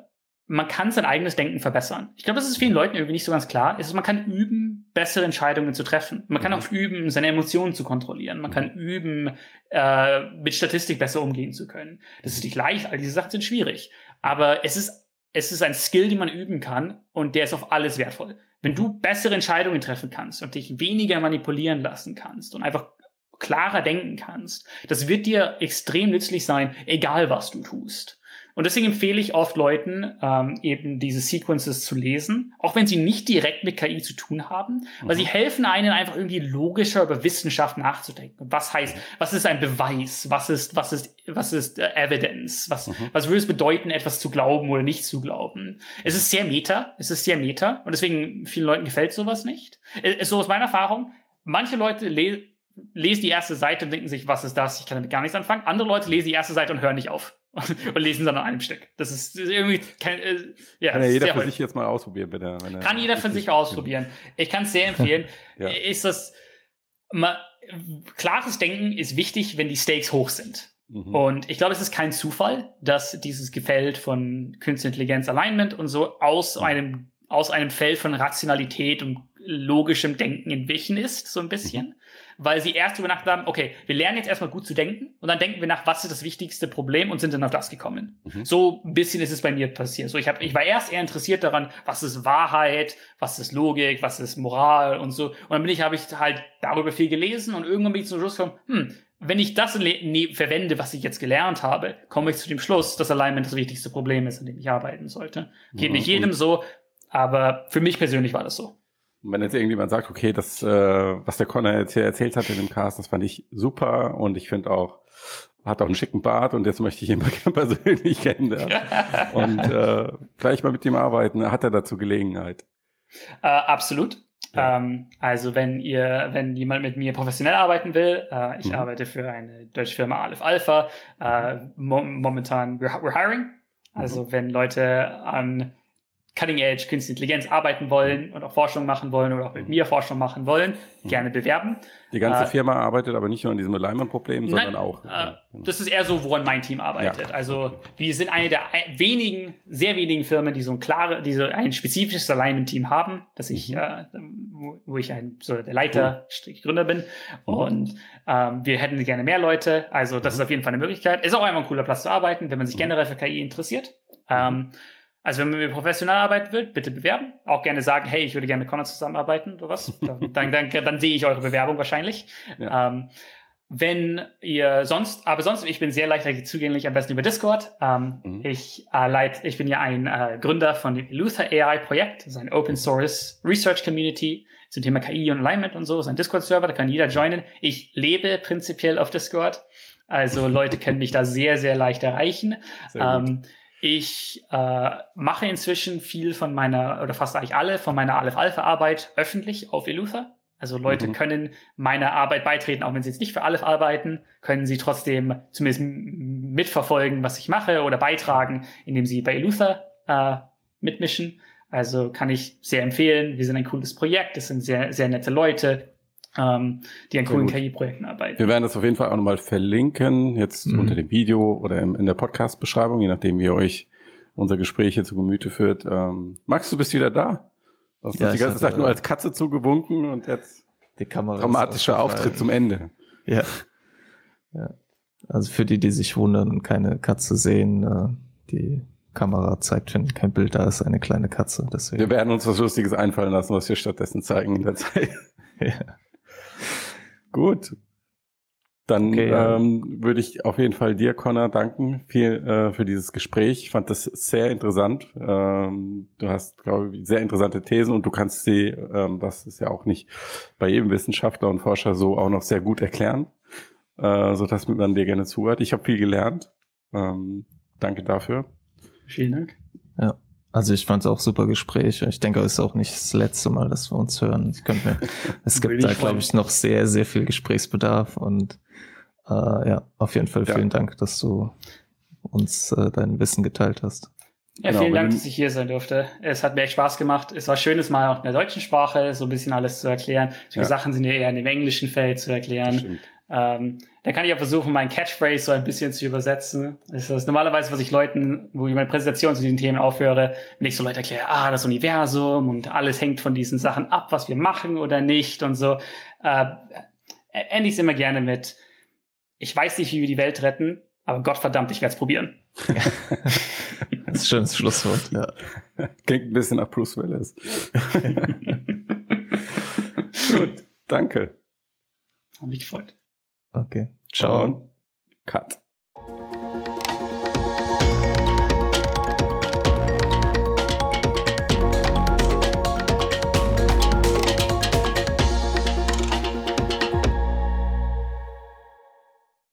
man kann sein eigenes Denken verbessern. Ich glaube, das ist vielen Leuten irgendwie nicht so ganz klar. Ist, man kann üben, bessere Entscheidungen zu treffen. Man kann mhm. auch üben, seine Emotionen zu kontrollieren. Man mhm. kann üben, äh, mit Statistik besser umgehen zu können. Das ist nicht leicht, all diese Sachen sind schwierig. Aber es ist, es ist ein Skill, den man üben kann und der ist auf alles wertvoll. Wenn du bessere Entscheidungen treffen kannst und dich weniger manipulieren lassen kannst und einfach klarer denken kannst. Das wird dir extrem nützlich sein, egal was du tust. Und deswegen empfehle ich oft Leuten, ähm, eben diese Sequences zu lesen, auch wenn sie nicht direkt mit KI zu tun haben, weil mhm. sie helfen einen einfach irgendwie logischer über Wissenschaft nachzudenken. Was heißt, was ist ein Beweis? Was ist, was ist, was ist äh, Evidence? Was, mhm. was würde es bedeuten, etwas zu glauben oder nicht zu glauben? Es ist sehr meta, es ist sehr meta und deswegen vielen Leuten gefällt sowas nicht. Es, äh, so aus meiner Erfahrung, manche Leute lesen lesen die erste Seite und denken sich, was ist das? Ich kann damit gar nichts anfangen. Andere Leute lesen die erste Seite und hören nicht auf und lesen dann an einem Stück. Das ist irgendwie kein, äh, ja, kann ja jeder für sich jetzt mal ausprobieren, er, er Kann jeder für sich ausprobieren. Ich kann es sehr empfehlen. ja. Ist das mal, klares Denken ist wichtig, wenn die Stakes hoch sind. Mhm. Und ich glaube, es ist kein Zufall, dass dieses Gefällt von Künstliche Intelligenz Alignment und so aus mhm. einem aus einem Feld von Rationalität und logischem Denken entwichen ist, so ein bisschen. Mhm weil sie erst über Nacht haben, okay, wir lernen jetzt erstmal gut zu denken und dann denken wir nach, was ist das wichtigste Problem und sind dann auf das gekommen. Mhm. So ein bisschen ist es bei mir passiert. So, ich, hab, ich war erst eher interessiert daran, was ist Wahrheit, was ist Logik, was ist Moral und so. Und dann bin ich, habe ich halt darüber viel gelesen und irgendwann bin ich zum Schluss gekommen, hm, wenn ich das ne verwende, was ich jetzt gelernt habe, komme ich zu dem Schluss, dass Alignment das wichtigste Problem ist, an dem ich arbeiten sollte. Geht mhm. nicht jedem so, aber für mich persönlich war das so. Und wenn jetzt irgendjemand sagt, okay, das, äh, was der Connor jetzt hier erzählt hat in dem Cast, das fand ich super und ich finde auch, hat auch einen schicken Bart und jetzt möchte ich ihn mal persönlich kennenlernen. und äh, gleich mal mit ihm arbeiten, hat er dazu Gelegenheit. Äh, absolut. Ja. Ähm, also wenn ihr, wenn jemand mit mir professionell arbeiten will, äh, ich mhm. arbeite für eine deutsche Firma Aleph Alpha. Äh, mo momentan we're, we're hiring. Also mhm. wenn Leute an Cutting Edge Künstliche Intelligenz arbeiten wollen und auch Forschung machen wollen oder auch mit mir Forschung machen wollen, mhm. gerne bewerben. Die ganze äh, Firma arbeitet aber nicht nur an diesem Alignment-Problem, sondern auch. Äh, das ist eher so, woran mein Team arbeitet. Ja. Also wir sind eine der wenigen, sehr wenigen Firmen, die so ein klare, die so ein spezifisches Alignment-Team haben, dass ich, mhm. äh, wo, wo, ich ein so der Leiter, cool. Gründer bin. Mhm. Und ähm, wir hätten gerne mehr Leute. Also das mhm. ist auf jeden Fall eine Möglichkeit. Ist auch einfach ein cooler Platz zu arbeiten, wenn man sich mhm. generell für KI interessiert. Mhm. Ähm, also wenn man mit professionell arbeiten will, bitte bewerben. Auch gerne sagen, hey, ich würde gerne mit Connor zusammenarbeiten oder was. dann, dann, dann, dann sehe ich eure Bewerbung wahrscheinlich. Ja. Ähm, wenn ihr sonst, aber sonst, ich bin sehr leicht zugänglich, am besten über Discord. Ähm, mhm. ich, äh, leit, ich bin ja ein äh, Gründer von dem Luther AI Projekt, das ist ein Open Source Research Community zum Thema KI und Alignment und so, das ist ein Discord-Server, da kann jeder joinen. Ich lebe prinzipiell auf Discord. Also Leute können mich da sehr, sehr leicht erreichen. Ähm, ich äh, mache inzwischen viel von meiner, oder fast eigentlich alle von meiner Aleph Alpha Arbeit öffentlich auf Eluther. Also Leute mhm. können meiner Arbeit beitreten, auch wenn sie jetzt nicht für Aleph arbeiten, können sie trotzdem zumindest mitverfolgen, was ich mache oder beitragen, indem sie bei Eluther äh, mitmischen. Also kann ich sehr empfehlen. Wir sind ein cooles Projekt. Es sind sehr, sehr nette Leute ähm, die an coolen KI-Projekten arbeiten. Wir werden das auf jeden Fall auch nochmal verlinken, jetzt mhm. unter dem Video oder im, in der Podcast-Beschreibung, je nachdem, wie ihr euch unser Gespräch hier zu Gemüte führt. Ähm, Max, du bist wieder da. Du hast ja, die ganze Zeit nur als Katze zugewunken und jetzt die Kamera dramatischer Auftritt zum Ende. Ja. ja. Also für die, die sich wundern und keine Katze sehen, äh, die Kamera zeigt, wenn kein Bild da ist, eine kleine Katze. Deswegen. Wir werden uns was Lustiges einfallen lassen, was wir stattdessen zeigen in der Zeit. ja. Gut. Dann okay, ja. ähm, würde ich auf jeden Fall dir, Connor, danken viel, äh, für dieses Gespräch. Ich fand das sehr interessant. Ähm, du hast, glaube ich, sehr interessante Thesen und du kannst sie, ähm, das ist ja auch nicht bei jedem Wissenschaftler und Forscher so, auch noch sehr gut erklären, äh, so dass man dir gerne zuhört. Ich habe viel gelernt. Ähm, danke dafür. Vielen Dank. Also ich fand es auch super Gespräch. Ich denke, es ist auch nicht das letzte Mal, dass wir uns hören. Ich könnte mir, es gibt da, glaube ich, noch sehr, sehr viel Gesprächsbedarf und äh, ja, auf jeden Fall vielen ja. Dank, dass du uns äh, dein Wissen geteilt hast. Ja, genau, vielen Dank, dass ich hier sein durfte. Es hat mir echt Spaß gemacht. Es war schön, es mal auch in der deutschen Sprache so ein bisschen alles zu erklären. Die ja. Sachen sind ja eher in dem englischen Feld zu erklären. Ähm, da kann ich auch versuchen, mein Catchphrase so ein bisschen zu übersetzen. Das ist normalerweise, was ich Leuten, wo ich meine Präsentation zu diesen Themen aufhöre, wenn ich so Leute erkläre, ah, das Universum und alles hängt von diesen Sachen ab, was wir machen oder nicht und so, äh, ende ich es immer gerne mit, ich weiß nicht, wie wir die Welt retten, aber Gott verdammt, ich werde es probieren. das ist ein schönes Schlusswort, ja. Klingt ein bisschen nach Bruce Willis. Gut, danke. Hab mich gefreut. Okay. Ciao. Und cut.